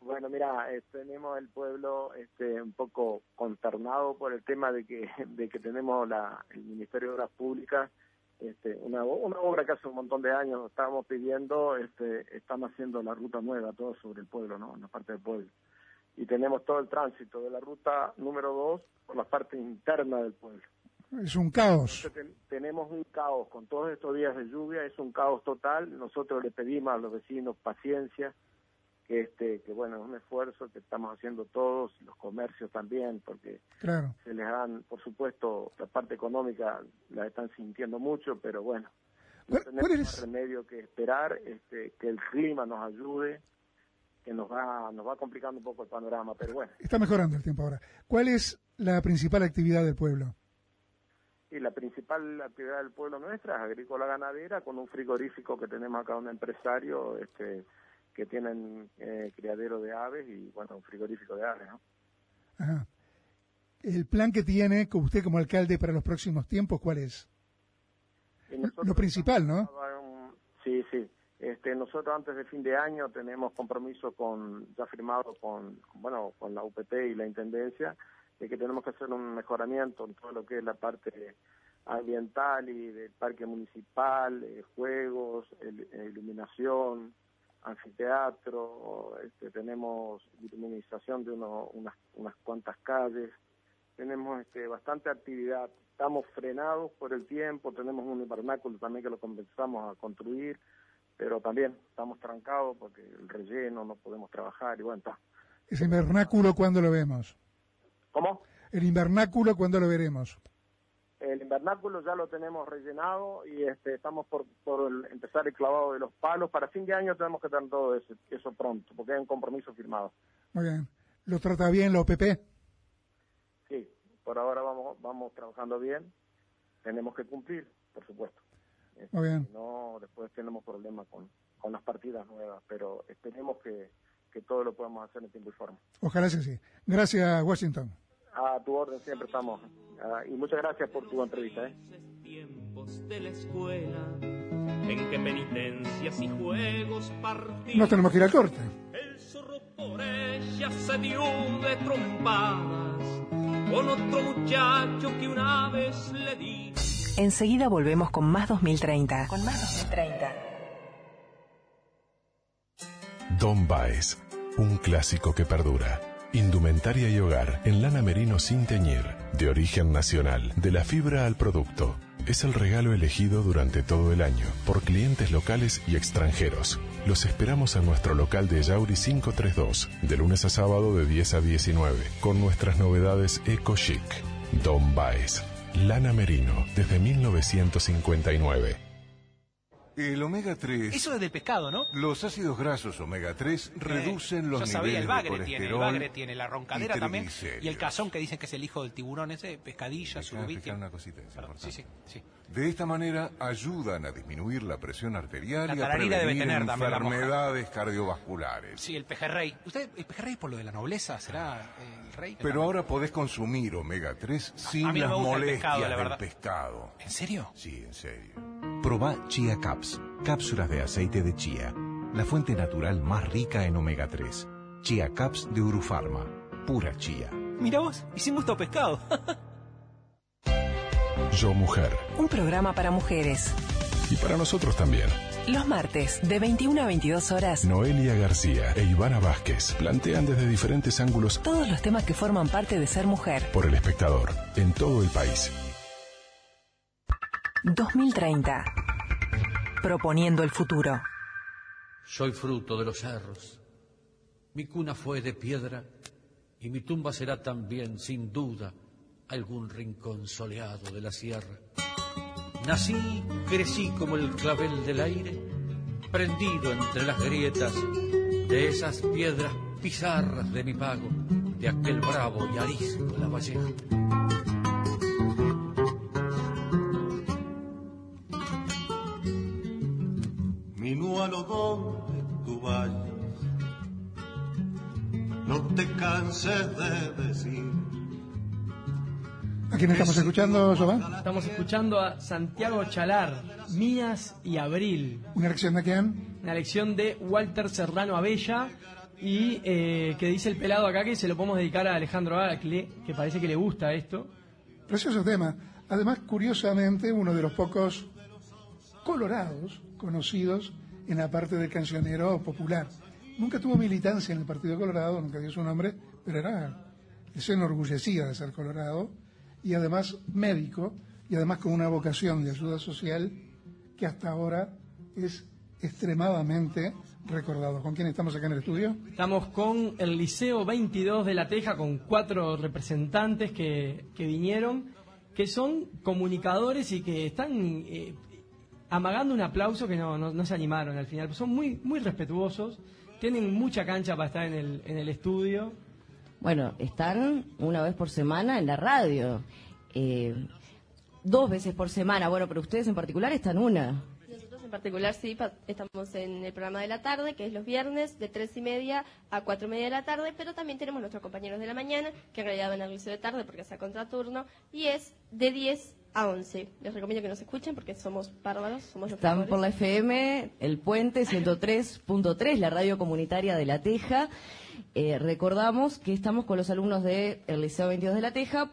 Bueno, mira, eh, tenemos el pueblo este, un poco consternado por el tema de que de que tenemos la el Ministerio de Obras Públicas este, una, una obra que hace un montón de años estábamos pidiendo, este, estamos haciendo la ruta nueva, todo sobre el pueblo, ¿no? En la parte del pueblo. Y tenemos todo el tránsito de la ruta número 2 por la parte interna del pueblo. Es un caos. Entonces, tenemos un caos con todos estos días de lluvia, es un caos total. Nosotros le pedimos a los vecinos paciencia, este, que bueno, es un esfuerzo que estamos haciendo todos, los comercios también, porque Claro. se les dan, por supuesto, la parte económica la están sintiendo mucho, pero bueno, no ¿Cuál- tenemos más remedio que esperar, este, que el clima nos ayude que nos va nos va complicando un poco el panorama, pero bueno. Está mejorando el tiempo ahora. ¿Cuál es la principal actividad del pueblo? Y la principal actividad del pueblo nuestra es agrícola ganadera con un frigorífico que tenemos acá un empresario este que tienen eh, criadero de aves y bueno un frigorífico de aves, ¿no? Ajá. El plan que tiene con usted como alcalde para los próximos tiempos, ¿cuál es? Lo principal, ¿no? Sí, sí. Este, nosotros antes de fin de año tenemos compromiso con, ya firmado con, con, bueno, con la UPT y la Intendencia, de que tenemos que hacer un mejoramiento en todo lo que es la parte ambiental y del parque municipal, eh, juegos, el- eh, iluminación, anfiteatro, este, tenemos iluminización de uno- unas, unas cuantas calles, tenemos este, bastante actividad. Estamos frenados por el tiempo, tenemos un invernáculo también que lo comenzamos a construir, pero también estamos trancados porque el relleno no podemos trabajar y bueno, está. Ese invernáculo, ¿cuándo lo vemos? ¿Cómo? El invernáculo, ¿cuándo lo veremos? El invernáculo ya lo tenemos rellenado y este, estamos por, por el- empezar el clavado de los palos. Para fin de año tenemos que tener todo eso, eso pronto, porque hay un compromiso firmado. Muy bien. ¿Lo trata bien la OPP? Sí, por ahora vamos vamos trabajando bien. Tenemos que cumplir, por supuesto. Este, Muy bien. si No, después tenemos problemas con, con las partidas nuevas, pero esperemos que, que todo lo podamos hacer en tiempo y forma. Ojalá sea así. Gracias, Washington. A tu orden siempre estamos. Ah, y muchas gracias por tu entrevista. ¿eh? tiempos de la escuela en que penitencias y juegos partidos Nos tenemos que ir al corte. el zorro por ella se dio de trompadas con otro muchacho que una vez le di Enseguida volvemos con más 2030. Con más 2030. Don Baez, un clásico que perdura. Indumentaria y hogar en lana merino sin teñir, de origen nacional, de la fibra al producto. Es el regalo elegido durante todo el año por clientes locales y extranjeros. Los esperamos en nuestro local de Yauri 532, de lunes a sábado de 10 a 19, con nuestras novedades Eco Chic. Don Baez, lana merino, desde 1959. El omega 3. Eso es del pescado, ¿no? Los ácidos grasos omega 3 reducen los Yo sabía, niveles el bagre de tiene, el colesterol. bagre tiene, la roncadera y también. Y el cazón que dicen que es el hijo del tiburón ese, pescadilla, explicar una cosita, es Perdón, sí, sí, sí. De esta manera ayudan a disminuir la presión arterial y a prevenir tener enfermedades cardiovasculares. Sí, el pejerrey. ¿Usted, el pejerrey por lo de la nobleza, será el rey? Pero ahora podés consumir omega 3 sin las molestias pescado, la del pescado. ¿En serio? Sí, en serio. Proba Chia Caps, cápsulas de aceite de chía, la fuente natural más rica en omega 3. Chia Caps de Urufarma, pura chía. Mira vos, y sin gusto a pescado. Yo Mujer. Un programa para mujeres. Y para nosotros también. Los martes, de 21 a 22 horas, Noelia García e Ivana Vázquez plantean desde diferentes ángulos todos los temas que forman parte de ser mujer. por el espectador en todo el país. 2030. Proponiendo el futuro. Soy fruto de los cerros. Mi cuna fue de piedra y mi tumba será también, sin duda, algún rincón soleado de la sierra. Nací, crecí como el clavel del aire, prendido entre las grietas de esas piedras pizarras de mi pago, de aquel bravo y arisco Minuano, donde tú vayas, no te canses de decir. ¿A quién estamos escuchando, Jovan? Estamos escuchando a Santiago Chalar, Mías y Abril. ¿Una lección de quién? Una lección de Walter Serrano Abella y eh, que dice el pelado acá que se lo podemos dedicar a Alejandro Acle, que parece que le gusta esto. Precioso tema. Además, curiosamente, uno de los pocos colorados conocidos en la parte del cancionero popular. Nunca tuvo militancia en el Partido Colorado, nunca dio su nombre, pero era, se enorgullecía de ser colorado y además médico y además con una vocación de ayuda social que hasta ahora es extremadamente recordado. ¿Con quién estamos acá en el estudio? Estamos con el Liceo 22 de La Teja, con cuatro representantes que, que vinieron, que son comunicadores y que están eh, amagando un aplauso que no, no, no se animaron al final. Son muy, muy respetuosos tienen mucha cancha para estar en el, en el estudio. Bueno, están una vez por semana en la radio. Eh, dos veces por semana, bueno, pero ustedes en particular están una. Nosotros en particular sí, pa- estamos en el programa de la tarde, que es los viernes, de tres y media a cuatro y media de la tarde, pero también tenemos nuestros compañeros de la mañana, que en realidad van al liceo de tarde porque es a contraturno, y es de 10 a 11. Les recomiendo que nos escuchen porque somos bárbaros, somos los Están por la FM, El Puente 103.3, la radio comunitaria de La Teja. Eh, recordamos que estamos con los alumnos del Liceo 22 de La Teja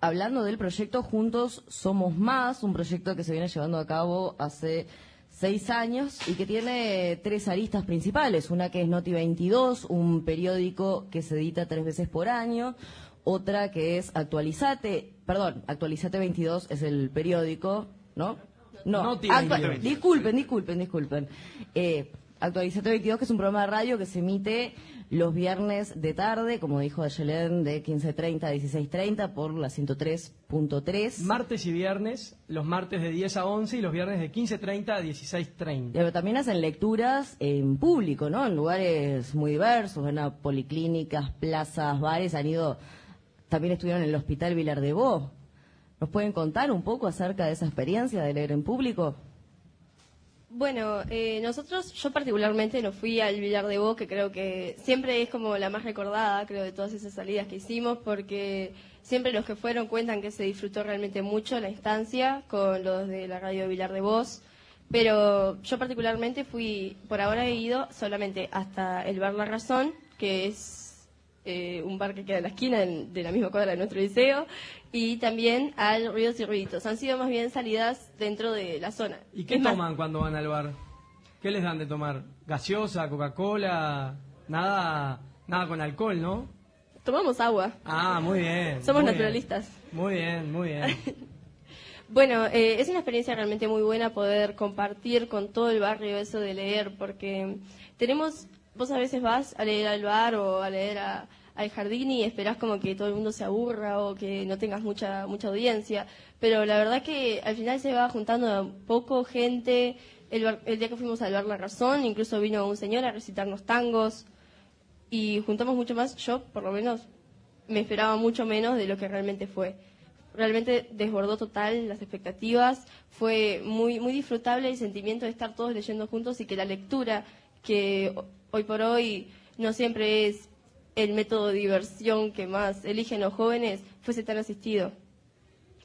hablando del proyecto Juntos Somos Más, un proyecto que se viene llevando a cabo hace seis años y que tiene tres aristas principales. Una que es Noti 22, un periódico que se edita tres veces por año. Otra que es Actualizate, perdón, Actualizate 22 es el periódico, ¿no? No, Noti Actua- 22. disculpen, disculpen, disculpen. Eh, Actualizate 22, que es un programa de radio que se emite los viernes de tarde, como dijo Ayelen, de 15.30 a 16.30 por la 103.3. Martes y viernes, los martes de 10 a 11 y los viernes de 15.30 a 16.30. Pero también hacen lecturas en público, ¿no? En lugares muy diversos, en policlínicas, plazas, bares. Han ido, también estuvieron en el Hospital Vilar de Bo. ¿Nos pueden contar un poco acerca de esa experiencia de leer en público? Bueno, eh, nosotros, yo particularmente no fui al Villar de Bo, que creo que siempre es como la más recordada, creo, de todas esas salidas que hicimos, porque siempre los que fueron cuentan que se disfrutó realmente mucho la instancia con los de la radio Villar de Voz. Pero yo particularmente fui, por ahora he ido solamente hasta el bar La Razón, que es eh, un bar que queda en la esquina en- de la misma cuadra de nuestro liceo, y también al Ruidos y Ruiditos. Han sido más bien salidas dentro de la zona. ¿Y qué Es más, toman cuando van al bar? ¿Qué les dan de tomar? ¿Gaseosa, Coca-Cola? Nada, nada con alcohol, ¿no? Tomamos agua. Ah, muy bien. Somos muy bien. naturalistas. Muy bien, muy bien. Bueno, eh, es una experiencia realmente muy buena poder compartir con todo el barrio eso de leer, porque tenemos, vos a veces vas a leer al bar o a leer al jardín y esperás como que todo el mundo se aburra o que no tengas mucha mucha audiencia, pero la verdad que al final se va juntando poco gente. El, bar- el día que fuimos al bar La Razón, incluso vino un señor a recitarnos tangos y juntamos mucho más. Yo, por lo menos, me esperaba mucho menos de lo que realmente fue. Realmente desbordó total las expectativas. Fue muy, muy disfrutable el sentimiento de estar todos leyendo juntos y que la lectura, que hoy por hoy no siempre es el método de diversión que más eligen los jóvenes, fuese tan asistido.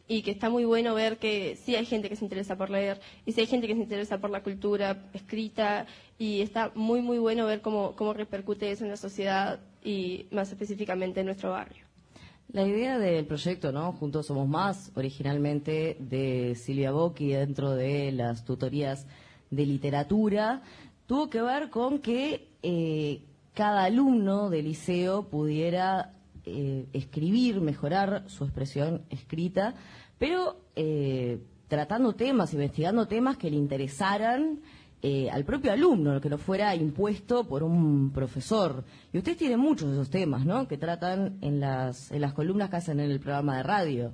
Y que está muy bueno ver que sí hay gente que se interesa por leer y sí hay gente que se interesa por la cultura escrita y está muy, muy bueno ver cómo, cómo repercute eso en la sociedad y más específicamente en nuestro barrio. La idea del proyecto, ¿no? Juntos Somos Más, originalmente de Silvia Bocchi dentro de las tutorías de literatura, tuvo que ver con que eh, cada alumno del liceo pudiera eh, escribir, mejorar su expresión escrita, pero eh, tratando temas, investigando temas que le interesaran eh, al propio alumno, que no fuera impuesto por un profesor. Y usted tiene muchos de esos temas, ¿no? Que tratan en las, en las columnas que hacen en el programa de radio.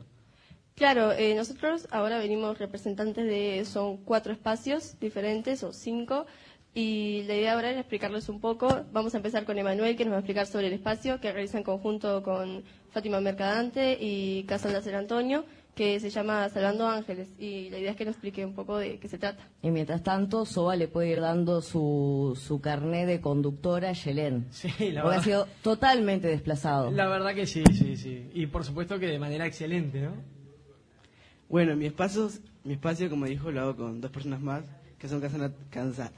Claro, eh, nosotros ahora venimos representantes de, son cuatro espacios diferentes o cinco, y la idea ahora es explicarles un poco. Vamos a empezar con Emanuel, que nos va a explicar sobre el espacio que realiza en conjunto con Fátima Mercadante y Casandra San Antonio, que se llama Salvando Ángeles, y la idea es que nos explique un poco de qué se trata. Y mientras tanto, Soba le puede ir dando su, su carné de conductora a Yelén. Sí, la Porque ha verdad. sido totalmente desplazado. La verdad que sí, sí, sí. Y por supuesto que de manera excelente, ¿no? Bueno, mi espacio, mi espacio, como dijo, lo hago con dos personas más, que son Cassandra, Cansa-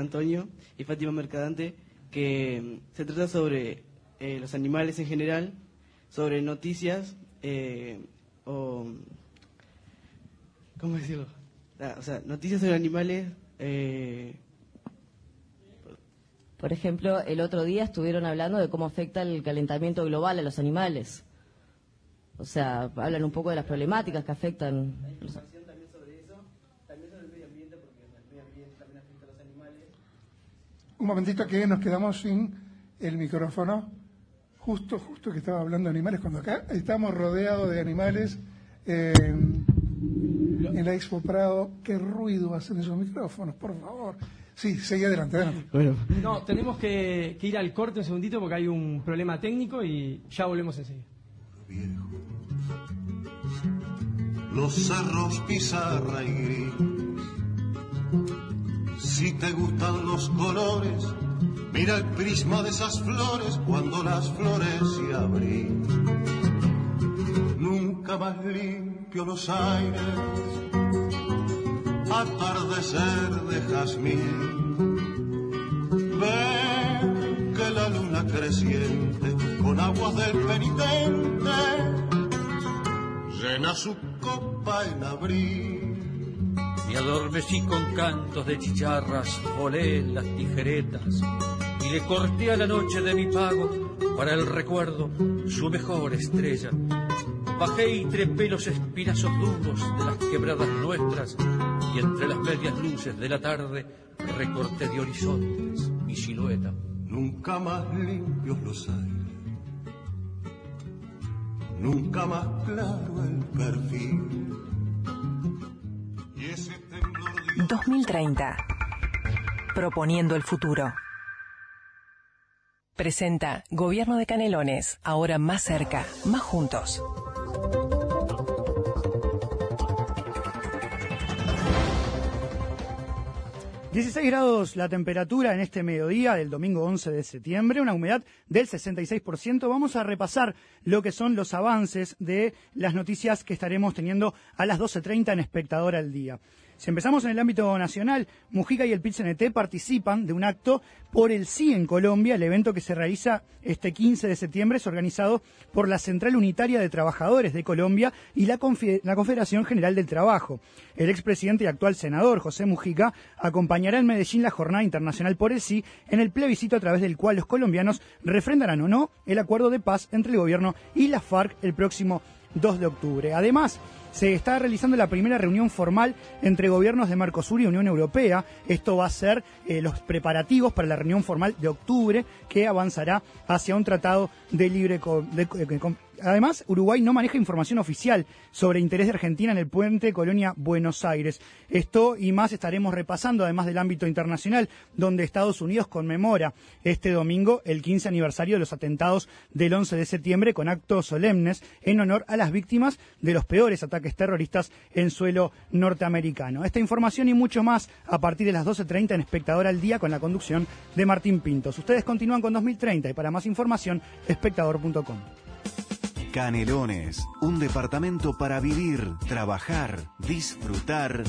Antonio y Fátima Mercadante, que mm, se trata sobre eh, los animales en general, sobre noticias eh, o... ¿Cómo decirlo? Ah, o sea, noticias sobre animales... eh, Por ejemplo, el otro día estuvieron hablando de cómo afecta el calentamiento global a los animales. O sea, hablan un poco de las problemáticas que afectan. Un momentito que nos quedamos sin el micrófono. Justo, justo que estaba hablando de animales, cuando acá estamos rodeados de animales. eh, en la Expo Prado. ¿Qué ruido hacen esos micrófonos, por favor? Sí, seguí adelante, adelante. No, tenemos que, que ir al corte un segundito porque hay un problema técnico y ya volvemos enseguida. los cerros pizarra y gris. Si te gustan los colores, mira el prisma de esas flores cuando las flores se abren. Nunca más limpio los aires, atardecer de jazmín. Ven que la luna creciente con aguas del penitente llena su copa en abril. Me adormecí con cantos de chicharras, volé las tijeretas y le corté a la noche de mi pago para el recuerdo su mejor estrella. Bajé y trepé los espinazos duros de las quebradas nuestras y entre las medias luces de la tarde recorté de horizontes mi silueta. Nunca más limpios los aires, nunca más claro el perfil. Y ese temblor 2030. Proponiendo el futuro. Presenta Gobierno de Canelones, ahora más cerca, más juntos. de 16 grados la temperatura en este mediodía del domingo 11 de septiembre, una humedad del 66%. Vamos a repasar lo que son los avances de las noticias que estaremos teniendo a las 12.30 en Espectador al Día. Si empezamos en el ámbito nacional, Mujica y el PIT-CNT participan de un acto por el sí en Colombia. El evento que se realiza este 15 de septiembre es organizado por la Central Unitaria de Trabajadores de Colombia y la, la Confederación General del Trabajo. El expresidente y actual senador José Mujica acompañará en Medellín la Jornada Internacional por el sí en el plebiscito a través del cual los colombianos refrendarán o no el acuerdo de paz entre el gobierno y la FARC el próximo 2 de octubre. Además, se está realizando la primera reunión formal entre gobiernos de Mercosur y Unión Europea. Esto va a ser eh, los preparativos para la reunión formal de octubre que avanzará hacia un tratado de libre de de com- Además, Uruguay no maneja información oficial sobre interés de Argentina en el puente Colonia Buenos Aires. Esto y más estaremos repasando, además del ámbito internacional, donde Estados Unidos conmemora este domingo el 15 aniversario de los atentados del 11 de septiembre con actos solemnes en honor a las víctimas de los peores ataques terroristas en suelo norteamericano. Esta información y mucho más a partir de las 12.30 en Espectador al Día con la conducción de Martín Pintos. Ustedes continúan con 2030 y para más información, espectador.com. Canelones, un departamento para vivir, trabajar, disfrutar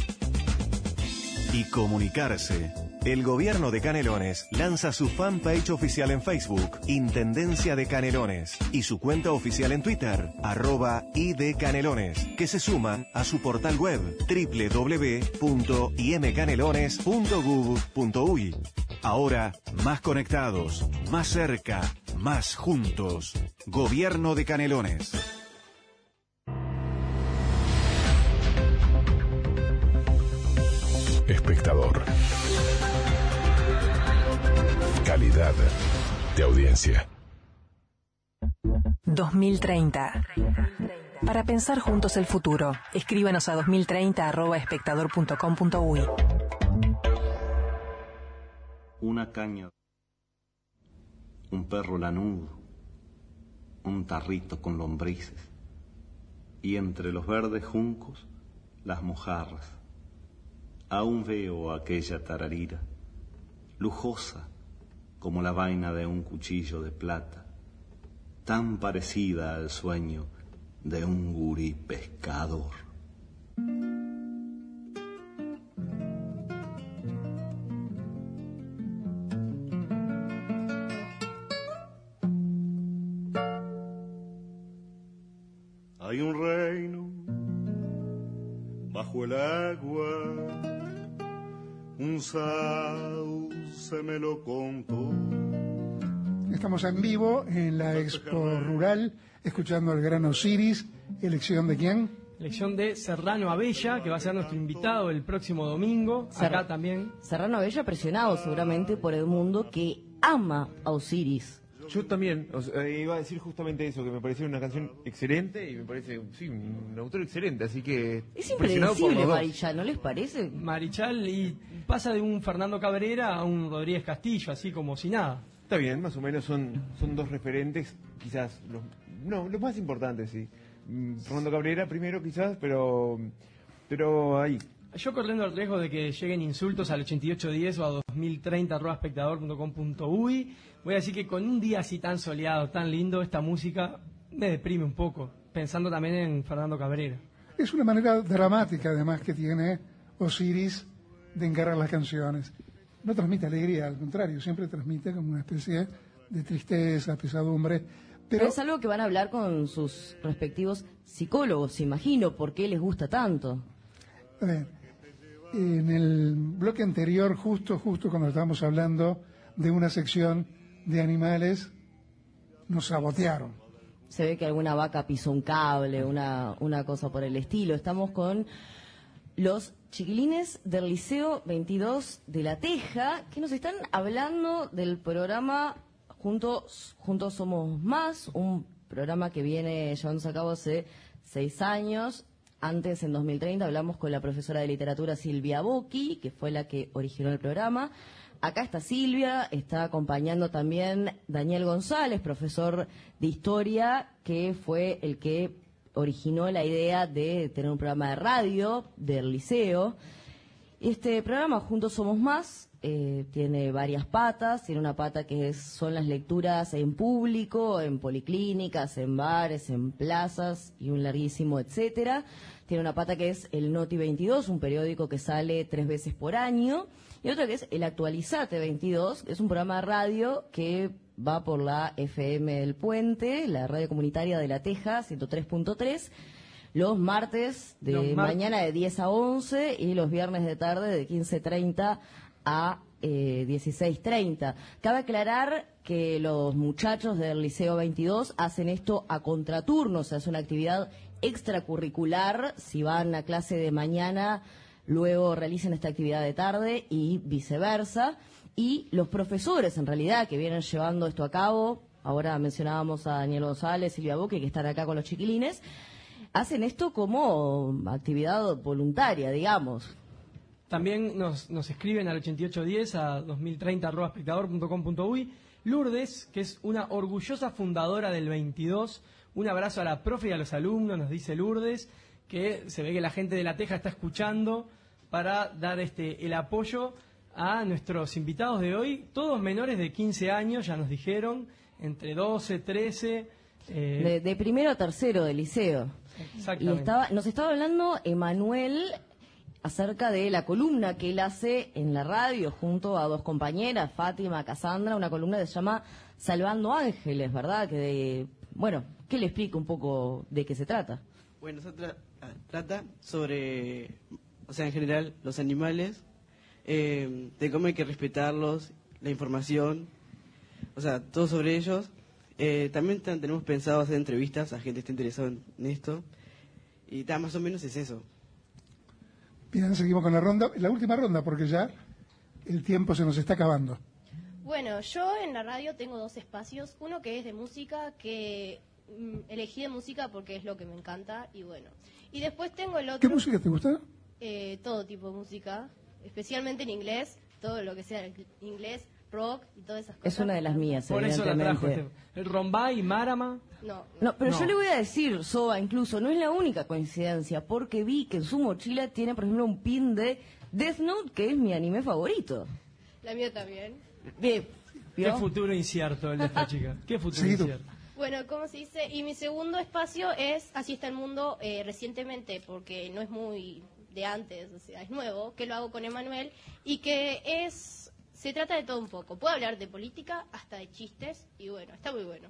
y comunicarse. El gobierno de Canelones lanza su fanpage oficial en Facebook, Intendencia de Canelones, y su cuenta oficial en Twitter, arroba idcanelones, que se suman a su portal web www.imcanelones.gov.uy. Ahora, más conectados, más cerca, más juntos. Gobierno de Canelones. Espectador. Calidad de audiencia. 2030. Para pensar juntos el futuro, escríbanos a 2030.espectador.com.uy. una caña, un perro lanudo, un tarrito con lombrices, y entre los verdes juncos las mojarras. Aún veo aquella tararira, lujosa como la vaina de un cuchillo de plata, tan parecida al sueño de un gurí pescador. Hay un reino bajo el agua, un sauce me lo contó. Estamos en vivo en la Expo Rural, escuchando al gran Osiris. ¿Elección de quién? Elección de Serrano Abella, que va a ser nuestro invitado el próximo domingo. Acá Serra- también. Serrano Abella presionado seguramente por Edmundo que ama a Osiris. Yo también, o sea, iba a decir justamente eso, que me pareció una canción excelente y me parece, sí, un autor excelente, así que... Es impredecible. Marichal, ¿no les parece? Marichal y pasa de un Fernando Cabrera a un Rodríguez Castillo, así como si nada. Está bien, más o menos son, son dos referentes, quizás, los, no, los más importantes, sí. Mm, Fernando Cabrera primero quizás, pero, pero ahí. Yo corriendo el riesgo de que lleguen insultos al 8810 o a 2030 arroba espectador.com.uy, voy a decir que con un día así tan soleado, tan lindo, esta música me deprime un poco, pensando también en Fernando Cabrera. Es una manera dramática, además, que tiene Osiris de encarar las canciones. No transmite alegría, al contrario, siempre transmite como una especie de tristeza, pesadumbre. Pero Pero es algo que van a hablar con sus respectivos psicólogos, imagino, por qué les gusta tanto. A ver, en el bloque anterior, justo, justo cuando estábamos hablando de una sección de animales, nos sabotearon. Se ve que alguna vaca pisó un cable, una, una cosa por el estilo. Estamos con los chiquilines del Liceo 22 de La Teja, que nos están hablando del programa Juntos, Juntos Somos Más, un programa que viene llevándose a cabo hace seis años. Antes, en 2030, hablamos con la profesora de literatura Silvia Bocchi, que fue la que originó el programa. Acá está Silvia, está acompañando también Daniel González, profesor de historia, que fue el que originó la idea de tener un programa de radio del liceo. Este programa, Juntos Somos Más, eh, tiene varias patas. Tiene una pata que son las lecturas en público, en policlínicas, en bares, en plazas y un larguísimo etcétera. Tiene una pata que es el Noti 22, un periódico que sale tres veces por año. Y otra que es el Actualizate 22, que es un programa de radio que va por la FM del Puente, la radio comunitaria de La Teja, 103.3 los martes de Los mar- mañana de 10 a 11 y los viernes de tarde de 15.30 a eh, 16.30. Cabe aclarar que los muchachos del Liceo 22 hacen esto a contraturno, o sea, es una actividad extracurricular. Si van a clase de mañana, luego realicen esta actividad de tarde y viceversa. Y los profesores, en realidad, que vienen llevando esto a cabo, ahora mencionábamos a Daniel González, Silvia Boque, que están acá con los chiquilines, hacen esto como actividad voluntaria, digamos. También nos, nos escriben al 8810 a 2030 arroba espectador.com.uy. Lourdes, que es una orgullosa fundadora del 22. Un abrazo a la profe y a los alumnos, nos dice Lourdes, que se ve que la gente de La Teja está escuchando para dar este el apoyo a nuestros invitados de hoy, todos menores de 15 años, ya nos dijeron, entre 12, 13. eh, De, de primero a tercero del liceo. Y estaba, nos estaba hablando Emanuel acerca de la columna que él hace en la radio junto a dos compañeras, Fátima, Cassandra, una columna que se llama Salvando Ángeles, ¿verdad? Que de- bueno, ¿qué le explica un poco de qué se trata? Bueno, se tra- ah, trata sobre, o sea, en general, los animales, eh, de cómo hay que respetarlos, la información, o sea, todo sobre ellos. Eh, también tenemos pensado hacer entrevistas a gente que esté interesada en, en esto. Y ta, más o menos es eso. Bien, seguimos con la ronda, la última ronda, porque ya el tiempo se nos está acabando. Bueno, yo en la radio tengo dos espacios. Uno que es de música, que elegí de música porque es lo que me encanta y bueno. Y después tengo el otro. ¿Qué música te gusta? eh, todo tipo de música, especialmente en inglés, todo lo que sea en inglés, rock y todas esas cosas. Es una de las mías, Por eso la trajo. este- el Rombay, Marama. No, No, pero No. yo le voy a decir, Soba, incluso, no es la única coincidencia, porque vi que en su mochila tiene, por ejemplo, un pin de Death Note, que es mi anime favorito. la mía también. Bien, Qué futuro incierto el de esta chica. Qué futuro Sí, tú. incierto. Bueno, ¿cómo se dice? Y mi segundo espacio es Así está el mundo eh, recientemente, porque no es muy de antes, o sea, es nuevo, que lo hago con Emanuel y que es, se trata de todo un poco. Puedo hablar de política hasta de chistes y bueno, está muy bueno.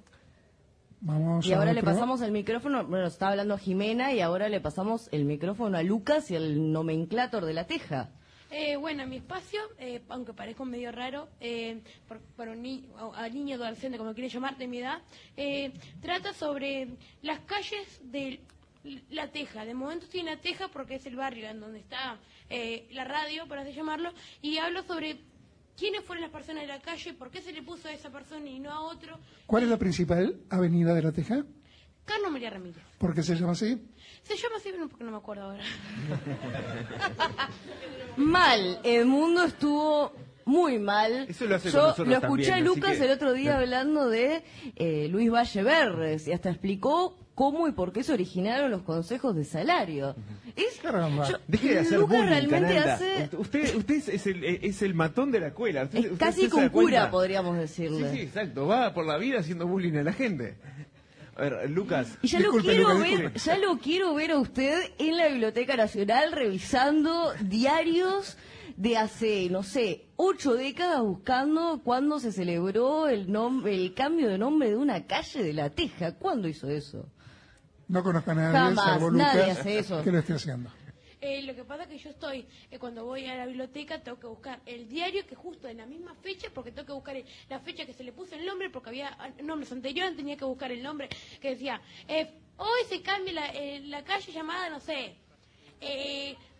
Vamos Y ahora le pasamos el micrófono, bueno, estaba hablando Jimena, y ahora le pasamos el micrófono a Lucas y el nomenclator de la teja. Eh, bueno, mi espacio, eh, aunque parezca un medio raro, eh, por- para un ni- a, a niño adolescente, como quiere llamar, de mi edad, eh, trata sobre las calles de La Teja. De momento estoy en La Teja porque es el barrio en donde está eh, la radio, por así llamarlo, y hablo sobre quiénes fueron las personas de la calle, por qué se le puso a esa persona y no a otro. ¿Cuál es la principal avenida de La Teja? Carlos María Ramírez. ¿Por qué se llama así? Se llama así, porque no me acuerdo ahora. Mal, el mundo estuvo muy mal. Eso lo hace Yo lo escuché a Lucas que- el otro día hablando de eh, Luis Valle Berres y hasta explicó cómo y por qué se originaron los consejos de salario. Es, yo- Deje de hacer Lucas bullying, realmente hace- Usted, usted es, el, es el matón de la escuela. Usted- Es usted- casi con cura, podríamos decirle. Sí, sí, exacto. Va por la vida haciendo bullying a la gente. A ver, Lucas. Y ya lo quiero ver, ya lo quiero ver a usted en la Biblioteca Nacional revisando diarios de hace, no sé, ocho décadas buscando cuándo se celebró el nombre, el cambio de nombre de una calle de La Teja. ¿Cuándo hizo eso? No conozco a nadie, Jamás, salvo nadie hace eso. que lo esté haciendo. Eh, lo que pasa es que yo estoy, eh, cuando voy a la biblioteca, tengo que buscar el diario que justo en la misma fecha, porque tengo que buscar la fecha que se le puso el nombre, porque había ah, nombres anteriores, tenía que buscar el nombre que decía, eh, hoy se cambia la, eh, la calle llamada, no sé,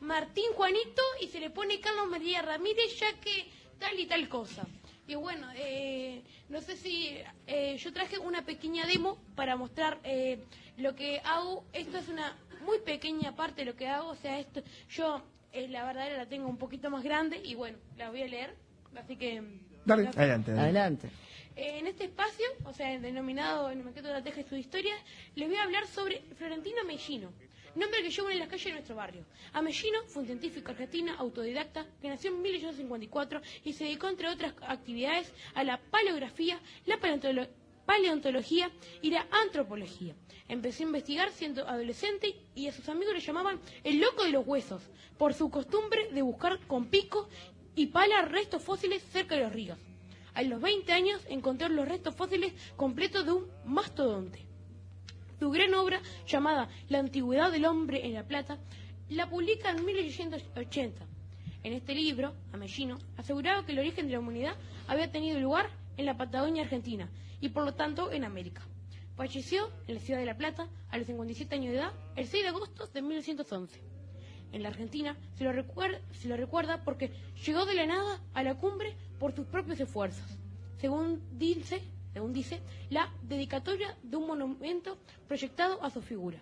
Martín Juanito y se le pone Carlos María Ramírez, ya que tal y tal cosa. Y bueno, eh, no sé si eh, yo traje una pequeña demo para mostrar eh, lo que hago. Esto es una muy pequeña parte de lo que hago. O sea, esto yo eh, la verdadera la tengo un poquito más grande y bueno, la voy a leer. Así que... Dale. la- Adelante, Adelante. eh, En este espacio, o sea, denominado el Maqueto de la Teja y su historia, les voy a hablar sobre Florentino Mellino, nombre que lleva en las calles de nuestro barrio. Amellino fue un científico argentino autodidacta que nació en 1854 y se dedicó, entre otras actividades, a la paleografía, la paleontolo- paleontología y la antropología. Empezó a investigar siendo adolescente y a sus amigos le llamaban el loco de los huesos, por su costumbre de buscar con pico y pala restos fósiles cerca de los ríos. A los 20 años encontró los restos fósiles completos de un mastodonte. Su gran obra, llamada La Antigüedad del Hombre en la Plata, la publica en 1880. En este libro, Amellino aseguraba que el origen de la humanidad había tenido lugar en la Patagonia Argentina y por lo tanto en América. Falleció en la ciudad de La Plata a los 57 años de edad el 6 de agosto de 1911. En la Argentina se lo, recuerda porque llegó de la nada a la cumbre por sus propios esfuerzos. Según dice, según dice la dedicatoria de un monumento proyectado a su figura.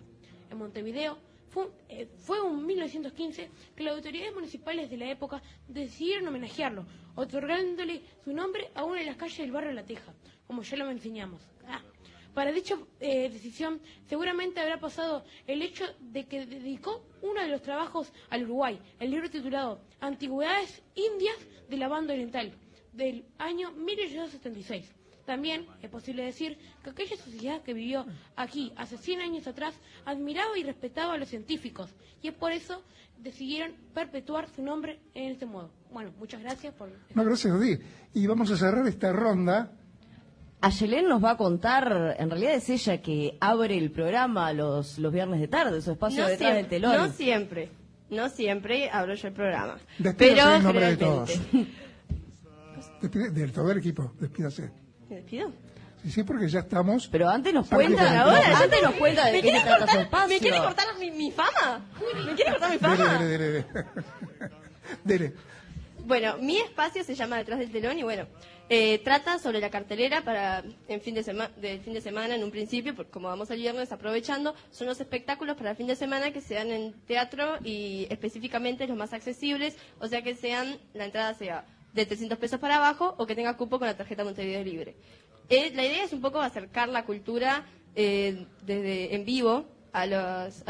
En Montevideo fue, eh, fue en 1915 que las autoridades municipales de la época decidieron homenajearlo, otorgándole su nombre a una de las calles del barrio La Teja, como ya lo enseñamos. Para dicha eh, decisión seguramente habrá pasado el hecho de que dedicó uno de los trabajos al Uruguay, el libro titulado Antigüedades Indias de la Banda Oriental, del año 1876. También es posible decir que aquella sociedad que vivió aquí hace 100 años atrás admiraba y respetaba a los científicos y es por eso decidieron perpetuar su nombre en este modo. Bueno, muchas gracias por... No, gracias a. Y vamos a cerrar esta ronda. Ayelén nos va a contar, en realidad es ella que abre el programa los, los viernes de tarde, su espacio No detrás del telón. no siempre, no siempre abro yo el programa. Despídase Pero en nombre de todos. Despide- de todo el equipo, despídase. ¿Me despido? Sí, sí, porque ya estamos. Pero antes nos cuenta, ahora, antes nos cuenta de ¿Me qué trata su cortar- espacio. ¿Me quiere cortar mi, mi fama? ¿Me quiere cortar mi fama? Dele, dele, dele. Dele. Bueno, mi espacio se llama Detrás del Telón y bueno, eh, trata sobre la cartelera para en fin de sema- del fin de semana en un principio, porque como vamos al viernes aprovechando, son los espectáculos para el fin de semana que se dan en teatro y específicamente los más accesibles, o sea que sean, la entrada sea de 300 pesos para abajo o que tenga cupo con la tarjeta Montevideo Libre. Eh, la idea es un poco acercar la cultura eh, desde en vivo a, las,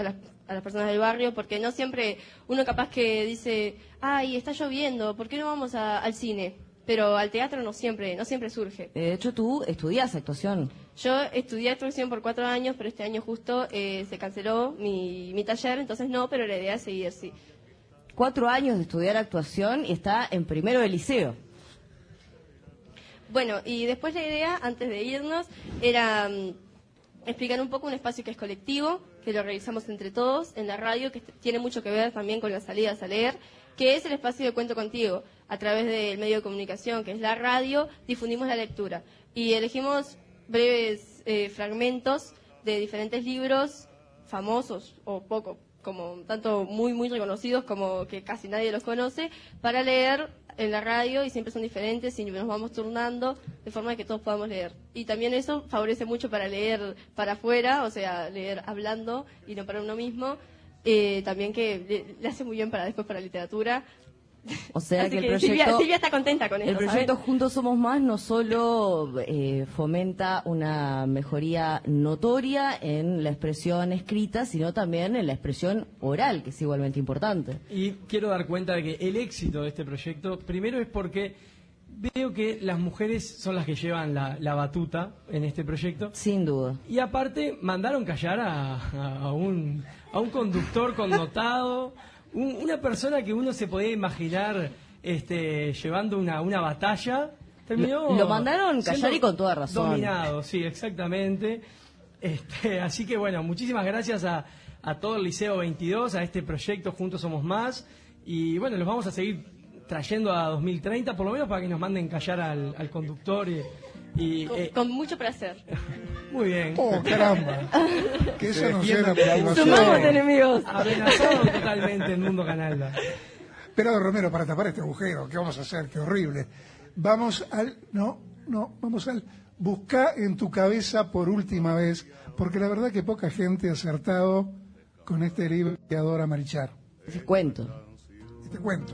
personas del barrio, porque no siempre uno capaz que dice, ay, está lloviendo, ¿por qué no vamos al cine? Pero al teatro no siempre, no siempre surge. De hecho, tú estudias actuación. Yo estudié actuación por cuatro años, pero este año justo eh, se canceló mi, mi taller, entonces no, pero la idea es seguir, sí. Cuatro años de estudiar actuación y está en primero de liceo. Bueno, y después la idea, antes de irnos, era mm, explicar un poco un espacio que es colectivo, que lo realizamos entre todos en la radio, que tiene mucho que ver también con las salidas a leer, que es el espacio de Cuento Contigo. A través del medio de comunicación, que es la radio, difundimos la lectura. Y elegimos breves eh, fragmentos de diferentes libros famosos o poco, como tanto muy, muy reconocidos como que casi nadie los conoce, para leer en la radio y siempre son diferentes y nos vamos turnando de forma que todos podamos leer. Y también eso favorece mucho para leer para afuera, o sea, leer hablando y no para uno mismo. Eh, también que le, le hace muy bien para después para literatura. O sea Así que el que proyecto, Silvia, Silvia está contenta con el esto, proyecto ¿sabes? Juntos Somos Más no solo eh, fomenta una mejoría notoria en la expresión escrita, sino también en la expresión oral, que es igualmente importante. Y quiero dar cuenta de que el éxito de este proyecto, primero es porque veo que las mujeres son las que llevan la, la batuta en este proyecto. Sin duda. Y aparte, mandaron callar a, a- a un, a un conductor connotado, un- una persona que uno se podía imaginar este, llevando una, una batalla. Terminó Lo- lo mandaron callar y con toda razón. Dominado, sí, exactamente. Este, así que bueno, muchísimas gracias a, a todo el Liceo 22, a este proyecto Juntos Somos Más. Y bueno, los vamos a seguir trayendo a 2030, por lo menos para que nos manden callar al, al conductor. Y, y, Con, eh, con mucho placer. muy bien. Oh, caramba. Que eso no sea una motivación. Sumamos enemigos. Amenazado totalmente el mundo Canalda. Pero Romero, para tapar este agujero, ¿qué vamos a hacer? Qué horrible. Vamos al. No, no, vamos al. Busca en tu cabeza por última vez, porque la verdad que poca gente ha acertado con este libro que adora Marichar. Te cuento. Te cuento.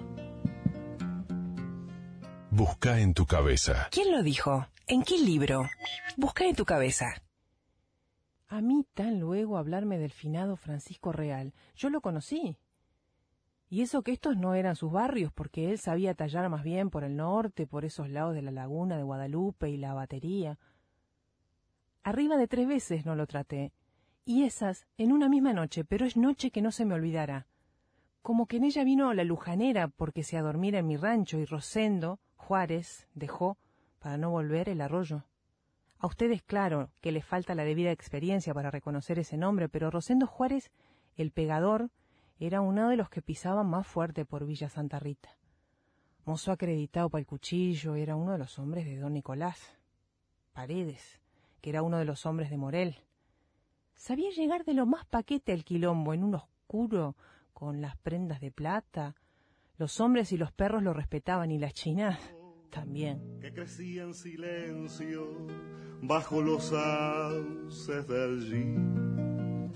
Busca en tu cabeza. ¿Quién lo dijo? ¿En qué libro? Busca en tu cabeza. A mí tan luego hablarme del finado Francisco Real. Yo lo conocí. Y eso que estos no eran sus barrios, porque él sabía tallar más bien por el norte, por esos lados de la laguna de Guadalupe y la batería. Arriba de tres veces no lo traté. Y esas en una misma noche, pero es noche que no se me olvidará. Como que en ella vino la lujanera porque se adormira en mi rancho y Rosendo, Juárez, dejó, para no volver, el arroyo. A ustedes, claro, que les falta la debida experiencia para reconocer ese nombre, pero Rosendo Juárez, el pegador, era uno de los que pisaban más fuerte por Villa Santa Rita. Mozo acreditado para el cuchillo, era uno de los hombres de don Nicolás. Paredes, que era uno de los hombres de Morel. Sabía llegar de lo más paquete al quilombo, en un oscuro, con las prendas de plata. Los hombres y los perros lo respetaban y las chinas también. que crecía en silencio bajo los sauces del Gin.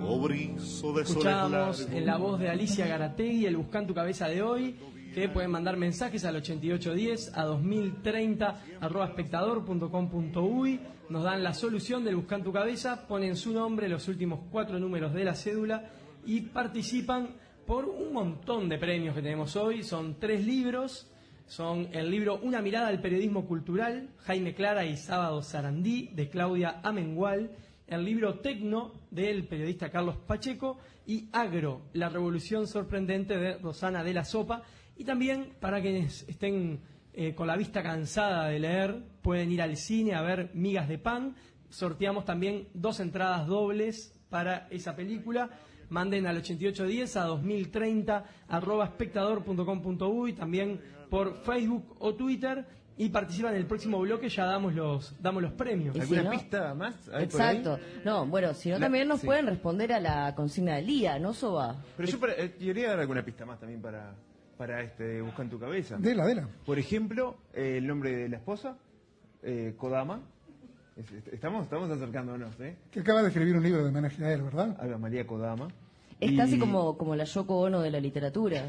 Cobrizo de Escuchábamos en la voz de Alicia Garategui el Buscán tu cabeza de hoy, que pueden mandar mensajes al 8810 a 2030 arroba espectador.com.uy, nos dan la solución del Buscán tu cabeza, ponen su nombre, los últimos cuatro números de la cédula y participan por un montón de premios que tenemos hoy. Son tres libros, son el libro Una mirada al periodismo cultural, Jaime Clara y Sábado Sarandí, de Claudia Amengual, el libro Tecno, del periodista Carlos Pacheco, y Agro, la revolución sorprendente de Rosana de la Sopa. Y también, para quienes estén eh, con la vista cansada de leer, pueden ir al cine a ver Migas de Pan. Sorteamos también dos entradas dobles para esa película. Manden al 8810 a 2030 arroba espectador.com.uy, también por Facebook o Twitter. Y participan en el próximo bloque, ya damos los, damos los premios. Y si no- pista más? hay por ahí? Exacto. No, bueno, si no La- también nos sí. pueden responder a la consigna del día, ¿no, Soba? Pero yo para- eh, quería dar alguna pista más también para, para este Busca en tu cabeza. Dela, dela. Por ejemplo, eh, el nombre de la esposa, eh, Kodama. Es- est- estamos, estamos acercándonos, ¿eh? Que acaba de escribir un libro de homenaje a él, ¿verdad? Alba María Kodama. Está así Y- como, como la Yoko Ono de la literatura.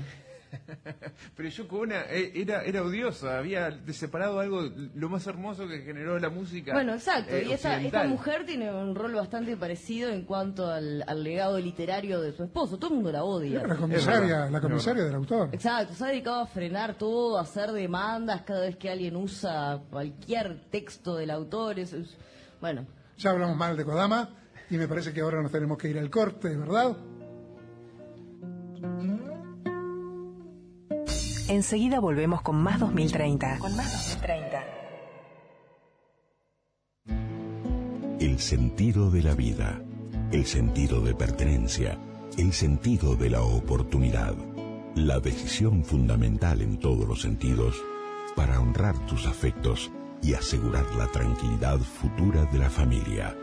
Pero Yoko Ono eh, era, era odiosa, había separado algo, lo más hermoso que generó la música. Bueno, exacto. eh, y esta, esta mujer tiene un rol bastante parecido en cuanto al, al legado literario de su esposo. Todo el mundo la odia. La comisaria, la comisaria del autor. Exacto, se ha dedicado a frenar todo, a hacer demandas cada vez que alguien usa cualquier texto del autor. Es, es- bueno, Ya hablamos mal de Kodama y me parece que ahora nos tenemos que ir al corte, ¿verdad? Enseguida volvemos con más 2030. Con más 2030. El sentido de la vida, el sentido de pertenencia, el sentido de la oportunidad, la decisión fundamental en todos los sentidos para honrar tus afectos y asegurar la tranquilidad futura de la familia.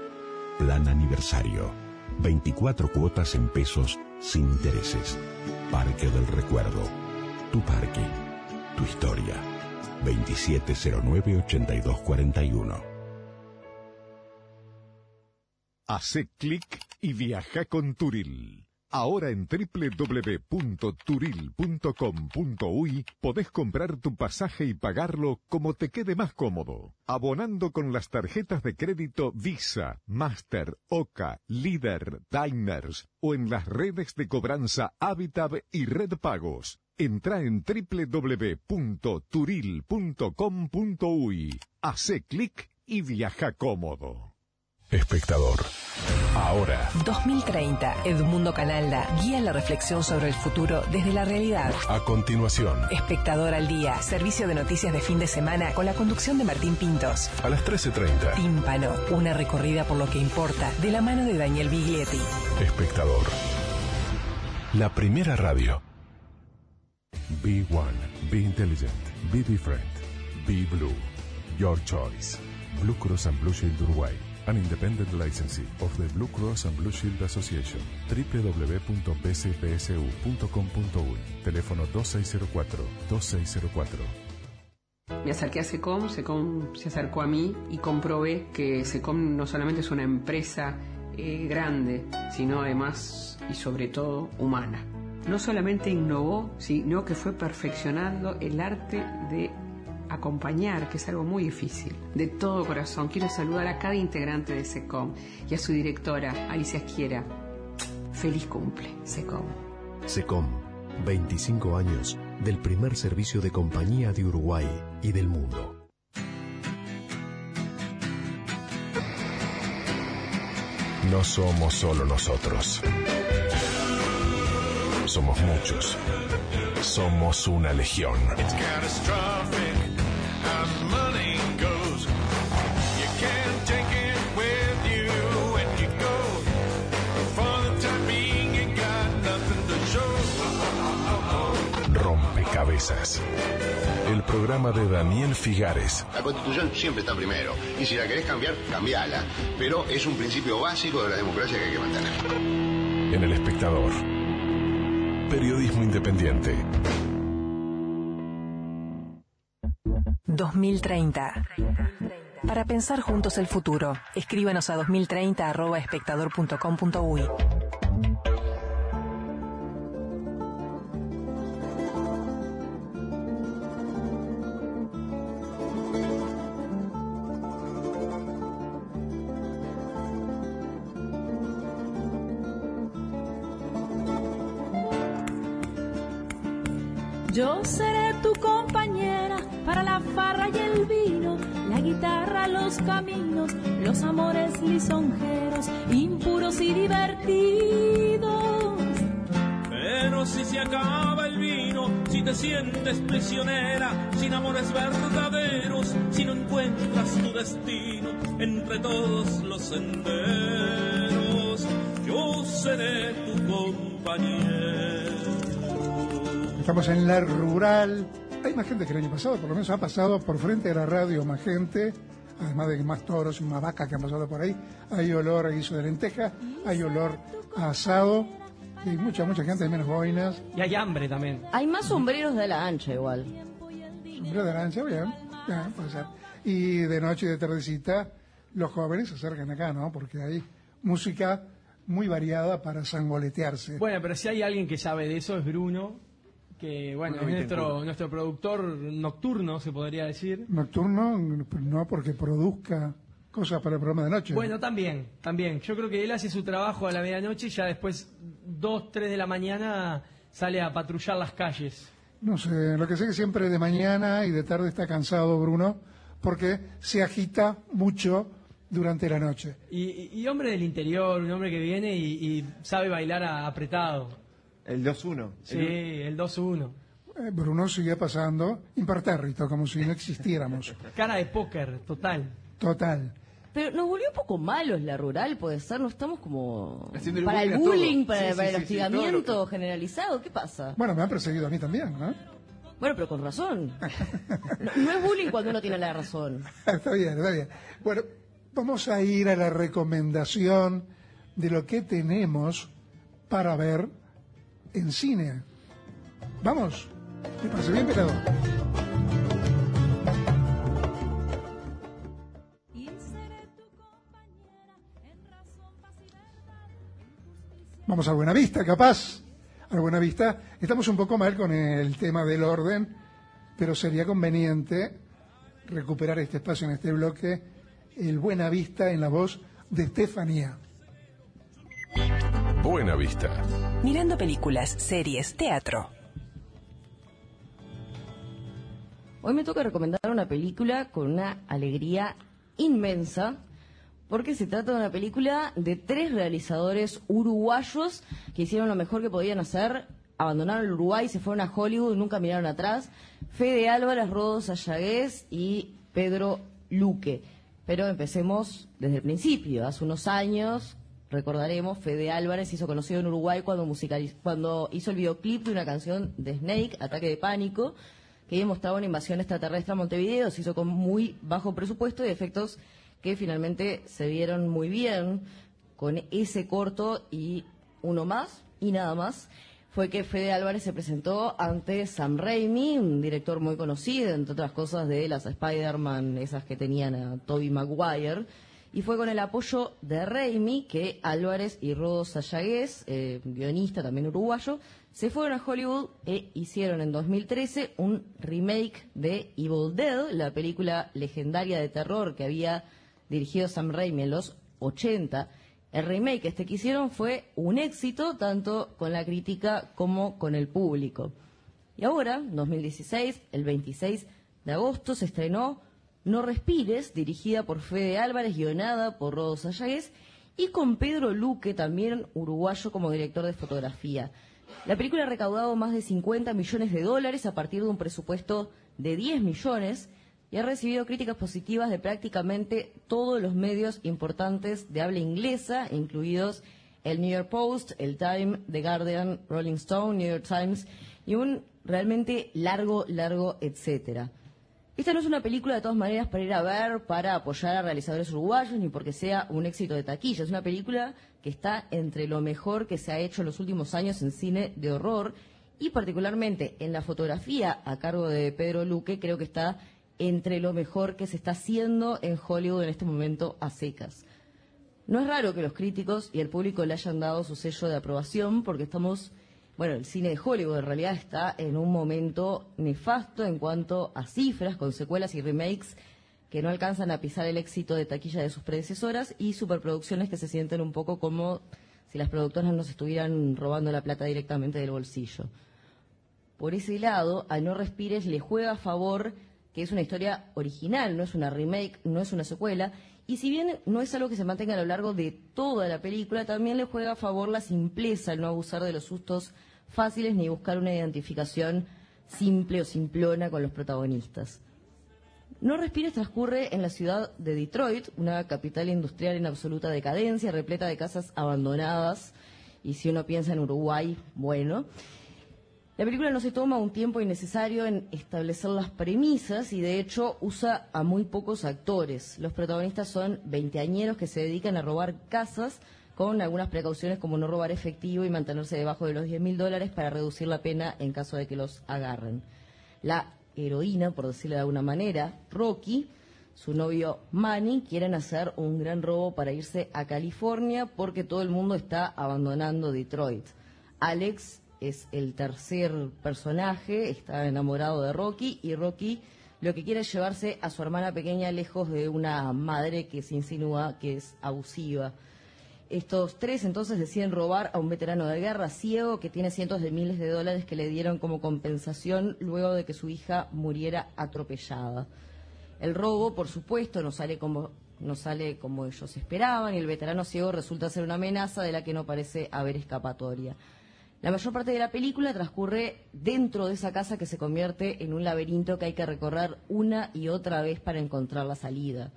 Plan aniversario. 24 cuotas en pesos sin intereses. Parque del Recuerdo. Tu parque, tu historia. 2709-8241. Hace clic y viaja con Turil. Ahora en www.turil.com.uy podés comprar tu pasaje y pagarlo como te quede más cómodo, abonando con las tarjetas de crédito Visa, Master, Oca, Líder, Diners o en las redes de cobranza Habitab y Red Pagos. Entra en www.turil.com.uy. Hace clic y viaja cómodo. Espectador. Ahora. 2030. Edmundo Canalda guía la reflexión sobre el futuro desde la realidad. A continuación. Espectador al día. Servicio de noticias de fin de semana con la conducción de Martín Pintos. A las 13.30. Tímpano. Una recorrida por lo que importa de la mano de Daniel Biglietti. Espectador. La primera radio. Be one. Be intelligent. Be different. Be blue. Your choice. Blue Cross and Blue Shield Uruguay. An independent licensee of the Blue Cross and Blue Shield Association. www.bcpsu.com.uy. Teléfono 2604-2604. Me acerqué a SECOM, SECOM se acercó a mí y comprobé que SECOM no solamente es una empresa eh, grande, sino además y sobre todo humana. No solamente innovó, sino que fue perfeccionando el arte de acompañar, que es algo muy difícil. De todo corazón quiero saludar a cada integrante de SECOM y a su directora, Alicia Esquiera. Feliz cumple, SECOM. SECOM, 25 años del primer servicio de compañía de Uruguay y del mundo. No somos solo nosotros. Somos muchos. Somos una legión. Rompecabezas. El programa de Daniel Figares. La constitución siempre está primero. Y si la querés cambiar, cambiala. Pero es un principio básico de la democracia que hay que mantener. En El Espectador. Periodismo independiente. 2030. Para pensar juntos el futuro, escríbanos a 2030.espectador.com.uy. Yo seré tu compañera para la farra y el vino, la guitarra, los caminos, los amores lisonjeros, impuros y divertidos. Pero si se acaba el vino, si te sientes prisionera, sin amores verdaderos, si no encuentras tu destino entre todos los senderos, yo seré tu compañero. Estamos en la rural. Hay más gente que el año pasado, por lo menos ha pasado por frente de la radio más gente, además de que más toros y más vacas que han pasado por ahí. Hay olor a guiso de lenteja, hay olor a asado, y mucha, mucha gente, hay menos boinas. Y hay hambre también. Hay más sombreros de la ancha igual. Sombrero de lancha, bien, bien, puede ser. Y de noche y de tardecita, los jóvenes se acercan acá, ¿no? Porque hay música muy variada para sangoletearse. Bueno, pero si hay alguien que sabe de eso es Bruno, que bueno, es nuestro, nuestro productor nocturno, se podría decir. Nocturno, no porque produzca cosas para el programa de noche. Bueno, también, también. Yo creo que él hace su trabajo a la medianoche y ya después, 2, 3 de la mañana, sale a patrullar las calles. No sé, lo que sé que siempre de mañana y de tarde está cansado Bruno, porque se agita mucho durante la noche. Y, y- y hombre del interior, un hombre que viene y, y sabe bailar a- apretado. El 2-1. Sí, el 2-1. Eh, Bruno sigue pasando impertérrito, como si no existiéramos. Cara de póker, total. Total. Pero nos volvió un poco malos la rural, puede ser, no estamos como Haciéndole para el bullying para, Sí, sí, para el sí, sí, hostigamiento generalizado, ¿qué pasa? Bueno, me han perseguido a mí también, ¿no? Bueno, pero con razón. No, no es bullying cuando uno tiene la razón. está bien, está bien. Bueno, vamos a ir a la recomendación de lo que tenemos para ver en cine. Vamos, me parece bien, pelado. Vamos a Buenavista, capaz. A Buenavista. Estamos un poco mal con el tema del orden, pero sería conveniente recuperar este espacio en este bloque, el Buenavista en la voz de Estefanía. Buena Vista. Mirando películas, series, teatro. Hoy me toca recomendar una película con una alegría inmensa, porque se trata de una película de tres realizadores uruguayos que hicieron lo mejor que podían hacer, abandonaron el Uruguay, se fueron a Hollywood y nunca miraron atrás. Fede Álvarez, Rodos Ayagués y Pedro Luque. Pero empecemos desde el principio. Hace unos años, recordaremos, Fede Álvarez hizo conocido en Uruguay cuando, cuando hizo el videoclip de una canción de Snake, Ataque de Pánico, que demostraba una invasión extraterrestre a Montevideo. Se hizo con muy bajo presupuesto y efectos que finalmente se vieron muy bien con ese corto y uno más y nada más fue que Fede Álvarez se presentó ante Sam Raimi, un director muy conocido, entre otras cosas, de las Spider-Man, esas que tenían a Tobey Maguire, y fue con el apoyo de Raimi que Álvarez y Rodos Sayagués, eh, guionista también uruguayo, se fueron a Hollywood e hicieron en 2013 un remake de Evil Dead, la película legendaria de terror que había dirigido Sam Raimi en los 80. El remake este que hicieron fue un éxito tanto con la crítica como con el público. Y ahora, 2016, el 26 de agosto, se estrenó No Respires, dirigida por Fede Álvarez, guionada por Rodos Ayagués, y con Pedro Luque, también uruguayo, como director de fotografía. La película ha recaudado más de 50 millones de dólares a partir de un presupuesto de 10 millones y ha recibido críticas positivas de prácticamente todos los medios importantes de habla inglesa, incluidos el New York Post, el Time, The Guardian, Rolling Stone, New York Times y un realmente largo, largo, etcétera. Esta no es una película de todas maneras para ir a ver, para apoyar a realizadores uruguayos, ni porque sea un éxito de taquilla. Es una película que está entre lo mejor que se ha hecho en los últimos años en cine de horror y particularmente en la fotografía a cargo de Pedro Luque, creo que está entre lo mejor que se está haciendo en Hollywood en este momento a secas. No es raro que los críticos y el público le hayan dado su sello de aprobación porque estamos, bueno, el cine de Hollywood en realidad está en un momento nefasto en cuanto a cifras con secuelas y remakes que no alcanzan a pisar el éxito de taquilla de sus predecesoras y superproducciones que se sienten un poco como si las productoras nos estuvieran robando la plata directamente del bolsillo. Por ese lado, a No Respires le juega a favor que es una historia original, no es una remake, no es una secuela, y si bien no es algo que se mantenga a lo largo de toda la película, también le juega a favor la simpleza, el no abusar de los sustos fáciles ni buscar una identificación simple o simplona con los protagonistas. No Respires transcurre en la ciudad de Detroit, una capital industrial en absoluta decadencia, repleta de casas abandonadas, y si uno piensa en Uruguay, bueno. La película no se toma un tiempo innecesario en establecer las premisas y de hecho usa a muy pocos actores. Los protagonistas son veinteañeros que se dedican a robar casas con algunas precauciones como no robar efectivo y mantenerse debajo de los 10 mil dólares para reducir la pena en caso de que los agarren. La heroína, por decirlo de alguna manera, Rocky, su novio Manny, quieren hacer un gran robo para irse a California porque todo el mundo está abandonando Detroit. Alex es el tercer personaje, está enamorado de Rocky y Rocky lo que quiere es llevarse a su hermana pequeña lejos de una madre que se insinúa que es abusiva. Estos tres entonces deciden robar a un veterano de guerra ciego que tiene cientos de miles de dólares que le dieron como compensación luego de que su hija muriera atropellada. El robo, por supuesto, no sale como no sale como ellos esperaban y el veterano ciego resulta ser una amenaza de la que no parece haber escapatoria. La mayor parte de la película transcurre dentro de esa casa que se convierte en un laberinto que hay que recorrer una y otra vez para encontrar la salida.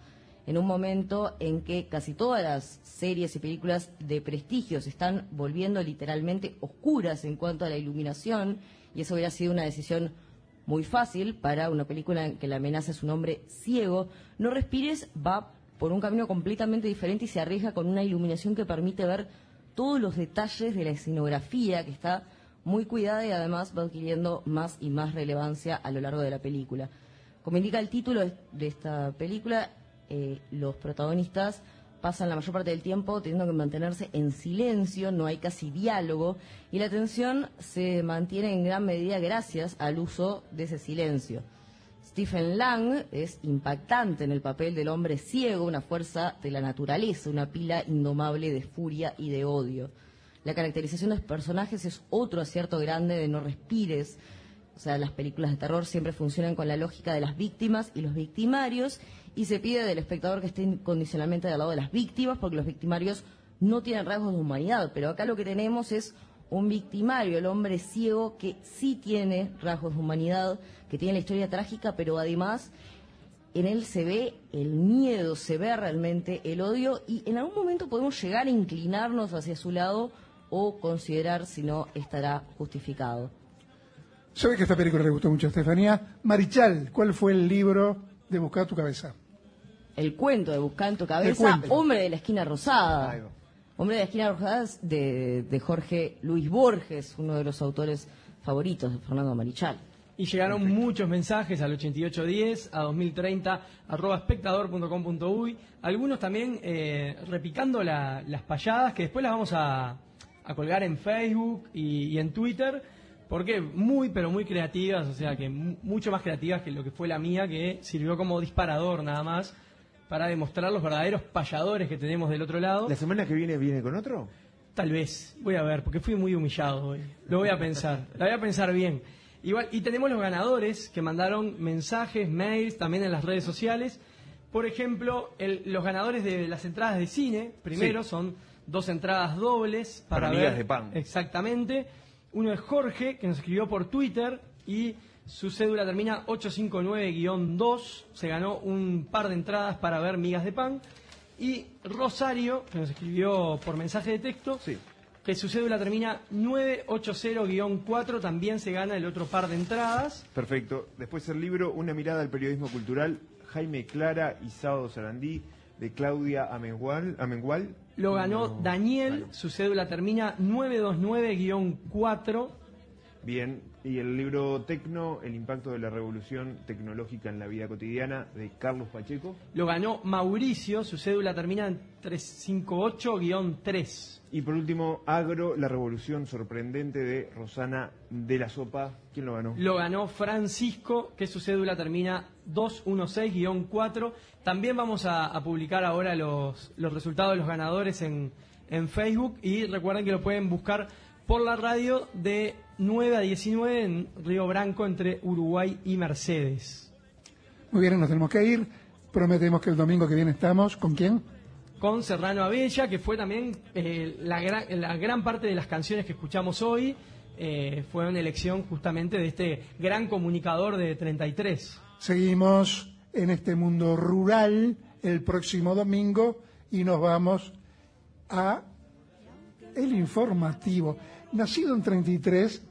En un momento en que casi todas las series y películas de prestigio se están volviendo literalmente oscuras en cuanto a la iluminación, y eso hubiera sido una decisión muy fácil para una película en que la amenaza es un hombre ciego, No Respires va por un camino completamente diferente y se arriesga con una iluminación que permite ver todos los detalles de la escenografía que está muy cuidada y además va adquiriendo más y más relevancia a lo largo de la película. Como indica el título de esta película, eh, los protagonistas pasan la mayor parte del tiempo teniendo que mantenerse en silencio, no hay casi diálogo y la atención se mantiene en gran medida gracias al uso de ese silencio. Stephen Lang es impactante en el papel del hombre ciego, una fuerza de la naturaleza, una pila indomable de furia y de odio. La caracterización de los personajes es otro acierto grande de No Respires. O sea, las películas de terror siempre funcionan con la lógica de las víctimas y los victimarios y se pide del espectador que esté incondicionalmente del lado de las víctimas porque los victimarios no tienen rasgos de humanidad. Pero acá lo que tenemos es un victimario, el hombre ciego, que sí tiene rasgos de humanidad, que tiene la historia trágica, pero además en él se ve el miedo, se ve realmente el odio y en algún momento podemos llegar a inclinarnos hacia su lado o considerar si no estará justificado. Sabe que esta película le gustó mucho a Estefanía. Marichal, ¿cuál fue el libro de Buscar tu cabeza? El cuento de Buscar en tu cabeza. Hombre de la esquina rosada. Hombre de la esquina rosada es de, de Jorge Luis Borges, uno de los autores favoritos de Fernando Marichal. Y llegaron muchos mensajes al 8810, a 2030, arroba espectador.com.uy. Algunos también eh, repicando la- las payadas, que después las vamos a, a colgar en Facebook y, y en Twitter, porque muy, pero muy creativas, o sea que mu- mucho más creativas que lo que fue la mía, que sirvió como disparador nada más para demostrar los verdaderos payadores que tenemos del otro lado. ¿La semana que viene viene con otro? Tal vez, voy a ver, porque fui muy humillado hoy. Lo voy a pensar, la voy a pensar bien. Igual, y tenemos los ganadores que mandaron mensajes, mails, también en las redes sociales. Por ejemplo, el- los ganadores de las entradas de cine, primero, Sí. son dos entradas dobles para, Para ver. De Pan. Exactamente. Uno es Jorge, que nos escribió por Twitter y su cédula termina 859-2. Se ganó un par de entradas para ver Migas de Pan. Y Rosario, que nos escribió por mensaje de texto, que su cédula termina 980-4, también se gana el otro par de entradas. Perfecto. Después el libro Una mirada al periodismo cultural, Jaime Clara y Sábado Sarandí, de Claudia Amengual. Amengual. Lo ganó No. Daniel, su cédula termina 929-4. Bien. Y el libro Tecno, El impacto de la revolución tecnológica en la vida cotidiana, de Carlos Pacheco. Lo ganó Mauricio, su cédula termina en 358-3. Y por último, Agro, la revolución sorprendente de Rosana de la Sopa. ¿Quién lo ganó? Lo ganó Francisco, que su cédula termina 216-4. También vamos a, a publicar ahora los, los resultados de los ganadores en, en Facebook y recuerden que lo pueden buscar por la radio de 9 a 19 en Río Branco entre Uruguay y Mercedes. Muy bien, nos tenemos que ir. Prometemos que el domingo que viene estamos. ¿Con quién? Con Serrano Abella, que fue también eh, la, gran, la gran parte de las canciones que escuchamos hoy. eh, fue una elección justamente de este gran comunicador de 33. Seguimos en este mundo rural el próximo domingo y nos vamos a el informativo, nacido en 33,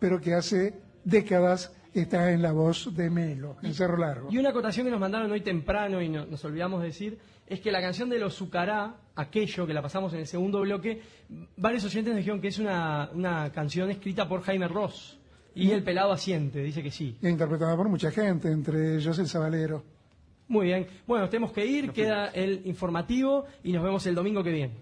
pero que hace décadas está en la voz de Melo, en Cerro Largo. Y una acotación que nos mandaron hoy temprano y no- nos olvidamos de decir es que la canción de los Zucará, aquello que la pasamos en el segundo bloque, varios oyentes nos dijeron que es una, una canción escrita por Jaime Ross. Y el pelado asiente, dice que sí. Interpretada por mucha gente, entre ellos el Sabalero. Muy bien. Bueno, tenemos que ir, queda el informativo y nos vemos el domingo que viene.